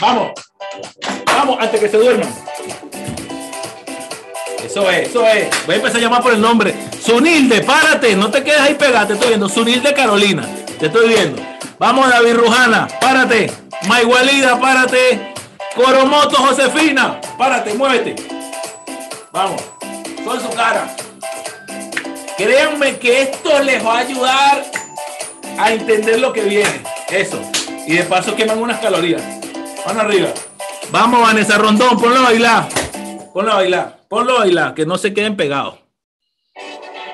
Vamos. Vamos antes que se duerman. Eso es, eso es. Voy a empezar a llamar por el nombre. Sunilde, párate, no te quedes ahí pegado, te estoy viendo. Sunilde Carolina, te estoy viendo. Vamos, David Rujana, párate. Maigualida, párate. Coromoto Josefina, párate, muévete. Vamos, con su cara. Créanme que esto les va a ayudar a entender lo que viene. Eso. Y de paso queman unas calorías. Van arriba. Vamos, Vanessa Rondón, ponlo a bailar. Ponlo a bailar. Ponlo a bailar, que no se queden pegados.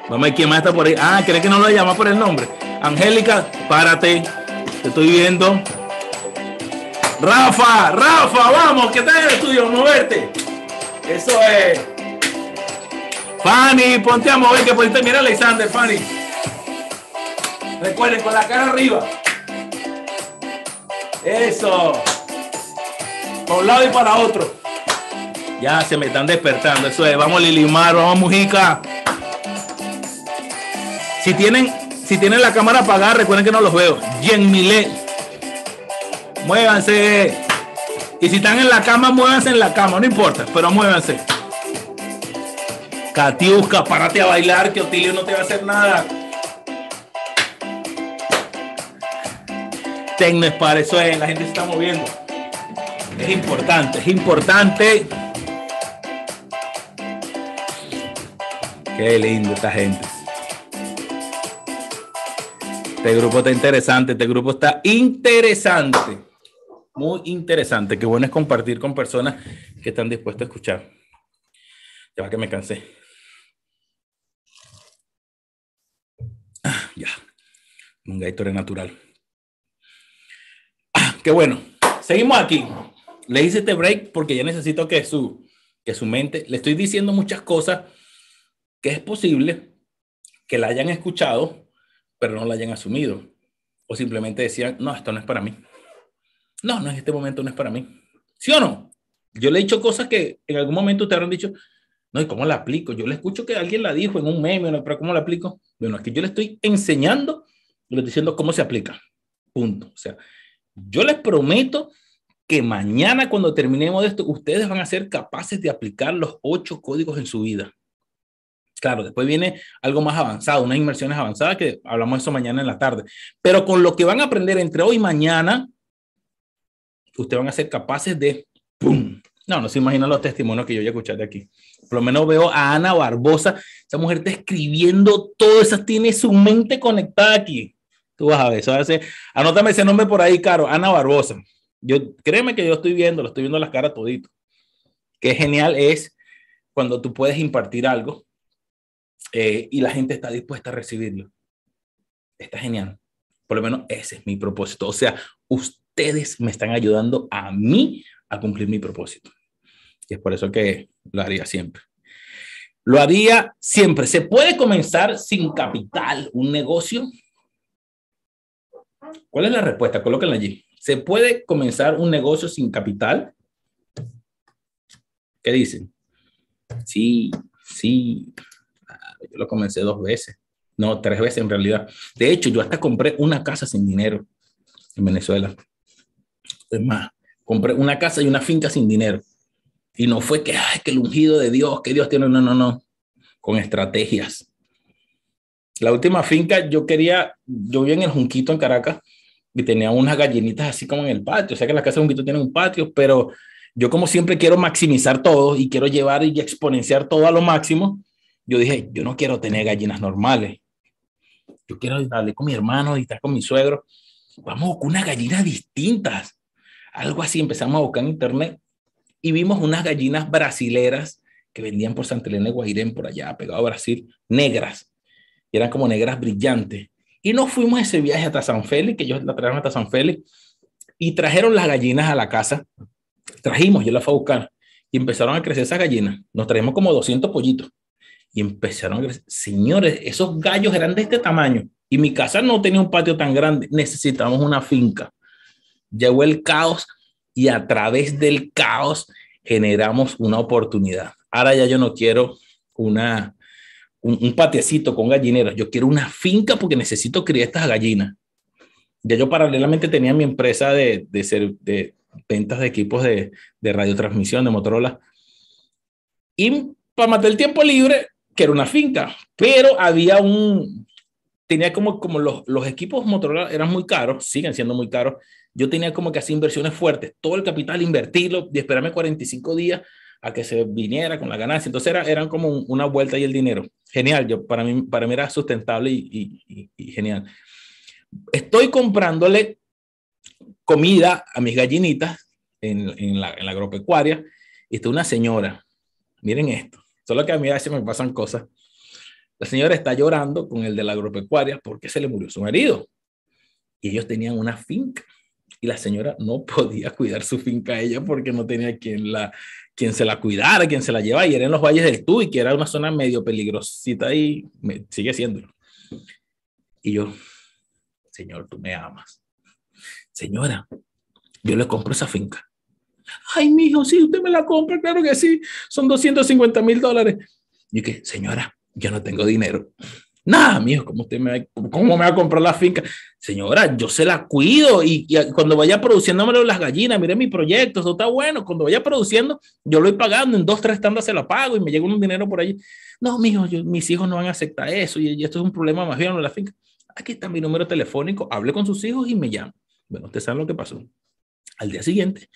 Vamos a ver quién más está por ahí. Ah, ¿crees que no lo llama por el nombre? Angélica, párate. Te estoy viendo. Rafa, Rafa, vamos, que está en el estudio, moverte. Eso es. Fanny, ponte a mover que ponte. Mira, Alexander, Fanny. Recuerden, con la cara arriba. Eso. Por un lado y para otro. Ya se me están despertando. Eso es. Vamos, Lilimar, vamos, Mujica. Si tienen, si tienen la cámara apagada, recuerden que no los veo. Jen Milet. Muévanse. Y si están en la cama, muévanse en la cama, no importa, pero muévanse. Katiuska, párate a bailar, que Otilio no te va a hacer nada. para eso es, la gente se está moviendo. Es importante, es importante. Qué lindo esta gente. Este grupo está interesante, este grupo está interesante. Muy interesante. Qué bueno es compartir con personas que están dispuestas a escuchar. Ya va que me cansé. Ah, ya. Un Gatorade natural. Ah, qué bueno. Seguimos aquí. Le hice este break porque ya necesito que su, que su mente, le estoy diciendo muchas cosas que es posible que la hayan escuchado pero no la hayan asumido. O simplemente decían, no, esto no es para mí. No, no, en este momento no es para mí. ¿Sí o no? Yo le he dicho cosas que en algún momento te habrán dicho, no, ¿y cómo la aplico? Yo le escucho que alguien la dijo en un meme, pero ¿cómo la aplico? Bueno, aquí yo le estoy enseñando, le estoy diciendo cómo se aplica. Punto. O sea, yo les prometo que mañana cuando terminemos de esto, ustedes van a ser capaces de aplicar los ocho códigos en su vida. Claro, después viene algo más avanzado, unas inmersiones avanzadas que hablamos eso mañana en la tarde. Pero con lo que van a aprender entre hoy y mañana, ustedes van a ser capaces de ¡pum! No, no se imaginan los testimonios que yo ya escuché de aquí. Por lo menos veo a Ana Barbosa, esa mujer está escribiendo todo, esa tiene su mente conectada aquí. Tú vas a ver, eso ser, anótame ese nombre por ahí, Caro, Ana Barbosa. Yo, créeme que yo estoy viendo, lo estoy viendo las caras todito. Qué genial es cuando tú puedes impartir algo eh, y la gente está dispuesta a recibirlo. Está genial. Por lo menos ese es mi propósito. O sea, ustedes me están ayudando a mí a cumplir mi propósito. Y es por eso que lo haría siempre. Lo haría siempre. ¿Se puede comenzar sin capital un negocio? ¿Cuál es la respuesta? Colóquenla allí. ¿Se puede comenzar un negocio sin capital? ¿Qué dicen? Sí, sí, yo lo comencé dos veces, no, tres veces en realidad. De hecho, yo hasta compré una casa sin dinero en Venezuela. Es más, compré una casa y una finca sin dinero. Y no fue que, ay, que el ungido de Dios, que Dios tiene, no, no, no, con estrategias. La última finca, yo quería, yo vivía en el Junquito en Caracas y tenía unas gallinitas así como en el patio. O sea que la casa de Junquito tiene un patio, pero yo como siempre quiero maximizar todo y quiero llevar y exponenciar todo a lo máximo yo dije, yo no quiero tener gallinas normales. Yo quiero darle con mi hermano y estar con mi suegro. Vamos con unas gallinas distintas. Algo así empezamos a buscar en internet y vimos unas gallinas brasileras que vendían por Santa Elena de Guairén, por allá, pegado a Brasil, negras. Y eran como negras brillantes. Y nos fuimos ese viaje hasta San Félix, que ellos la trajeron hasta San Félix, y trajeron las gallinas a la casa. Trajimos, yo las fui a buscar, y empezaron a crecer esas gallinas. Nos traemos como 200 pollitos y empezaron a crecer. Señores, esos gallos eran de este tamaño y mi casa no tenía un patio tan grande, necesitamos una finca. Llegó el caos y a través del caos generamos una oportunidad. Ahora ya yo no quiero una, un, un patiecito con gallineros, yo quiero una finca porque necesito criar estas gallinas. Ya yo paralelamente tenía mi empresa de, de, ser, de ventas de equipos de, de radiotransmisión de Motorola. Y para matar el tiempo libre, que era una finca, pero había un, tenía como, como los, los equipos Motorola eran muy caros, siguen siendo muy caros, yo tenía como que hacer inversiones fuertes, todo el capital invertirlo y esperarme 45 días a que se viniera con la ganancia. Entonces era, eran como una vuelta y el dinero. Genial, yo, para, mí, para mí era sustentable y, y, y genial. Estoy comprándole comida a mis gallinitas en, en, la, en la agropecuaria y está una señora, miren esto, Solo que a mí a veces me pasan cosas. La señora está llorando con el de la agropecuaria porque se le murió su marido. Y ellos tenían una finca. y la señora no podía cuidar su finca a ella porque no tenía quien, la, quien se la cuidara, quien se la llevara, y era en los valles del Tuy, que era una zona medio peligrosita y me, sigue siendo. Y yo, Señor, tú me amas. Señora, yo le compro esa finca. Ay, mijo, sí, usted me la compra, claro que sí, son 250 mil dólares. Y que, señora, yo no tengo dinero. Nada, mijo, ¿cómo, usted me va, ¿cómo me va a comprar la finca? Señora, yo se la cuido y, cuando vaya produciendo las gallinas, mire mi proyecto, eso está bueno. Cuando vaya produciendo, yo lo voy pagando, en dos, tres tandas se la pago y me llega un dinero por allí. No, mijo, yo, mis hijos no van a aceptar eso y, esto es un problema más bien de la finca. Aquí está mi número telefónico, hable con sus hijos y me llama. Bueno, ustedes saben lo que pasó. Al día siguiente,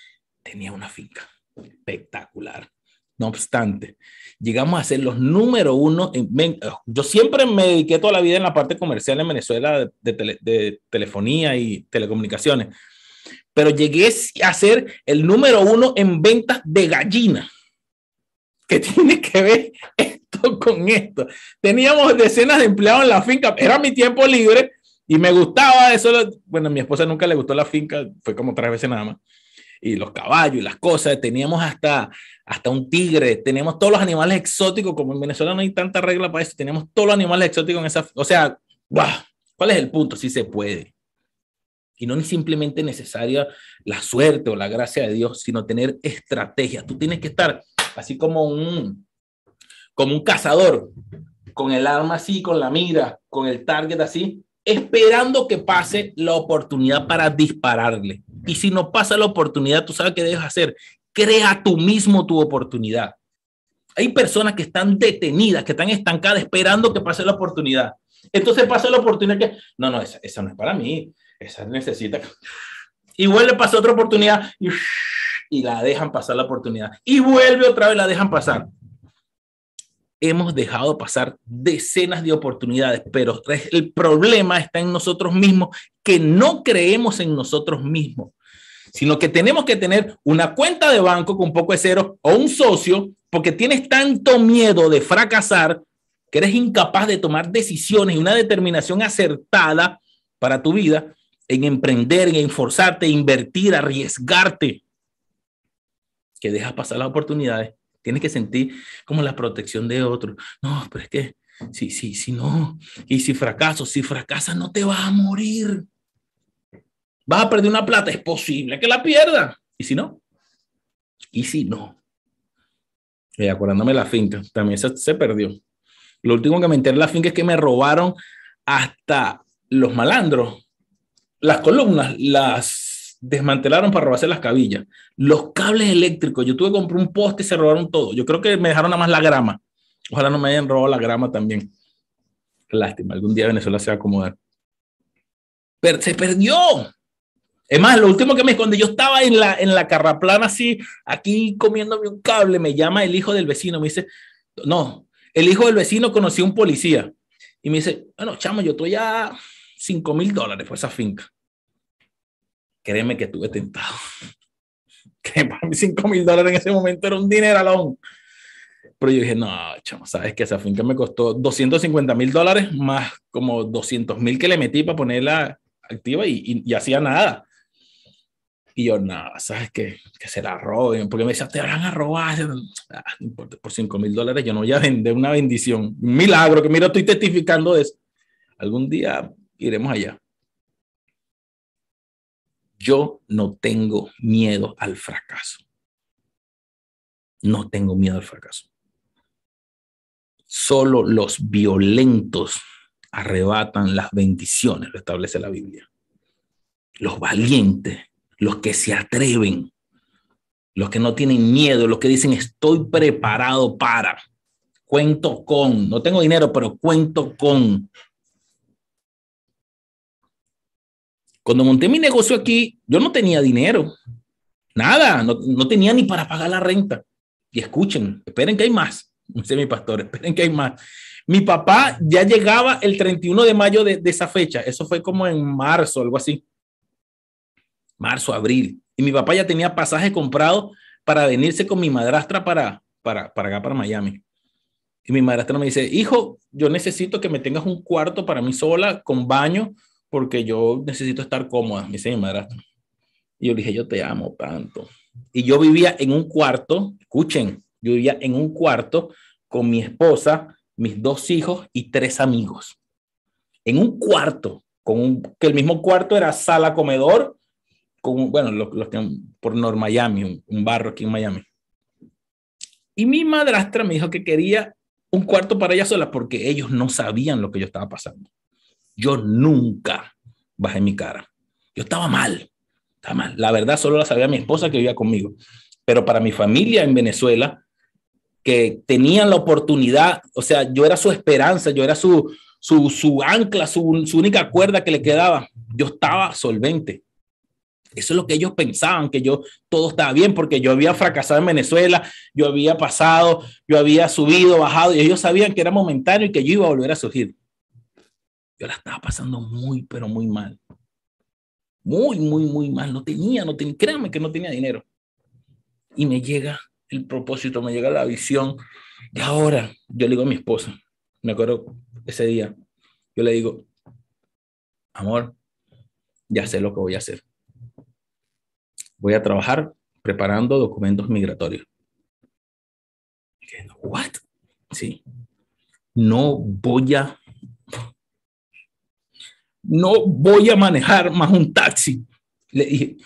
tenía una finca espectacular. No obstante, llegamos a ser los número uno. En, yo siempre me dediqué toda la vida en la parte comercial en Venezuela de, telefonía y telecomunicaciones, pero llegué a ser el número uno en ventas de gallina. ¿Qué tiene que ver esto con esto? Teníamos decenas de empleados en la finca, era mi tiempo libre y me gustaba eso. Bueno, a mi esposa nunca le gustó la finca, fue como tres veces nada más y los caballos y las cosas. Teníamos hasta, hasta un tigre, tenemos todos los animales exóticos, como en Venezuela no hay tanta regla para eso, tenemos todos los animales exóticos en esa, o sea, ¿cuál es el punto? Si se puede. Y no es simplemente necesaria la suerte o la gracia de Dios, sino tener estrategia. Tú tienes que estar así como un, como un cazador, con el arma así, con la mira, con el target así, esperando que pase la oportunidad para dispararle. Y si no pasa la oportunidad, tú sabes qué debes hacer. Crea tú mismo tu oportunidad. Hay personas que están detenidas, que están estancadas esperando que pase la oportunidad. Entonces pasa la oportunidad que, no, no, esa, no es para mí, esa necesita. Y vuelve, pasa otra oportunidad y, y la dejan pasar la oportunidad. Y vuelve otra vez, la dejan pasar hemos dejado pasar decenas de oportunidades, pero el problema está en nosotros mismos, que no creemos en nosotros mismos, sino que tenemos que tener una cuenta de banco con un poco de cero o un socio, porque tienes tanto miedo de fracasar que eres incapaz de tomar decisiones y una determinación acertada para tu vida en emprender, en esforzarte, invertir, arriesgarte, que dejas pasar las oportunidades Tienes que sentir como la protección de otro. No, pero es que si, si, si no, y si fracaso, si fracasas, no te vas a morir. Vas a perder una plata, es posible que la pierda. ¿Y si no? ¿Y si no? Y acordándome la finca, también se, se perdió. Lo último que me enteré de la finca es que me robaron hasta los malandros, las columnas, las desmantelaron para robarse las cabillas. Los cables eléctricos, yo tuve que comprar un poste y se robaron todo. Yo creo que me dejaron nada más la grama. Ojalá no me hayan robado la grama también. Lástima, algún día Venezuela se va a acomodar. Pero se perdió. Es más, lo último que me escondí, yo estaba en la, en la carraplana así, aquí comiéndome un cable, me llama el hijo del vecino, me dice, no, el hijo del vecino conoció a un policía y me dice, bueno, chamo, yo estoy a 5 mil dólares por esa finca créeme que estuve tentado. Que para mí 5 mil dólares en ese momento era un dineralón. Pero yo dije, no, chamo, sabes que esa finca me costó 250 mil dólares más como 200 mil que le metí para ponerla activa y, y, hacía nada. Y yo, no, sabes que, que se la roben, porque me decía, te van a robar. Ah, por 5 mil dólares yo no voy a vender una bendición, un milagro, que mira, estoy testificando de eso. Algún día iremos allá. Yo no tengo miedo al fracaso. No tengo miedo al fracaso. Solo los violentos arrebatan las bendiciones, lo establece la Biblia. Los valientes, los que se atreven, los que no tienen miedo, los que dicen estoy preparado para, cuento con, no tengo dinero, pero cuento con, Cuando monté mi negocio aquí, yo no tenía dinero, nada, no, tenía ni para pagar la renta. Y escuchen, esperen que hay más, mi pastor, esperen que hay más. Mi papá ya llegaba el 31 de mayo de, esa fecha, eso fue como en marzo, algo así. Marzo, abril. Y mi papá ya tenía pasaje comprado para venirse con mi madrastra para, para, para acá, para Miami. Y mi madrastra me dice, hijo, yo necesito que me tengas un cuarto para mí sola, con baño, porque yo necesito estar cómoda, me dice mi madrastra. Y yo dije, yo te amo tanto. Y yo vivía en un cuarto, escuchen, yo vivía en un cuarto con mi esposa, mis dos hijos y tres amigos. En un cuarto, con un, que el mismo cuarto era sala comedor, bueno, los, los que por Nor Miami, un, un barro aquí en Miami. Y mi madrastra me dijo que quería un cuarto para ella sola porque ellos no sabían lo que yo estaba pasando. Yo nunca bajé mi cara. Yo estaba mal, estaba mal. La verdad solo la sabía mi esposa que vivía conmigo. Pero para mi familia en Venezuela, que tenían la oportunidad, o sea, yo era su esperanza, yo era su, su, su ancla, su, su única cuerda que le quedaba. Yo estaba solvente. Eso es lo que ellos pensaban, que yo todo estaba bien, porque yo había fracasado en Venezuela, yo había pasado, yo había subido, bajado, y ellos sabían que era momentáneo y que yo iba a volver a surgir. Yo la estaba pasando muy, pero muy mal. Muy, muy, muy mal. No tenía, no tenía, créanme que no tenía dinero. Y me llega el propósito, me llega la visión. Y ahora yo le digo a mi esposa, me acuerdo ese día, yo le digo, amor, ya sé lo que voy a hacer voy a trabajar preparando documentos migratorios. ¿What? Sí. No voy a no voy a manejar más un taxi. Le dije,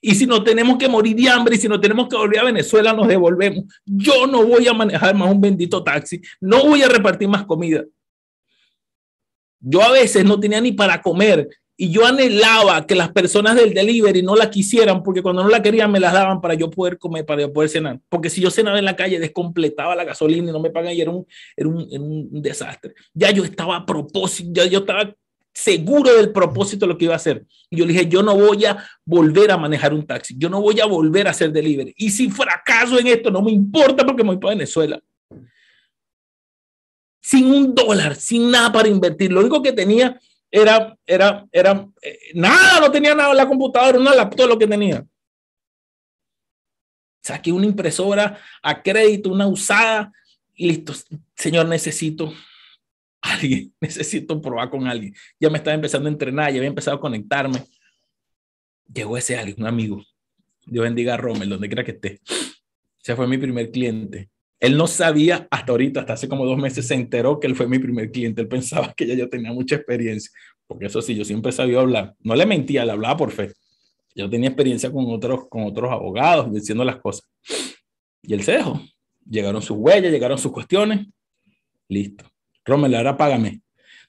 y si no tenemos que morir de hambre y si no tenemos que volver a Venezuela, nos devolvemos. Yo no voy a manejar más un bendito taxi. No voy a repartir más comida. Yo a veces no tenía ni para comer y yo anhelaba que las personas del delivery no la quisieran porque cuando no la querían me las daban para yo poder comer, para yo poder cenar. Porque si yo cenaba en la calle, descompletaba la gasolina y no me pagan y era un, era un, un desastre. Ya yo estaba a propósito, ya yo estaba seguro del propósito de lo que iba a hacer. Y yo le dije, yo no voy a volver a manejar un taxi, yo no voy a volver a hacer delivery. Y si fracaso en esto, no me importa porque me voy para Venezuela. Sin un dólar, sin nada para invertir. Lo único que tenía era, era, era, eh, nada, no tenía nada en la computadora, una laptop lo que tenía. Saqué una impresora a crédito, una usada, y listo, señor, necesito alguien, necesito probar con alguien. Ya me estaba empezando a entrenar, ya había empezado a conectarme. Llegó ese alguien, un amigo. Dios bendiga a Rommel, donde quiera que esté. Ese fue mi primer cliente. Él no sabía hasta ahorita, hasta hace como dos meses, se enteró que él fue mi primer cliente. Él pensaba que ya yo tenía mucha experiencia, porque eso sí, yo siempre sabía hablar. No le mentía, le hablaba por fe. Yo tenía experiencia con otros, con otros abogados diciendo las cosas. Y él se dejó. Llegaron sus huellas, llegaron sus cuestiones. Listo. Rommel, ahora págame.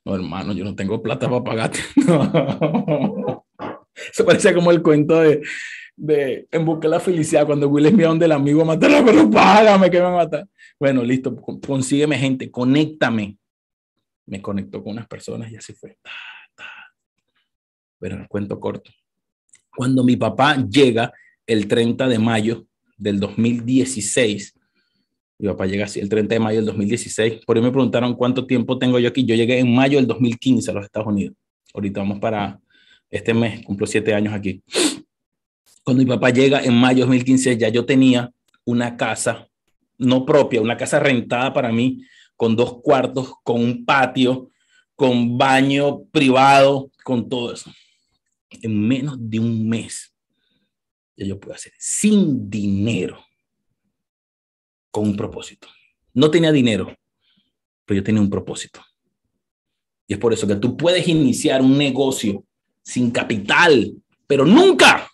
No, hermano, yo no tengo plata para pagarte. Eso parecía como el cuento de, de En Busca de la Felicidad, cuando Will envía donde el amigo a matarla, pero págame que me va a matar. Bueno, listo, consígueme gente, conéctame. Me conectó con unas personas y así fue. Pero el cuento corto. Cuando mi papá llega el 30 de mayo del 2016, mi papá llega así el 30 de mayo del 2016, por ahí me preguntaron cuánto tiempo tengo yo aquí. Yo llegué en mayo del 2015 a los Estados Unidos. Ahorita vamos para este mes, cumplo siete años aquí. Cuando mi papá llega en mayo de 2015, ya yo tenía una casa, no propia, una casa rentada para mí, con dos cuartos, con un patio, con baño privado, con todo eso. En menos de un mes, ya yo pude hacer sin dinero, con un propósito. No tenía dinero, pero yo tenía un propósito. Y es por eso que tú puedes iniciar un negocio sin capital, pero nunca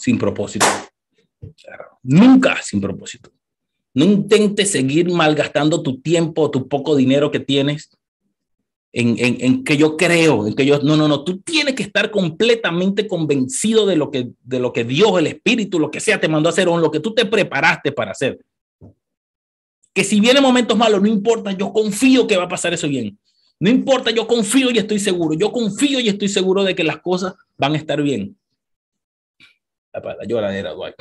sin propósito. Nunca sin propósito. No intentes seguir malgastando tu tiempo, tu poco dinero que tienes en, en, que yo creo, en que yo, no, no, no, tú tienes que estar completamente convencido de lo que, de lo que Dios, el Espíritu, lo que sea, te mandó a hacer o en lo que tú te preparaste para hacer. Que si vienen momentos malos, no importa, yo confío que va a pasar eso bien. No importa, yo confío y estoy seguro. Yo confío y estoy seguro de que las cosas van a estar bien la, lloradera, Dwight.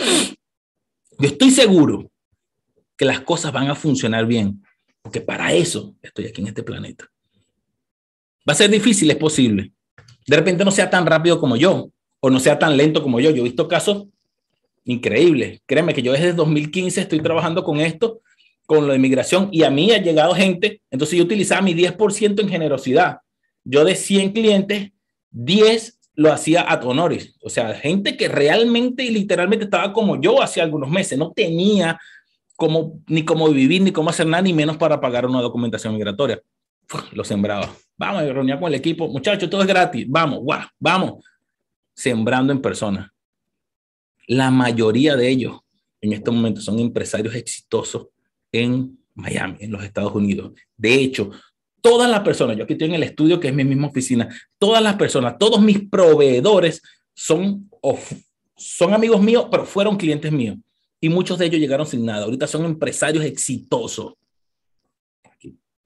Yo estoy seguro que las cosas van a funcionar bien, porque para eso estoy aquí en este planeta. Va a ser difícil, es posible. De repente no sea tan rápido como yo, o no sea tan lento como yo. Yo he visto casos increíbles. Créeme que yo desde 2015 estoy trabajando con esto, con la inmigración, y a mí ha llegado gente. Entonces yo utilizaba mi 10% en generosidad. Yo de 100 clientes, 10 lo hacía a honores. O sea, gente que realmente y literalmente estaba como yo hace algunos meses, no tenía cómo, ni cómo vivir, ni cómo hacer nada, ni menos para pagar una documentación migratoria. Lo sembraba. Vamos, reunía con el equipo. Muchachos, todo es gratis. Vamos, guau, vamos. Sembrando en persona. La mayoría de ellos en este momento son empresarios exitosos en Miami, en los Estados Unidos. De hecho, todas las personas, yo aquí estoy en el estudio que es mi misma oficina, todas las personas, todos mis proveedores son, son amigos míos, pero fueron clientes míos. Y muchos de ellos llegaron sin nada. Ahorita son empresarios exitosos.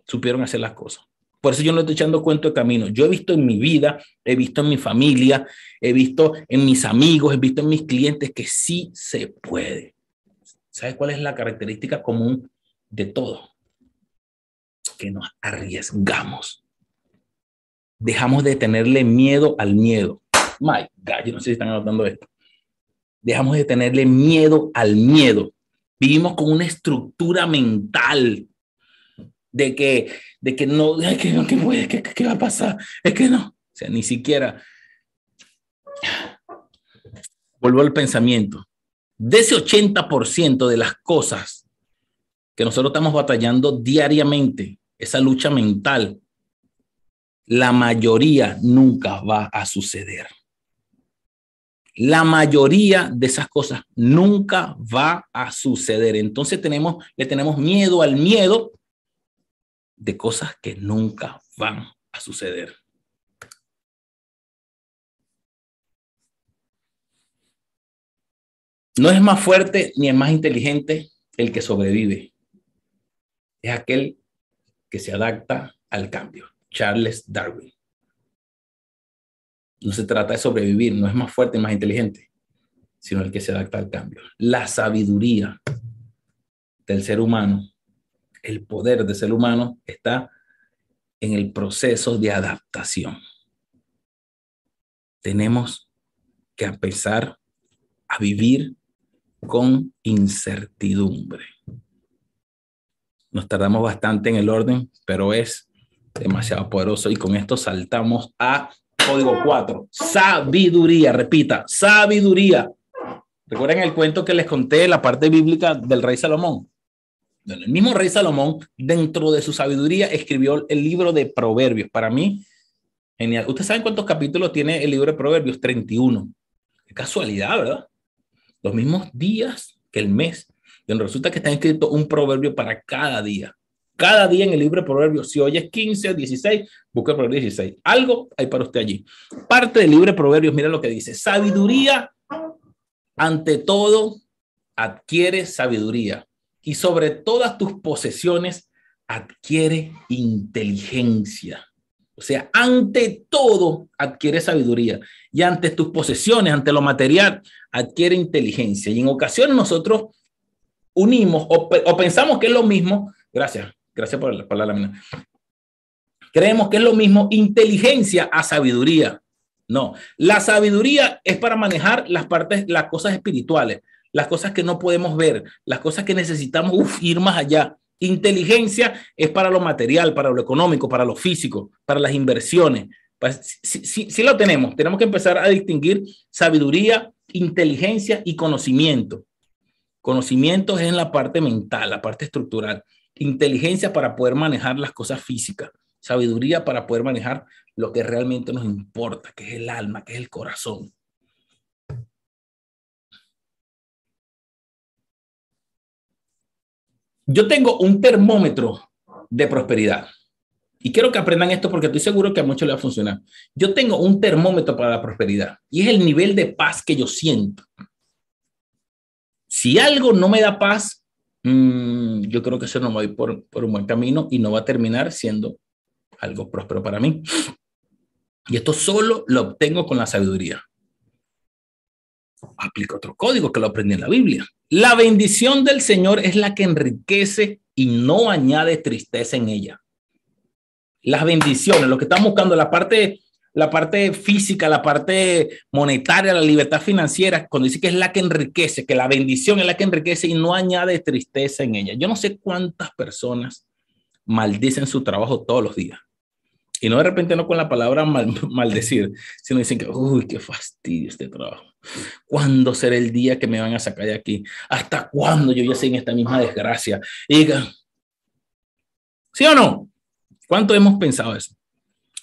Supieron hacer las cosas. Por eso yo no estoy echando cuento de camino. Yo he visto en mi vida, he visto en mi familia, he visto en mis amigos, he visto en mis clientes que sí se puede. ¿Sabes cuál es la característica común de todo? Que nos arriesgamos. Dejamos de tenerle miedo al miedo. My God, yo no sé si están anotando esto. Dejamos de tenerle miedo al miedo. Vivimos con una estructura mental de que, de que no, que, que puede, que, ¿qué va a pasar? Es que no. O sea, ni siquiera. Vuelvo al pensamiento. De ese 80% de las cosas que nosotros estamos batallando diariamente, esa lucha mental, la mayoría nunca va a suceder. La mayoría de esas cosas nunca va a suceder. Entonces tenemos, le tenemos miedo al miedo de cosas que nunca van a suceder. No es más fuerte ni es más inteligente el que sobrevive. Es aquel que se adapta al cambio. Charles Darwin. No se trata de sobrevivir, no es más fuerte ni más inteligente, sino el que se adapta al cambio. La sabiduría del ser humano, el poder del ser humano está en el proceso de adaptación. Tenemos que empezar a vivir con incertidumbre. Nos tardamos bastante en el orden, pero es demasiado poderoso y con esto saltamos a código 4. Sabiduría, repita, sabiduría. ¿Recuerdan el cuento que les conté, la parte bíblica del rey Salomón? el mismo rey Salomón, dentro de su sabiduría, escribió el libro de Proverbios. Para mí, genial. ¿Ustedes saben cuántos capítulos tiene el libro de Proverbios? 31. Qué casualidad, ¿verdad? los mismos días que el mes, donde resulta que está escrito un proverbio para cada día. Cada día en el libro de proverbios, si hoy es 15 o 16, busca el proverbio 16. Algo hay para usted allí. Parte del libro de proverbios, mira lo que dice. Sabiduría, ante todo, adquiere sabiduría. Y sobre todas tus posesiones, adquiere inteligencia. O sea, ante todo adquiere sabiduría y ante tus posesiones, ante lo material, adquiere inteligencia. Y en ocasiones nosotros unimos o, pensamos que es lo mismo, gracias, gracias por la, la Creemos que es lo mismo inteligencia a sabiduría. No, la sabiduría es para manejar las partes, las cosas espirituales, las cosas que no podemos ver, las cosas que necesitamos ir más allá. Inteligencia es para lo material, para lo económico, para lo físico, para las inversiones. Si, lo tenemos, tenemos que empezar a distinguir sabiduría, inteligencia y conocimiento. Conocimiento es en la parte mental, la parte estructural. Inteligencia para poder manejar las cosas físicas. Sabiduría para poder manejar lo que realmente nos importa, que es el alma, que es el corazón. Yo tengo un termómetro de prosperidad. Y quiero que aprendan esto porque estoy seguro que a muchos les va a funcionar. Yo tengo un termómetro para la prosperidad y es el nivel de paz que yo siento. Si algo no me da paz, mm, yo creo que eso no a ir por, por un buen camino y no va a terminar siendo algo próspero para mí. Y esto solo lo obtengo con la sabiduría. Aplico otro código que lo aprendí en la Biblia. La bendición del Señor es la que enriquece y no añade tristeza en ella. Las bendiciones, lo que estamos buscando, la parte, la parte física, la parte monetaria, la libertad financiera, cuando dice que es la que enriquece, que la bendición es la que enriquece y no añade tristeza en ella. Yo no sé cuántas personas maldicen su trabajo todos los días. Y no de repente no con la palabra mal, maldecir, sino dicen que, uy, qué fastidio este trabajo. ¿Cuándo será el día que me van a sacar de aquí? ¿Hasta cuándo yo ya sé en esta misma desgracia? ¿sí o no? ¿Cuánto hemos pensado eso?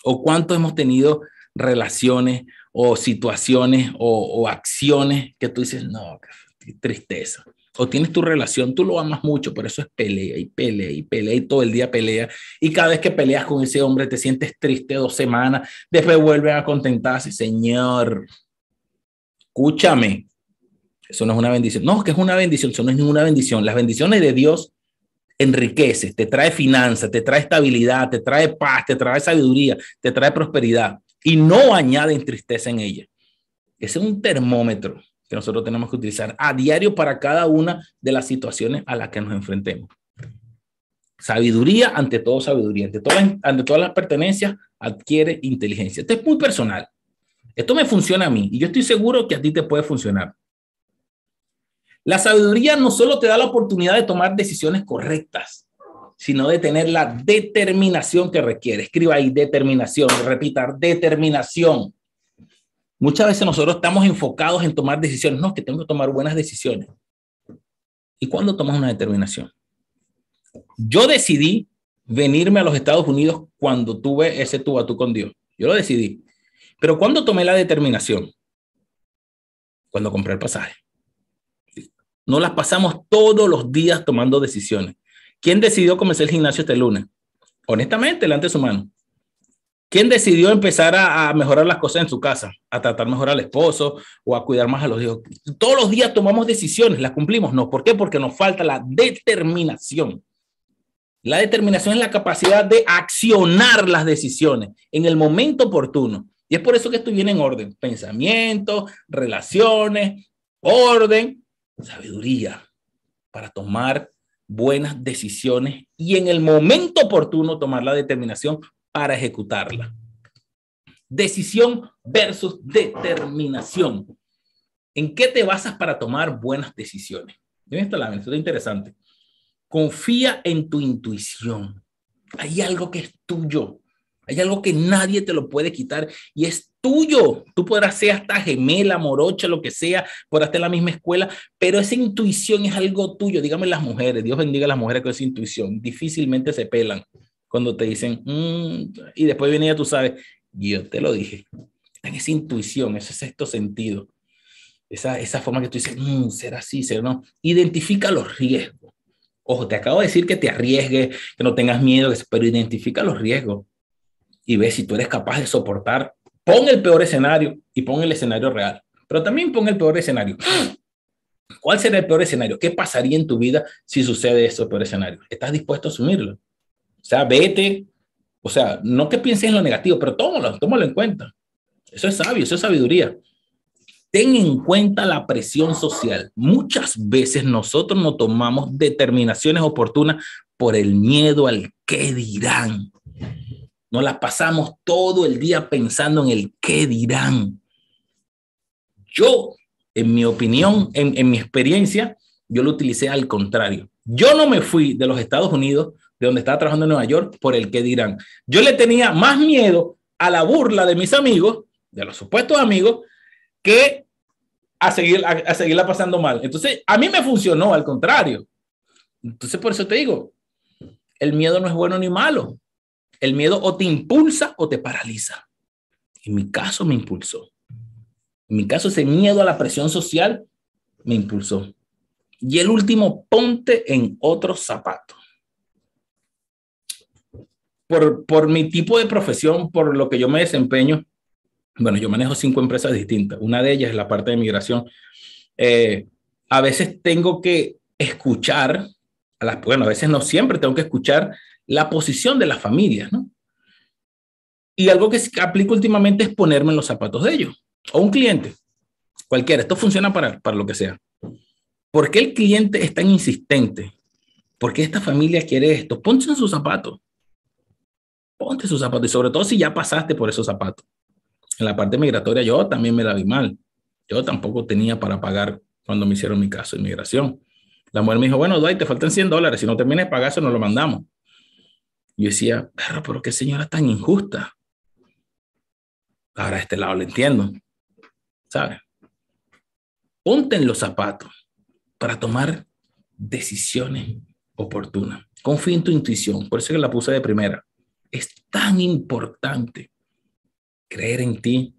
¿O cuánto hemos tenido relaciones o situaciones o, acciones que tú dices, no, tristeza? o tienes tu relación, tú lo amas mucho, pero eso es pelea y pelea y pelea y todo el día pelea. Y cada vez que peleas con ese hombre te sientes triste dos semanas, después vuelven a contentarse. Señor, escúchame, eso no es una bendición. No, que es una bendición, eso no es ninguna bendición. Las bendiciones de Dios enriquece, te trae finanzas, te trae estabilidad, te trae paz, te trae sabiduría, te trae prosperidad y no añaden tristeza en ella. Ese es un termómetro que nosotros tenemos que utilizar a diario para cada una de las situaciones a las que nos enfrentemos. Sabiduría, ante todo sabiduría, ante ante todas las pertenencias, adquiere inteligencia. Esto es muy personal. Esto me funciona a mí y yo estoy seguro que a ti te puede funcionar. La sabiduría no solo te da la oportunidad de tomar decisiones correctas, sino de tener la determinación que requiere. Escriba ahí determinación, repita, determinación. Muchas veces nosotros estamos enfocados en tomar decisiones. No, que tengo que tomar buenas decisiones. ¿Y cuándo tomas una determinación? Yo decidí venirme a los Estados Unidos cuando tuve ese tú a tú con Dios. Yo lo decidí. Pero ¿cuándo tomé la determinación? Cuando compré el pasaje. No las pasamos todos los días tomando decisiones. ¿Quién decidió comenzar el gimnasio este lunes? Honestamente, delante de su mano. ¿Quién decidió empezar a, mejorar las cosas en su casa? A tratar mejor al esposo o a cuidar más a los hijos. Todos los días tomamos decisiones, las cumplimos. No, ¿por qué? Porque nos falta la determinación. La determinación es la capacidad de accionar las decisiones en el momento oportuno. Y es por eso que esto viene en orden. Pensamiento, relaciones, orden, sabiduría para tomar buenas decisiones y en el momento oportuno tomar la determinación para ejecutarla. Decisión versus determinación. ¿En qué te basas para tomar buenas decisiones? Esto es interesante. Confía en tu intuición. Hay algo que es tuyo. Hay algo que nadie te lo puede quitar y es tuyo. Tú podrás ser hasta gemela, morocha, lo que sea, podrás estar en la misma escuela, pero esa intuición es algo tuyo. Dígame las mujeres, Dios bendiga a las mujeres con esa intuición. Difícilmente se pelan cuando te dicen, mm", y después viene ya tú sabes, yo te lo dije. En esa intuición, ese sexto sentido, esa, esa forma que tú dices, mm, será así, será no. Identifica los riesgos. Ojo, te acabo de decir que te arriesgues, que no tengas miedo, pero identifica los riesgos y ve si tú eres capaz de soportar. Pon el peor escenario y pon el escenario real, pero también pon el peor escenario. ¿Cuál será el peor escenario? ¿Qué pasaría en tu vida si sucede eso, peor escenario? ¿Estás dispuesto a asumirlo? O sea, vete, o sea, no que pienses en lo negativo, pero tómalo, tómalo en cuenta. Eso es sabio, eso es sabiduría. Ten en cuenta la presión social. Muchas veces nosotros no tomamos determinaciones oportunas por el miedo al qué dirán. Nos la pasamos todo el día pensando en el qué dirán. Yo, en mi opinión, en, mi experiencia, yo lo utilicé al contrario. Yo no me fui de los Estados Unidos de donde estaba trabajando en Nueva York por el que dirán. Yo le tenía más miedo a la burla de mis amigos, de los supuestos amigos, que a, seguir, a, seguirla pasando mal. Entonces, a mí me funcionó, al contrario. Entonces, por eso te digo, el miedo no es bueno ni malo. El miedo o te impulsa o te paraliza. En mi caso me impulsó. En mi caso, ese miedo a la presión social me impulsó. Y el último, ponte en otros zapatos por, por mi tipo de profesión, por lo que yo me desempeño, bueno, yo manejo cinco empresas distintas. Una de ellas es la parte de migración. Eh, a veces tengo que escuchar, a las, bueno, a veces no siempre tengo que escuchar la posición de las familias, ¿no? Y algo que aplico últimamente es ponerme en los zapatos de ellos, o un cliente, cualquiera. Esto funciona para, para lo que sea. ¿Por qué el cliente es tan insistente? ¿Por qué esta familia quiere esto? Ponte en sus zapatos ponte sus zapatos y sobre todo si ya pasaste por esos zapatos. En la parte migratoria yo también me la vi mal. Yo tampoco tenía para pagar cuando me hicieron mi caso de inmigración. La mujer me dijo, bueno, Dwight, te faltan 100 dólares. Si no terminas de pagar nos lo mandamos. Yo decía, pero, pero qué señora tan injusta. Ahora a este lado lo entiendo. ¿Sabes? Ponte en los zapatos para tomar decisiones oportunas. Confía en tu intuición. Por eso que la puse de primera. Es tan importante creer en ti,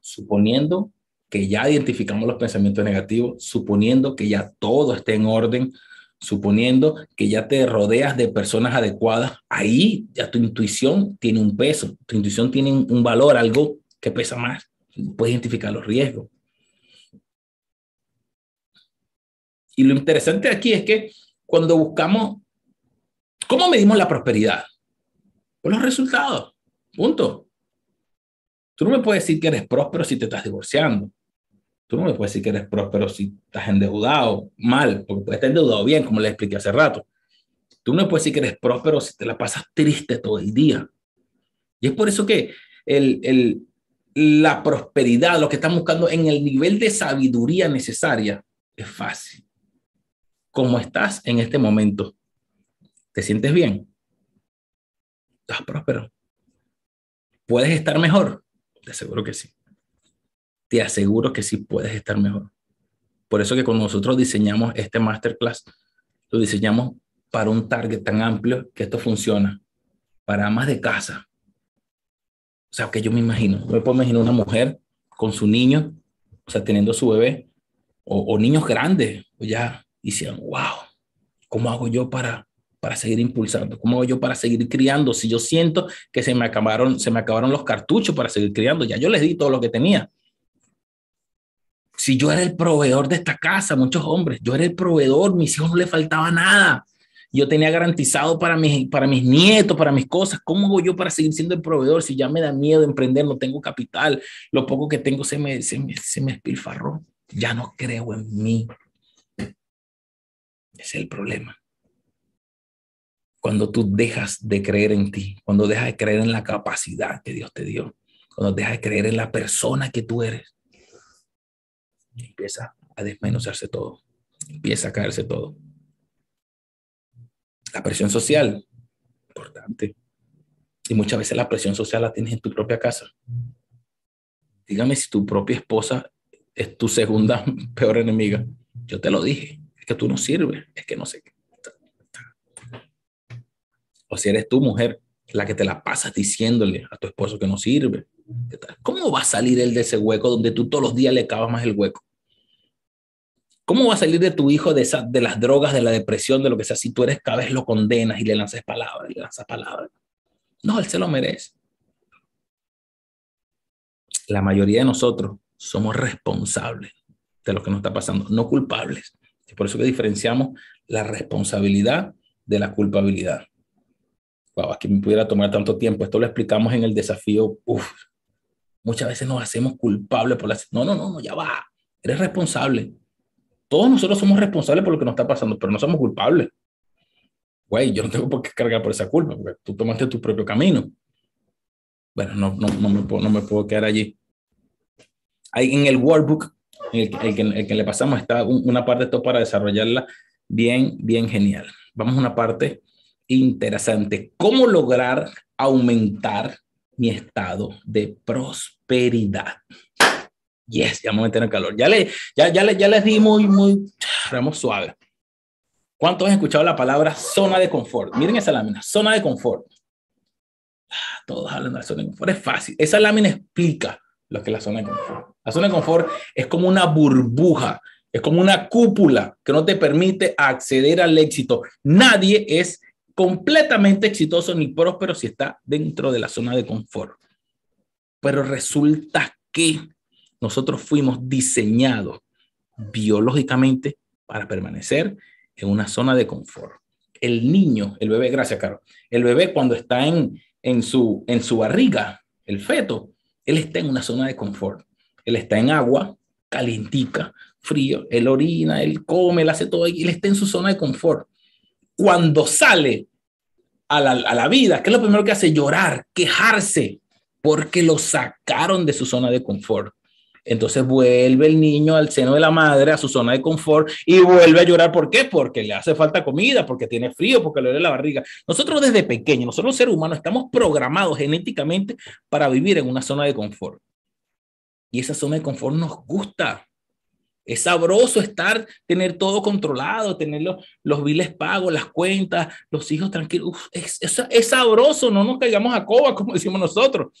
suponiendo que ya identificamos los pensamientos negativos, suponiendo que ya todo esté en orden, suponiendo que ya te rodeas de personas adecuadas, ahí ya tu intuición tiene un peso, tu intuición tiene un valor, algo que pesa más. Puedes identificar los riesgos. Y lo interesante aquí es que cuando buscamos, ¿cómo medimos la prosperidad? Por los resultados. Punto. Tú no me puedes decir que eres próspero si te estás divorciando. Tú no me puedes decir que eres próspero si estás endeudado mal, porque puedes estar endeudado bien, como le expliqué hace rato. Tú no me puedes decir que eres próspero si te la pasas triste todo el día. Y es por eso que el, el, la prosperidad, lo que están buscando en el nivel de sabiduría necesaria, es fácil. ¿Cómo estás en este momento? ¿Te sientes bien? ¿Estás próspero? ¿Puedes estar mejor? Te aseguro que sí te aseguro que sí puedes estar mejor. Por eso que cuando nosotros diseñamos este masterclass, lo diseñamos para un target tan amplio que esto funciona para amas de casa. O sea, que yo me imagino, me puedo imaginar una mujer con su niño, o sea, teniendo su bebé, o, niños grandes, o ya, decían, wow, ¿cómo hago yo para, para seguir impulsando? ¿Cómo hago yo para seguir criando? Si yo siento que se me acabaron, se me acabaron los cartuchos para seguir criando, ya yo les di todo lo que tenía si yo era el proveedor de esta casa, muchos hombres, yo era el proveedor, mis hijos no le faltaba nada. Yo tenía garantizado para mis, para mis nietos, para mis cosas. ¿Cómo hago yo para seguir siendo el proveedor si ya me da miedo emprender, no tengo capital? Lo poco que tengo se me, se me, se me espilfarró. Ya no creo en mí. Ese es el problema. Cuando tú dejas de creer en ti, cuando dejas de creer en la capacidad que Dios te dio, cuando dejas de creer en la persona que tú eres, empieza a desmenuzarse todo, empieza a caerse todo. La presión social, importante. Y muchas veces la presión social la tienes en tu propia casa. Dígame si tu propia esposa es tu segunda peor enemiga. Yo te lo dije, es que tú no sirves, es que no sé qué. O si eres tu mujer la que te la pasas diciéndole a tu esposo que no sirve. ¿Cómo va a salir él de ese hueco donde tú todos los días le cavas más el hueco? ¿Cómo va a salir de tu hijo de, de las drogas, de la depresión, de lo que sea, si tú eres cada vez lo condenas y le lanzas palabras, le lanzas palabras? No, él se lo merece. La mayoría de nosotros somos responsables de lo que nos está pasando, no culpables. Y por eso que diferenciamos la responsabilidad de la culpabilidad. Wow, aquí me pudiera tomar tanto tiempo. Esto lo explicamos en el desafío. Uf, muchas veces nos hacemos culpables por la... No, no, no, no, ya va. Eres responsable todos nosotros somos responsables por lo que nos está pasando, pero no somos culpables. Güey, yo no tengo por qué cargar por esa culpa, porque tú tomaste tu propio camino. Bueno, no, no, no, me, puedo, no me puedo quedar allí. Ahí en el workbook, el, el, que, el que le pasamos, está una parte de esto para desarrollarla bien, bien genial. Vamos a una parte interesante. ¿Cómo lograr aumentar mi estado de prosperidad? Yes, ya me tener calor. Ya, le, ya, ya, ya les di muy, muy, vamos suave. ¿Cuántos han escuchado la palabra zona de confort? Miren esa lámina, zona de confort. Ah, todos hablan de la zona de confort. Es fácil. Esa lámina explica lo que es la zona de confort. La zona de confort es como una burbuja, es como una cúpula que no te permite acceder al éxito. Nadie es completamente exitoso ni próspero si está dentro de la zona de confort. Pero resulta que nosotros fuimos diseñados biológicamente para permanecer en una zona de confort. El niño, el bebé, gracias, Caro, el bebé cuando está en, en, su, en su barriga, el feto, él está en una zona de confort. Él está en agua, calientica, frío, él orina, él come, él hace todo, y él está en su zona de confort. Cuando sale a la, a la vida, ¿qué es lo primero que hace? Llorar, quejarse, porque lo sacaron de su zona de confort Entonces vuelve el niño al seno de la madre, a su zona de confort y vuelve a llorar. ¿Por qué? Porque le hace falta comida, porque tiene frío, porque le duele la barriga. Nosotros desde pequeños, nosotros seres humanos estamos programados genéticamente para vivir en una zona de confort. Y esa zona de confort nos gusta. Es sabroso estar, tener todo controlado, tener los, los biles pagos, las cuentas, los hijos tranquilos. es, es sabroso, no nos caigamos a coba, como decimos nosotros.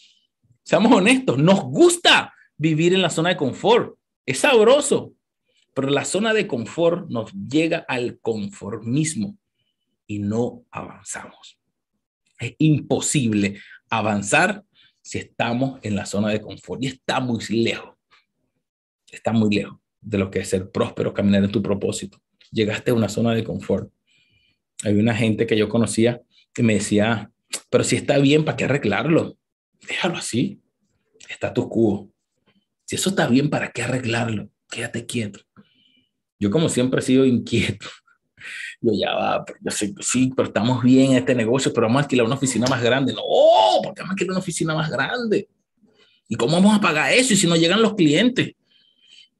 Seamos honestos, nos gusta vivir en la zona de confort. Es sabroso, pero la zona de confort nos llega al conformismo y no avanzamos. Es imposible avanzar si estamos en la zona de confort y está muy lejos. Está muy lejos de lo que es ser próspero, caminar en tu propósito. Llegaste a una zona de confort. Hay una gente que yo conocía que me decía, pero si está bien, ¿para qué arreglarlo? Déjalo así. Status quo. Si eso está bien, ¿para qué arreglarlo? Quédate quieto. Yo como siempre he sido inquieto. Yo ya va, yo sé, sí, pero estamos bien en este negocio, pero vamos a alquilar una oficina más grande. No, porque vamos a alquilar una oficina más grande. ¿Y cómo vamos a pagar eso? Y si no llegan los clientes.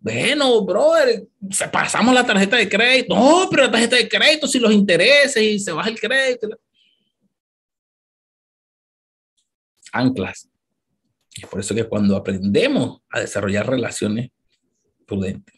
Bueno, brother, pasamos la tarjeta de crédito. No, pero la tarjeta de crédito, si los intereses y se baja el crédito. Anclas. Y por eso que cuando aprendemos a desarrollar relaciones prudentes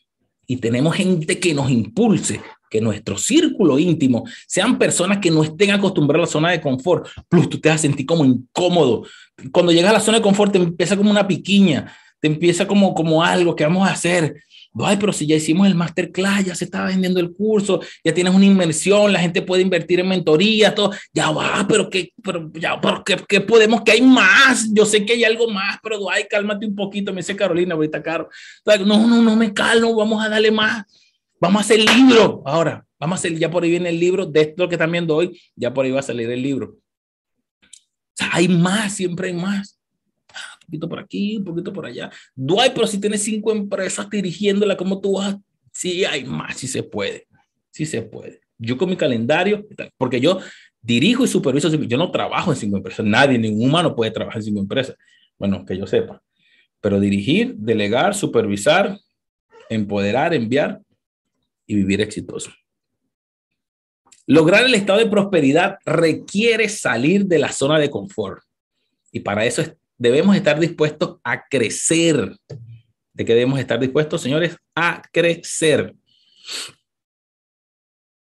y tenemos gente que nos impulse, que nuestro círculo íntimo sean personas que no estén acostumbradas a la zona de confort, plus tú te vas a sentir como incómodo. Cuando llegas a la zona de confort te empieza como una piquiña, te empieza como, como algo que vamos a hacer ay, pero si ya hicimos el masterclass, ya se está vendiendo el curso, ya tienes una inversión, la gente puede invertir en mentoría, todo, ya va, pero qué, pero ya, pero qué, podemos, que hay más, yo sé que hay algo más, pero ay, cálmate un poquito, me dice Carolina, ahorita caro. No, no, no me calmo, vamos a darle más, vamos a hacer el libro ahora, vamos a hacer, ya por ahí viene el libro, de esto que están viendo hoy, ya por ahí va a salir el libro. O sea, hay más, siempre hay más poquito por aquí, un poquito por allá. Dwight, pero si tienes cinco empresas dirigiéndola, ¿cómo tú vas? Sí, hay más, sí se puede, sí se puede. Yo con mi calendario, porque yo dirijo y superviso, yo no trabajo en cinco empresas, nadie, ningún humano puede trabajar en cinco empresas, bueno, que yo sepa. Pero dirigir, delegar, supervisar, empoderar, enviar y vivir exitoso. Lograr el estado de prosperidad requiere salir de la zona de confort. Y para eso es debemos estar dispuestos a crecer. ¿De qué debemos estar dispuestos, señores? A crecer.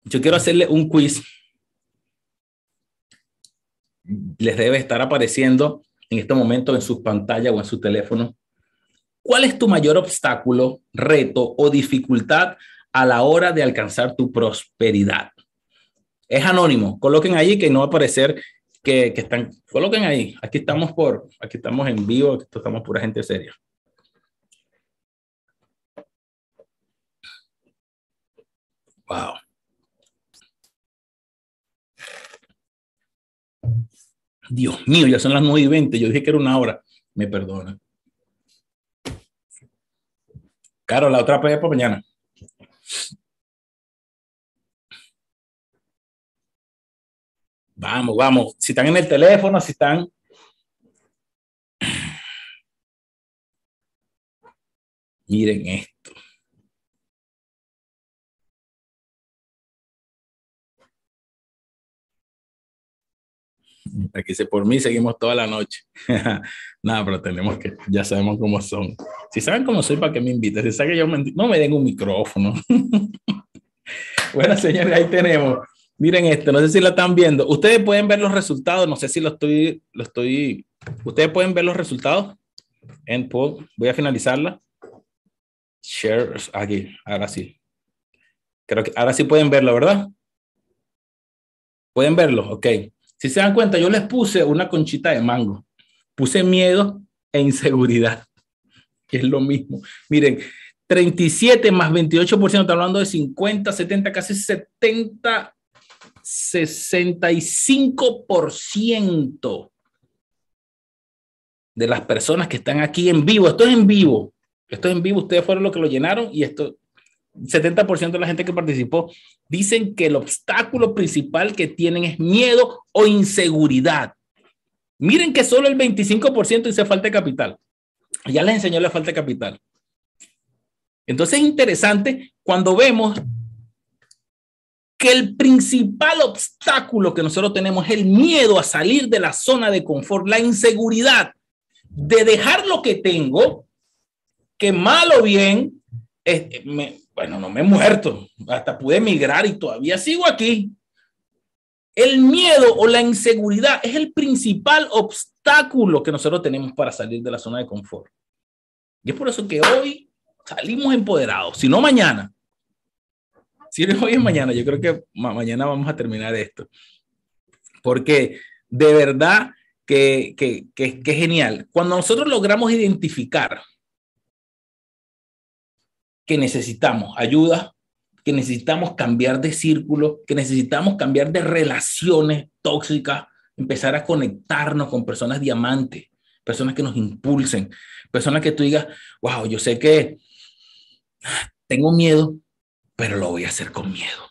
Yo quiero hacerle un quiz. Les debe estar apareciendo en este momento en sus pantallas o en su teléfono. ¿Cuál es tu mayor obstáculo, reto o dificultad a la hora de alcanzar tu prosperidad? Es anónimo. Coloquen allí que no va a aparecer que, que están, coloquen ahí. Aquí estamos por, aquí estamos en vivo, aquí estamos pura gente seria. Wow. Dios mío, ya son las 9 y 20. Yo dije que era una hora. Me perdona. Claro, la otra para mañana. Vamos, vamos. Si están en el teléfono, si están... Miren esto. Aquí se por mí seguimos toda la noche. Nada, pero tenemos que, ya sabemos cómo son. Si saben cómo soy, ¿para qué me invitan? Si saben que yo no me den un micrófono. bueno, señores, ahí tenemos. Miren esto, no sé si lo están viendo. Ustedes pueden ver los resultados, no sé si lo estoy, lo estoy, ustedes pueden ver los resultados. En voy a finalizarla. Share, aquí, ahora sí. Creo que ahora sí pueden verlo, ¿verdad? Pueden verlo, ok. Si se dan cuenta, yo les puse una conchita de mango. Puse miedo e inseguridad, que es lo mismo. Miren, 37 más 28%, está hablando de 50, 70, casi 70 65% de las personas que están aquí en vivo, esto es en vivo, esto es en vivo, ustedes fueron los que lo llenaron y esto, 70% de la gente que participó dicen que el obstáculo principal que tienen es miedo o inseguridad. Miren que solo el 25% dice falta de capital. Ya les enseñó la falta de capital. Entonces es interesante cuando vemos que el principal obstáculo que nosotros tenemos es el miedo a salir de la zona de confort, la inseguridad de dejar lo que tengo, que mal o bien, bueno, no me he muerto, hasta pude emigrar y todavía sigo aquí. El miedo o la inseguridad es el principal obstáculo que nosotros tenemos para salir de la zona de confort. Y es por eso que hoy salimos empoderados, si no mañana. Si no hoy es mañana, yo creo que mañana vamos a terminar esto. Porque de verdad que, que, que, que genial. Cuando nosotros logramos identificar que necesitamos ayuda, que necesitamos cambiar de círculo, que necesitamos cambiar de relaciones tóxicas, empezar a conectarnos con personas diamantes, personas que nos impulsen, personas que tú digas, wow, yo sé que tengo miedo, pero lo voy a hacer con miedo.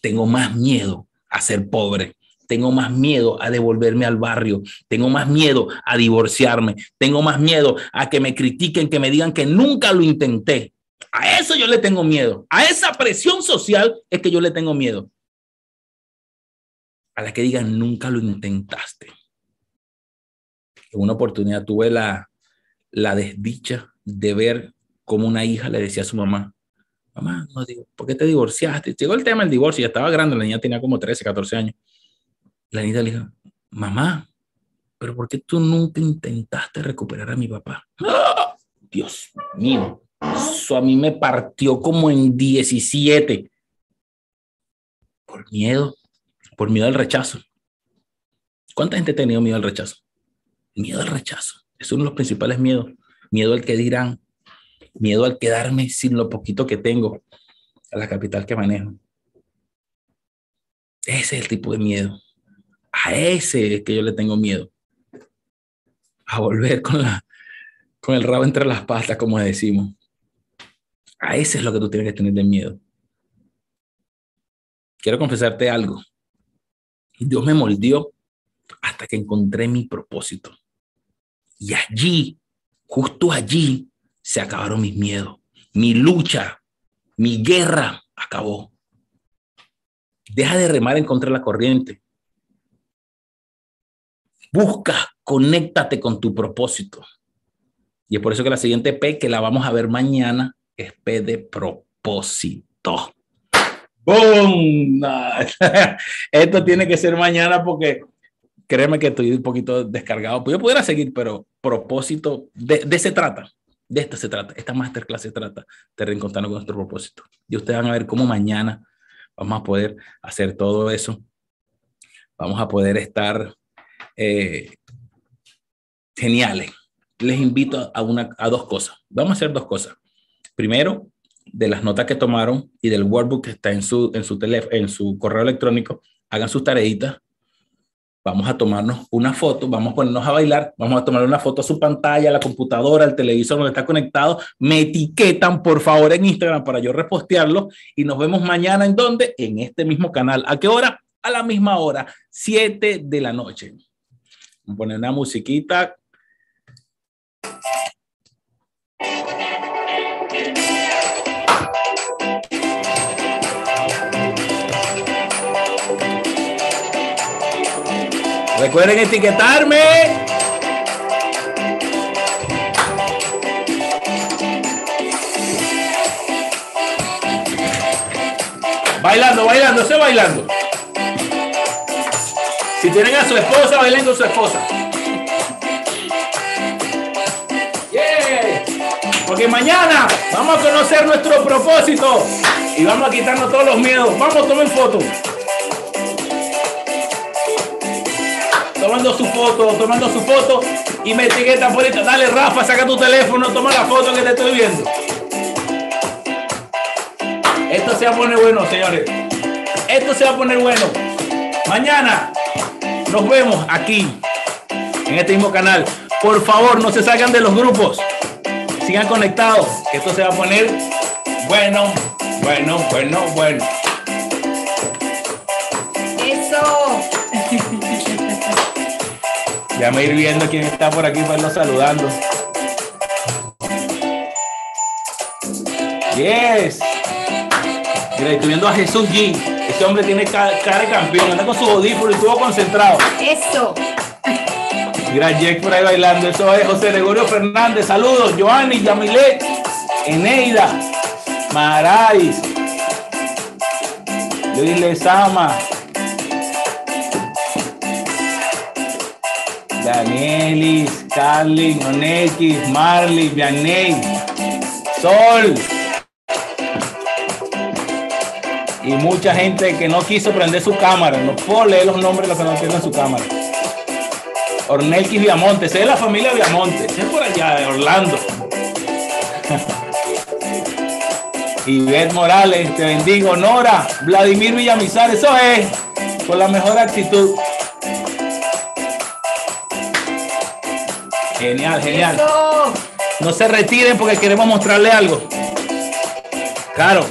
Tengo más miedo a ser pobre. Tengo más miedo a devolverme al barrio. Tengo más miedo a divorciarme. Tengo más miedo a que me critiquen, que me digan que nunca lo intenté. A eso yo le tengo miedo. A esa presión social es que yo le tengo miedo. A la que digan, nunca lo intentaste. En una oportunidad tuve la, la desdicha de ver cómo una hija le decía a su mamá, mamá, no digo, ¿por qué te divorciaste? Llegó el tema del divorcio, ya estaba grande, la niña tenía como 13, 14 años. La niña le dijo, mamá, pero ¿por qué tú nunca intentaste recuperar a mi papá? ¡Ah! Dios mío, eso a mí me partió como en 17. Por miedo, por miedo al rechazo. ¿Cuánta gente ha tenido miedo al rechazo? Miedo al rechazo. Es uno de los principales miedos. Miedo al que dirán. Miedo al quedarme sin lo poquito que tengo. A la capital que manejo. Ese es el tipo de miedo. A ese es que yo le tengo miedo. A volver con, la, con el rabo entre las patas, como decimos. A ese es lo que tú tienes que tener de miedo. Quiero confesarte algo. Dios me moldeó hasta que encontré mi propósito. Y allí, justo allí, se acabaron mis miedos. Mi lucha, mi guerra acabó. Deja de remar en contra de la corriente. Busca, conéctate con tu propósito. Y es por eso que la siguiente P, que la vamos a ver mañana, es P de propósito. ¡Boom! Esto tiene que ser mañana porque créeme que estoy un poquito descargado. Yo pudiera seguir, pero propósito, de, de se trata. De esto se trata. Esta masterclass se trata de reencontrarnos con nuestro propósito. Y ustedes van a ver cómo mañana vamos a poder hacer todo eso. Vamos a poder estar eh, geniales. Les invito a, una, a dos cosas. Vamos a hacer dos cosas. Primero, de las notas que tomaron y del workbook que está en su, en su, en su correo electrónico, hagan sus tareitas. Vamos a tomarnos una foto, vamos a ponernos a bailar, vamos a tomar una foto a su pantalla, a la computadora, al televisor donde está conectado. Me etiquetan, por favor, en Instagram para yo repostearlo y nos vemos mañana en donde? En este mismo canal. ¿A qué hora? A la misma hora, 7 de la noche. Vamos a poner una musiquita Recuerden etiquetarme. Bailando, bailando, estoy bailando. Si tienen a su esposa, bailen con su esposa. Porque mañana vamos a conocer nuestro propósito y vamos a quitarnos todos los miedos. Vamos, tomen fotos. Tomando su foto, tomando su foto y me etiqueta por esto. Dale, Rafa, saca tu teléfono, toma la foto que te estoy viendo. Esto se va a poner bueno, señores. Esto se va a poner bueno. Mañana nos vemos aquí, en este mismo canal. Por favor, no se salgan de los grupos. Sigan conectados. Esto se va a poner bueno, bueno, bueno, bueno. Ya me ir viendo quién está por aquí para irnos saludando. Yes. Mira, estoy viendo a Jesús G. Este hombre tiene cara de campeón, anda con su audífono y estuvo concentrado. Eso. Mira, Jack por ahí bailando. Eso es José Gregorio Fernández. Saludos. Joanny, Yamilet, Eneida, Marais, Luis Lezama, Danielis, Carlin, Onekis, Marley, Vianney, Sol. Y mucha gente que no quiso prender su cámara. No puedo leer los nombres de los que no tienen su cámara. Ornelquis Viamonte, es la familia Viamonte, es por allá de Orlando. Ivette Morales, te bendigo. Nora, Vladimir Villamizar, eso es, con la mejor actitud. Genial, genial. Eso. No se retiren porque queremos mostrarle algo. Claro,